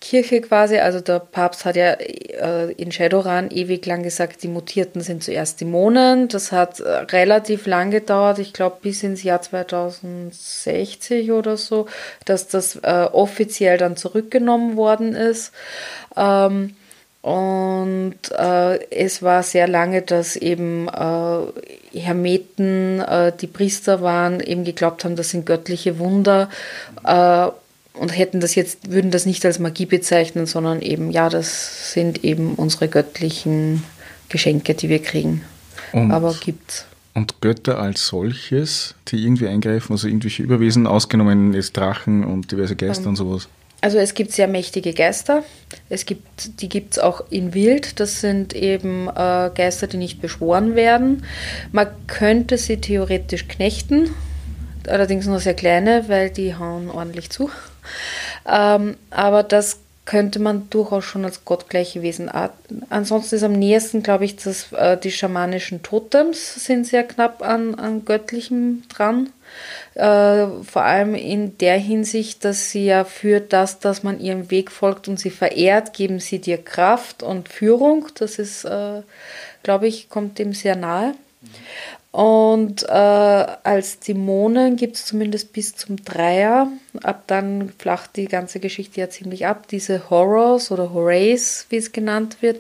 Kirche quasi. Also der Papst hat ja in Shadowrun ewig lang gesagt, die Mutierten sind zuerst Dämonen. Das hat relativ lang gedauert, ich glaube bis ins Jahr 2060 oder so, dass das offiziell dann zurückgenommen worden ist. Ähm, und äh, es war sehr lange, dass eben äh, Hermeten, äh, die Priester waren, eben geglaubt haben, das sind göttliche Wunder äh, und hätten das jetzt, würden das nicht als Magie bezeichnen, sondern eben, ja, das sind eben unsere göttlichen Geschenke, die wir kriegen. Und, Aber gibt's. Und Götter als solches, die irgendwie eingreifen, also irgendwelche Überwesen, ausgenommen jetzt Drachen und diverse Geister um, und sowas? Also es gibt sehr mächtige Geister. Es gibt, die gibt es auch in Wild. Das sind eben äh, Geister, die nicht beschworen werden. Man könnte sie theoretisch knechten, allerdings nur sehr kleine, weil die hauen ordentlich zu. Ähm, aber das könnte man durchaus schon als gottgleiche Wesen atmen. Ansonsten ist am nächsten, glaube ich, dass äh, die schamanischen Totems sind sehr knapp an, an göttlichem dran. Äh, vor allem in der Hinsicht, dass sie ja für das, dass man ihrem Weg folgt und sie verehrt, geben sie dir Kraft und Führung. Das ist, äh, glaube ich, kommt dem sehr nahe. Und äh, als Dämonen gibt es zumindest bis zum Dreier. Ab dann flacht die ganze Geschichte ja ziemlich ab. Diese Horrors oder Horrays, wie es genannt wird,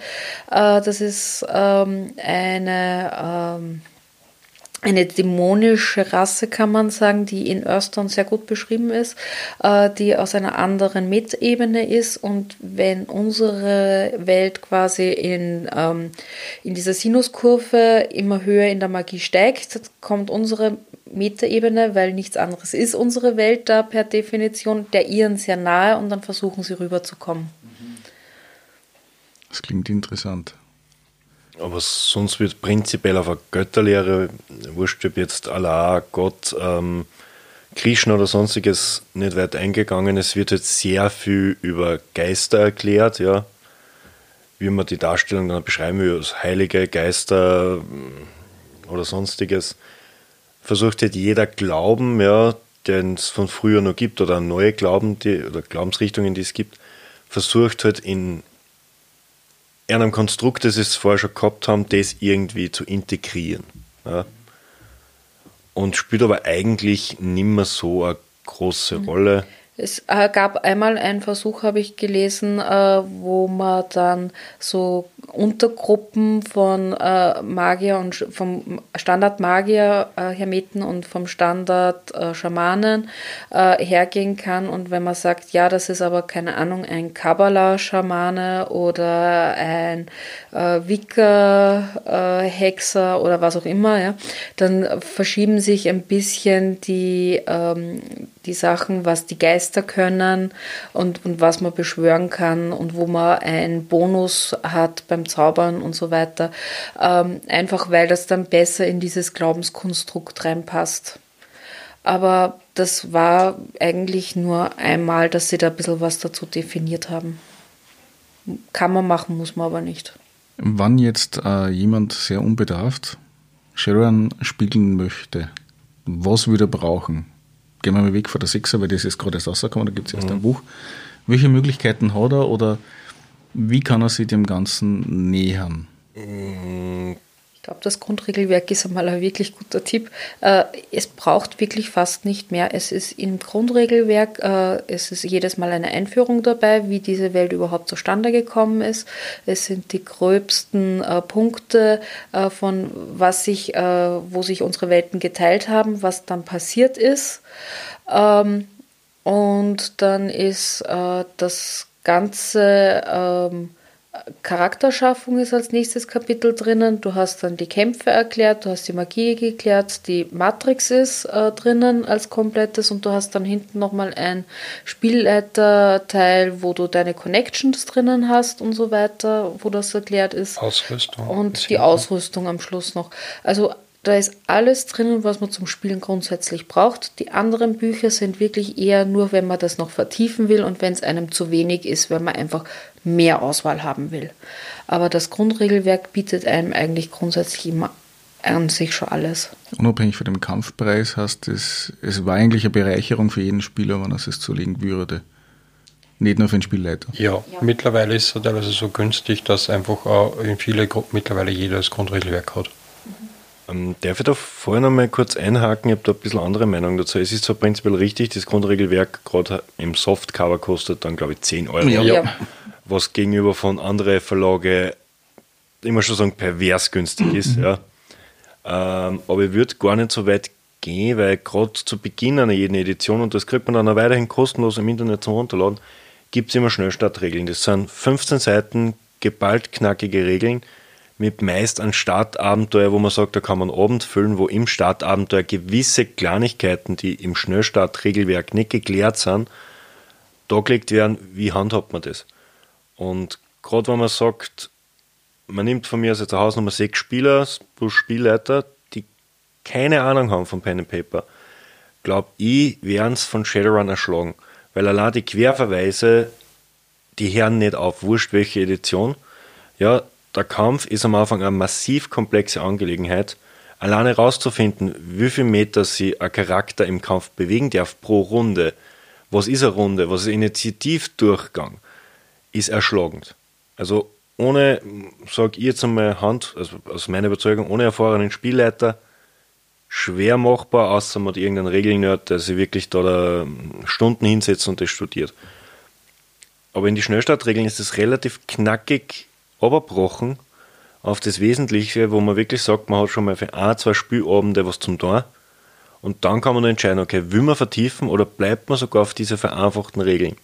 äh, das ist ähm, eine ähm, eine dämonische Rasse, kann man sagen, die in Earthstone sehr gut beschrieben ist, äh, die aus einer anderen Mitebene ist. Und wenn unsere Welt quasi in, ähm, in dieser Sinuskurve immer höher in der Magie steigt, kommt unsere Metaebene, weil nichts anderes ist unsere Welt da per Definition, der ihren sehr nahe und dann versuchen sie rüberzukommen. Das klingt interessant. Aber sonst wird prinzipiell auf eine Götterlehre, wurscht ob jetzt Allah, Gott, ähm, Krishna oder sonstiges nicht weit eingegangen. Es wird jetzt sehr viel über Geister erklärt, ja. Wie man die Darstellung dann beschreiben will, als heilige Geister mm, oder sonstiges. Versucht halt jeder Glauben, ja, den es von früher noch gibt, oder neue Glauben, die, oder Glaubensrichtungen, die es gibt, versucht halt in einem Konstrukt, das es vorher schon gehabt haben, das irgendwie zu integrieren. Ja. Und spielt aber eigentlich nicht mehr so eine große mhm. Rolle. Es äh, gab einmal einen Versuch, habe ich gelesen, äh, wo man dann so Untergruppen von äh, Magier und vom Standard Magier, äh, Hermeten und vom Standard äh, Schamanen äh, hergehen kann. Und wenn man sagt, ja, das ist aber keine Ahnung, ein Kabbala-Schamane oder ein äh, Wicca-Hexer oder was auch immer, ja, dann verschieben sich ein bisschen die, ähm, die Sachen, was die Geister können und, und was man beschwören kann und wo man einen Bonus hat beim Zaubern und so weiter. Ähm, einfach weil das dann besser in dieses Glaubenskonstrukt reinpasst. Aber das war eigentlich nur einmal, dass sie da ein bisschen was dazu definiert haben. Kann man machen, muss man aber nicht. Wann jetzt äh, jemand sehr unbedarft Sharon spiegeln möchte, was würde er brauchen? Gehen wir mal weg von der Sechser, weil das ist gerade erst rausgekommen, da gibt es erst mhm. ein Buch. Welche Möglichkeiten hat er oder wie kann er sich dem Ganzen nähern? Ich glaube, das Grundregelwerk ist einmal ein wirklich guter Tipp. Äh, es braucht wirklich fast nicht mehr. Es ist im Grundregelwerk, äh, es ist jedes Mal eine Einführung dabei, wie diese Welt überhaupt zustande gekommen ist. Es sind die gröbsten äh, Punkte von was sich, wo sich unsere Welten geteilt haben, was dann passiert ist. Ähm, und dann ist das Ganze ähm, Charakterschaffung ist als nächstes Kapitel drinnen. Du hast dann die Kämpfe erklärt, du hast die Magie geklärt, die Matrix ist äh, drinnen als komplettes und du hast dann hinten nochmal ein Spielleiterteil, wo du deine Connections drinnen hast und so weiter, wo das erklärt ist. Ausrüstung. Und die Ausrüstung am Schluss noch. Also Da ist alles drinnen, was man zum Spielen grundsätzlich braucht. Die anderen Bücher sind wirklich eher nur, wenn man das noch vertiefen will und wenn es einem zu wenig ist, wenn man einfach mehr Auswahl haben will. Aber das Grundregelwerk bietet einem eigentlich grundsätzlich immer an sich schon alles. Unabhängig von dem Kampfpreis heißt es, es war eigentlich eine Bereicherung für jeden Spieler, wenn er es zulegen würde. Nicht nur für den Spielleiter. Ja, ja. mittlerweile ist es teilweise so günstig, dass einfach auch in viele Gruppen mittlerweile jeder das Grundregelwerk hat. Ähm, darf ich da vorher noch mal kurz einhaken? Ich habe da ein bisschen andere Meinung dazu. Es ist so prinzipiell richtig, das Grundregelwerk gerade im Softcover kostet dann, glaube ich, 10 Euro. Ja. ja. Was gegenüber von anderen Verlage immer schon sagen, pervers günstig ist. Mhm. Ja. Ähm, aber ich würde gar nicht so weit gehen, weil gerade zu Beginn einer jeden Edition, und das kriegt man dann auch weiterhin kostenlos im Internet zum Runterladen, gibt es immer Schnellstartregeln. Das sind 15 Seiten geballt knackige Regeln, mit meist einem Startabenteuer, wo man sagt, da kann man Abend füllen, wo im Startabenteuer gewisse Kleinigkeiten, die im Schnellstartregelwerk nicht geklärt sind, da gelegt werden, wie handhabt man das? Und gerade wenn man sagt, man nimmt von mir aus jetzt Hausnummer sechs Spieler plus Spielleiter, die keine Ahnung haben von Pen and Paper, glaube ich, werden es von Shadowrun erschlagen. Weil allein die Querverweise, die hören nicht auf, wurscht welche Edition. Ja, der Kampf ist am Anfang eine massiv komplexe Angelegenheit. Alleine herauszufinden, wie viel Meter sie ein Charakter im Kampf bewegen darf pro Runde, was ist eine Runde, was ist ein Initiativdurchgang, ist erschlagend. Also ohne, sage ich jetzt einmal Hand, also aus meiner Überzeugung, ohne erfahrenen Spielleiter, schwer machbar, außer man hat irgendeinen Regelnerd, der sich wirklich da, da Stunden hinsetzt und das studiert. Aber in die Schnellstartregeln ist es relativ knackig runterbrochen auf das Wesentliche, wo man wirklich sagt, man hat schon mal für ein, zwei Spielabende was zum Tun. Und dann kann man entscheiden, okay, will man vertiefen oder bleibt man sogar auf diese vereinfachten Regeln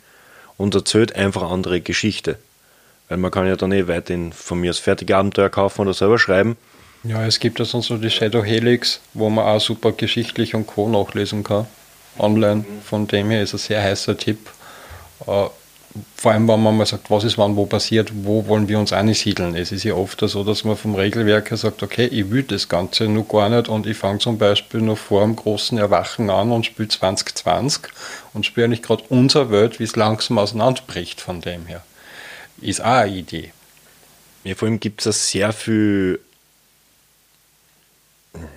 und erzählt einfach eine andere Geschichte. Weil man kann ja dann eh weiterhin von mir aus fertige Abenteuer kaufen oder selber schreiben. Ja, es gibt ja sonst noch die Shadow Helix, wo man auch super geschichtlich und Co. nachlesen kann. Online. Von dem her ist ein sehr heißer Tipp. Vor allem, wenn man mal sagt, was ist wann wo passiert, wo wollen wir uns einsiedeln. Es ist ja oft so, dass man vom Regelwerk her sagt, okay, ich will das Ganze nur gar nicht und ich fange zum Beispiel noch vor dem großen Erwachen an und spiele 2020 und spiele eigentlich gerade unsere Welt, wie es langsam auseinanderbricht von dem her. Ist auch eine Idee. Ja, vor allem gibt es sehr viel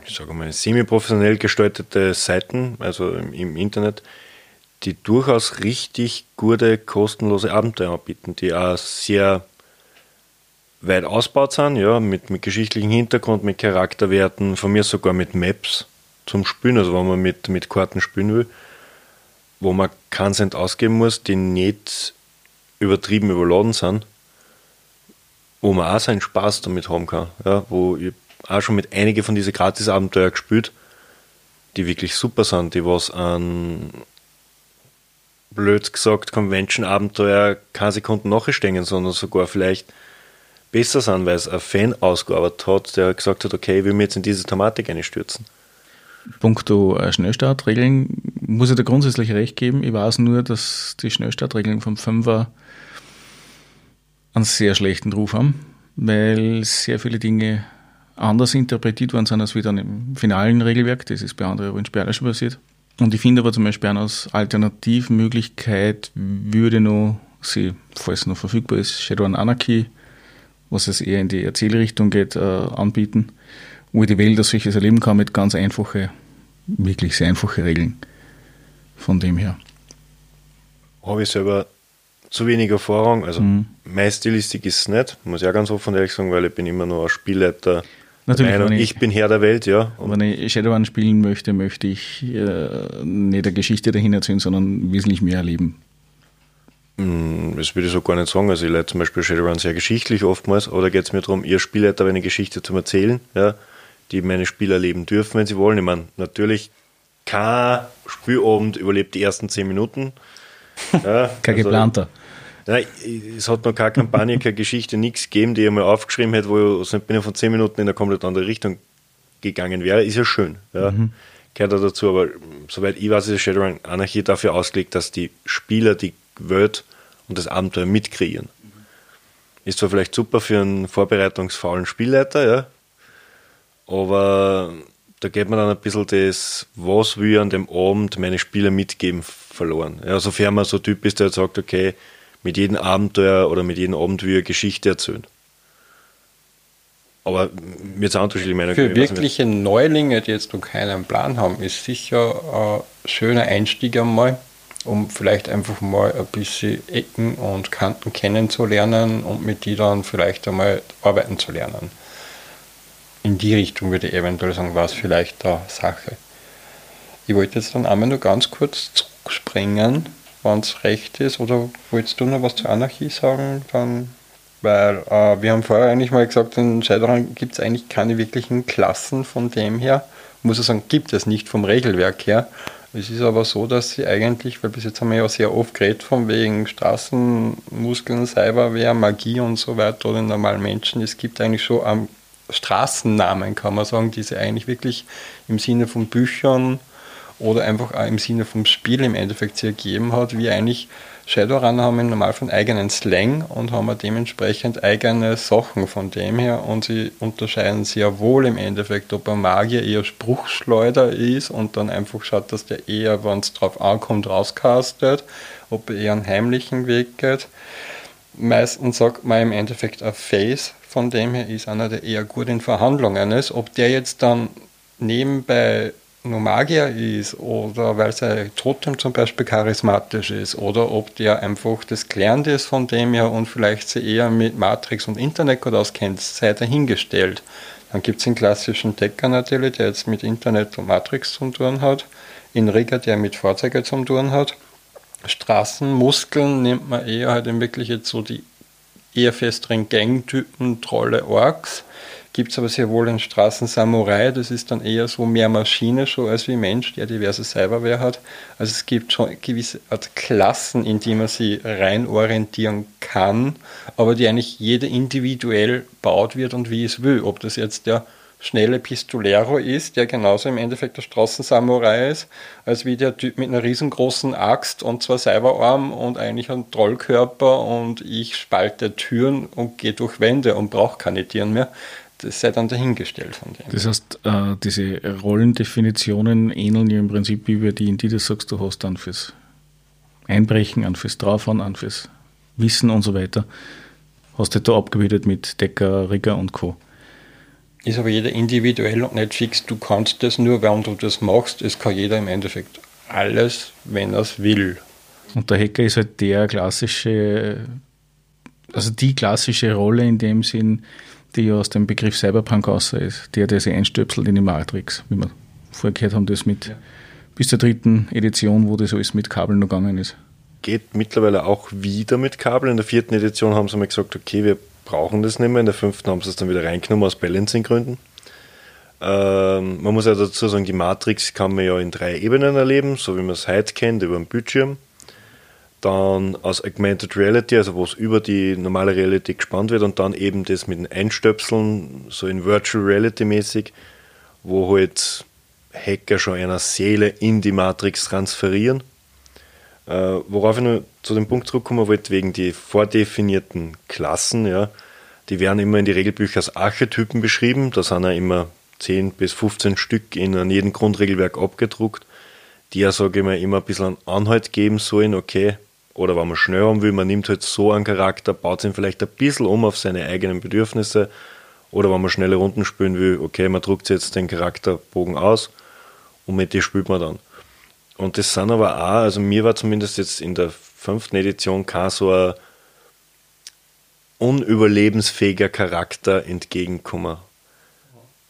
ich sage mal, semi-professionell gestaltete Seiten, also im Internet, die durchaus richtig gute, kostenlose Abenteuer anbieten, die auch sehr weit ausgebaut sind, ja, mit, mit geschichtlichem Hintergrund, mit Charakterwerten, von mir sogar mit Maps zum Spielen, also wenn man mit, mit Karten spielen will, wo man keinen Cent ausgeben muss, die nicht übertrieben überladen sind, wo man auch seinen Spaß damit haben kann, ja, wo ich auch schon mit einigen von diesen Gratis-Abenteuer gespielt, die wirklich super sind, die was an blöd gesagt, Convention-Abenteuer keine Sekunden nachstehen, sondern sogar vielleicht besser sind, weil es ein Fan ausgearbeitet hat, der gesagt hat, okay, ich will mich jetzt in diese Thematik einstürzen. Punkto äh, Schnellstartregeln muss ich da grundsätzlich recht geben. Ich weiß nur, dass die Schnellstartregeln vom Fünfer einen sehr schlechten Ruf haben, weil sehr viele Dinge anders interpretiert worden sind als wie dann im finalen Regelwerk. Das ist bei anderen Rollenspielen schon passiert. Und ich finde aber zum Beispiel als Alternativmöglichkeit würde noch, sie, falls noch verfügbar ist, Shadowrun Anarchy, was es eher in die Erzählrichtung geht, äh, anbieten, wo ich die Welt als solches erleben kann mit ganz einfachen, wirklich sehr einfachen Regeln. Von dem her. Habe ich selber zu wenig Erfahrung. Also mhm. meine Stilistik ist es nicht, muss ich auch ganz offen ehrlich sagen, weil ich bin immer nur als Spielleiter Natürlich, Meinung, ich, ich, bin Herr der Welt, ja. Und wenn ich Shadowrun spielen möchte, möchte ich äh, nicht eine Geschichte dahin erzählen, sondern wesentlich mehr erleben. Hm, das würde ich so gar nicht sagen. Also ich leite zum Beispiel Shadowrun sehr geschichtlich oftmals, oder geht es mir darum, ihr Spieler da eine Geschichte zu erzählen, ja, die meine Spieler erleben dürfen, wenn sie wollen. Ich meine, natürlich, kein Spielabend überlebt die ersten zehn Minuten. Ja, kein also, geplanter. Nein, es hat noch keine Kampagne, keine Geschichte, nichts gegeben, die ich mal aufgeschrieben hätte, wo ich binnen von zehn Minuten in eine komplett andere Richtung gegangen wäre. Ist ja schön. Ja. Mhm. Gehört da dazu, aber soweit ich weiß, ist Shadowrun Anarchie dafür ausgelegt, dass die Spieler die Welt und das Abenteuer mitkreieren. Ist zwar vielleicht super für einen vorbereitungsfaulen Spielleiter, ja, aber da geht mir dann ein bisschen das, was will an dem Abend meine Spieler mitgeben, verloren. Ja, sofern man so Typ ist, der sagt, okay, mit jedem Abenteuer oder mit jedem eine Geschichte erzählen. Aber mir sind unterschiedliche Meinungen. Für wirkliche Neulinge, die jetzt noch keinen Plan haben, ist sicher ein schöner Einstieg einmal, um vielleicht einfach mal ein bisschen Ecken und Kanten kennenzulernen und mit die dann vielleicht einmal arbeiten zu lernen. In die Richtung würde ich eventuell sagen, war es vielleicht eine Sache. Ich wollte jetzt dann einmal nur ganz kurz zurückspringen, wenn es recht ist, oder wolltest du noch was zur Anarchie sagen? Dann weil äh, wir haben vorher eigentlich mal gesagt, in Shadowrun gibt es eigentlich keine wirklichen Klassen von dem her. Muss ich sagen, gibt es nicht vom Regelwerk her. Es ist aber so, dass sie eigentlich, weil bis jetzt haben wir ja sehr oft geredet von wegen Straßenmuskeln, Cyberwehr, Magie und so weiter oder normalen Menschen. Es gibt eigentlich schon um, Straßennamen, kann man sagen, die sie eigentlich wirklich im Sinne von Büchern oder einfach auch im Sinne vom Spiel im Endeffekt sie ergeben hat, wie eigentlich Shadowrunner haben im Normalfall einen eigenen Slang und haben dementsprechend eigene Sachen von dem her und sie unterscheiden sehr wohl im Endeffekt, ob ein Magier eher Spruchschleuder ist und dann einfach schaut, dass der eher, wenn es drauf ankommt, rauscastet, ob er eher einen heimlichen Weg geht. Meistens sagt man im Endeffekt ein Face, von dem her ist einer, der eher gut in Verhandlungen ist. Ob der jetzt dann nebenbei nur Magier ist oder weil sein Totem zum Beispiel charismatisch ist oder ob der einfach das gelernt ist von dem her und vielleicht sich eher mit Matrix und Internet gut auskennt, sei dahingestellt. Dann gibt es den klassischen Decker natürlich, der jetzt mit Internet und Matrix zu tun hat. In Rigger, der mit Fahrzeugen zu tun hat. Straßenmuskeln nimmt man eher halt wirklich jetzt so die eher festeren Gangtypen, Trolle, Orks gibt es aber sehr wohl einen Straßensamurai, das ist dann eher so mehr Maschine schon als wie Mensch, der diverse Cyberware hat. Also es gibt schon gewisse Art Klassen, in die man sich rein orientieren kann, aber die eigentlich jeder individuell baut wird und wie es will. Ob das jetzt der schnelle Pistolero ist, der genauso im Endeffekt der Straßensamurai ist, als wie der Typ mit einer riesengroßen Axt und zwei Cyberarm und eigentlich einen Trollkörper und ich spalte Türen und gehe durch Wände und brauche keine Tieren mehr das sei dann dahingestellt von dem. Das heißt, äh, diese Rollendefinitionen ähneln ja im Prinzip wie die, in die du sagst, du hast dann fürs Einbrechen, an fürs Draufhauen, an fürs Wissen und so weiter. Hast du da abgebildet mit Decker, Rigger und Co. Ist aber jeder individuell und nicht fix. Du kannst das nur, wenn du das machst. Es kann jeder im Endeffekt alles, wenn er es will. Und der Hacker ist halt der klassische, also die klassische Rolle in dem Sinn, die ja aus dem Begriff Cyberpunk außer ist, der, der sich einstöpselt in die Matrix, wie wir vorher gehört haben, das mit ja. bis zur dritten Edition, wo das alles mit Kabeln noch gegangen ist. Geht mittlerweile auch wieder mit Kabeln. In der vierten Edition haben sie mal gesagt, okay, wir brauchen das nicht mehr. In der fünften haben sie es dann wieder reingenommen aus Balancing-Gründen. Ähm, man muss ja dazu sagen, die Matrix kann man ja in drei Ebenen erleben, so wie man es heute kennt, über den Bildschirm dann aus Augmented Reality, also wo es über die normale Realität gespannt wird und dann eben das mit den Einstöpseln, so in Virtual Reality mäßig, wo halt Hacker schon einer Seele in die Matrix transferieren. Äh, worauf ich nur zu dem Punkt zurückkommen wollte, wegen die vordefinierten Klassen, ja, die werden immer in die Regelbücher als Archetypen beschrieben, da sind ja immer 10 bis 15 Stück in jedem Grundregelwerk abgedruckt, die ja, sage ich mal, immer ein bisschen einen Anhalt geben sollen, okay, oder wenn man schnell haben will, man nimmt halt so einen Charakter, baut ihn vielleicht ein bisschen um auf seine eigenen Bedürfnisse. Oder wenn man schnelle Runden spielen will, okay, man druckt jetzt den Charakterbogen aus und mit dem spielt man dann. Und das sind aber auch, also mir war zumindest jetzt in der fünften Edition kein so ein unüberlebensfähiger Charakter entgegenkommen.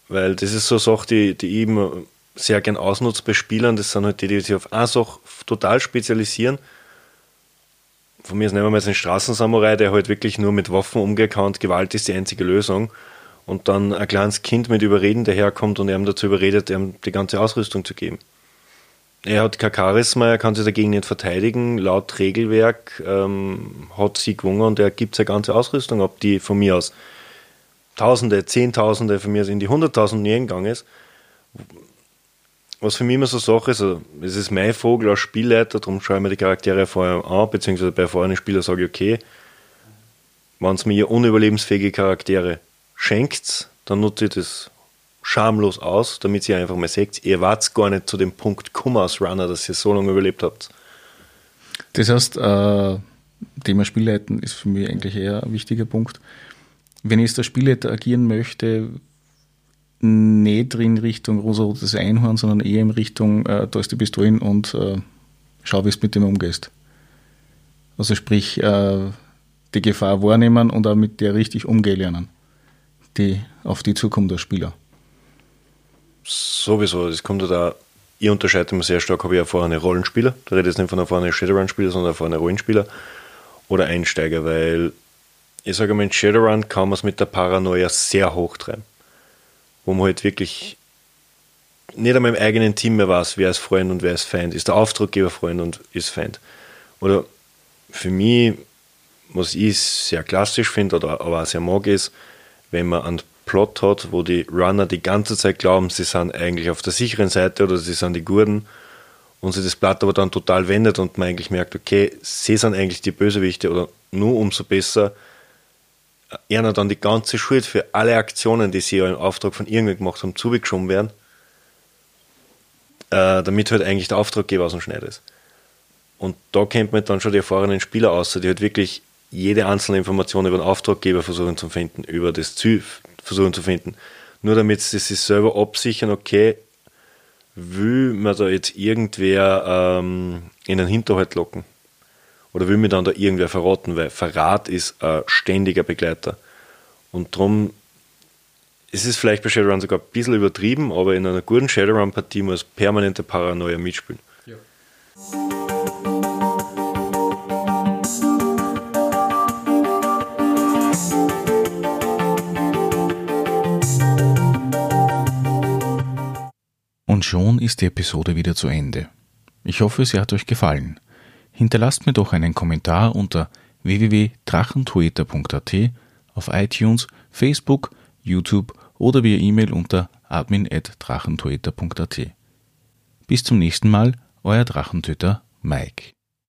Weil das ist so eine Sache, die, die ich eben sehr gern ausnutze bei Spielern. Das sind halt die, die sich auf eine Sache total spezialisieren von mir ist nehmen wir mal einen Straßensamurai, der halt wirklich nur mit Waffen umgeht und Gewalt ist die einzige Lösung. Und dann ein kleines Kind mit Überreden daherkommt und ihm dazu überredet, ihm die ganze Ausrüstung zu geben. Er hat kein Charisma, er kann sich dagegen nicht verteidigen. Laut Regelwerk ähm, hat sie gewonnen und er gibt seine ganze Ausrüstung ab, die von mir aus Tausende, Zehntausende, von mir aus in die Hunderttausend Yen gegangen ist was für mich immer so Sache ist, also, es ist mein Vogel als Spielleiter, darum schaue ich mir die Charaktere vorher an, beziehungsweise bei vorherigen Spielern sage ich, okay, wenn es mir unüberlebensfähige Charaktere schenkt, dann nutze ich das schamlos aus, damit ihr einfach mal seht, ihr wart gar nicht zu dem Punkt gekommen als Runner, dass ihr so lange überlebt habt. Das heißt, äh, Thema Spielleiten ist für mich eigentlich eher ein wichtiger Punkt. Wenn ich als Spielleiter agieren möchte, nicht in Richtung rosa-rotes Einhorn, sondern eher in Richtung, äh, da ist die Pistolen und äh, schau, wie du mit dem umgehst. Also sprich, äh, die Gefahr wahrnehmen und auch mit der richtig umgehen lernen, die auf die zukommt als Spieler. Sowieso, das kommt da, ich unterscheide immer sehr stark, habe ich erfahrene Rollenspieler, da rede ich jetzt nicht von erfahrenen Shadowrun-Spieler, sondern erfahrene Rollenspieler oder Einsteiger, weil ich sage mal, in Shadowrun kann man es mit der Paranoia sehr hoch treiben wo man halt wirklich nicht einmal im eigenen Team mehr weiß, wer ist Freund und wer ist Feind. Ist der Auftraggeber Freund und ist Feind. Oder für mich, was ich sehr klassisch finde oder aber auch sehr mag, ist, wenn man einen Plot hat, wo die Runner die ganze Zeit glauben, sie sind eigentlich auf der sicheren Seite oder sie sind die Gurden und sich das Blatt aber dann total wendet und man eigentlich merkt, okay, sie sind eigentlich die Bösewichte oder nur umso besser, ihnen dann die ganze Schuld für alle Aktionen, die sie ja im Auftrag von irgendwem gemacht haben, zugeschoben werden, äh, damit halt eigentlich der Auftraggeber aus dem Schneid ist. Und da kennt man dann schon die erfahrenen Spieler aus, die halt wirklich jede einzelne Information über den Auftraggeber versuchen zu finden, über das Ziel versuchen zu finden. Nur damit sie sich selber absichern, okay, will man da jetzt irgendwer ähm, in den Hinterhalt locken? Oder will mir dann da irgendwer verraten, weil Verrat ist ein ständiger Begleiter. Und darum ist es vielleicht bei Shadowrun sogar ein bisschen übertrieben, aber in einer guten Shadowrun-Partie muss permanente Paranoia mitspielen. Ja. Und schon ist die Episode wieder zu Ende. Ich hoffe, sie hat euch gefallen. Hinterlasst mir doch einen Kommentar unter www.drachentoeter.at auf iTunes, Facebook, YouTube oder via E-Mail unter admin.drachentoeter.at. Bis zum nächsten Mal, euer Drachentöter Mike.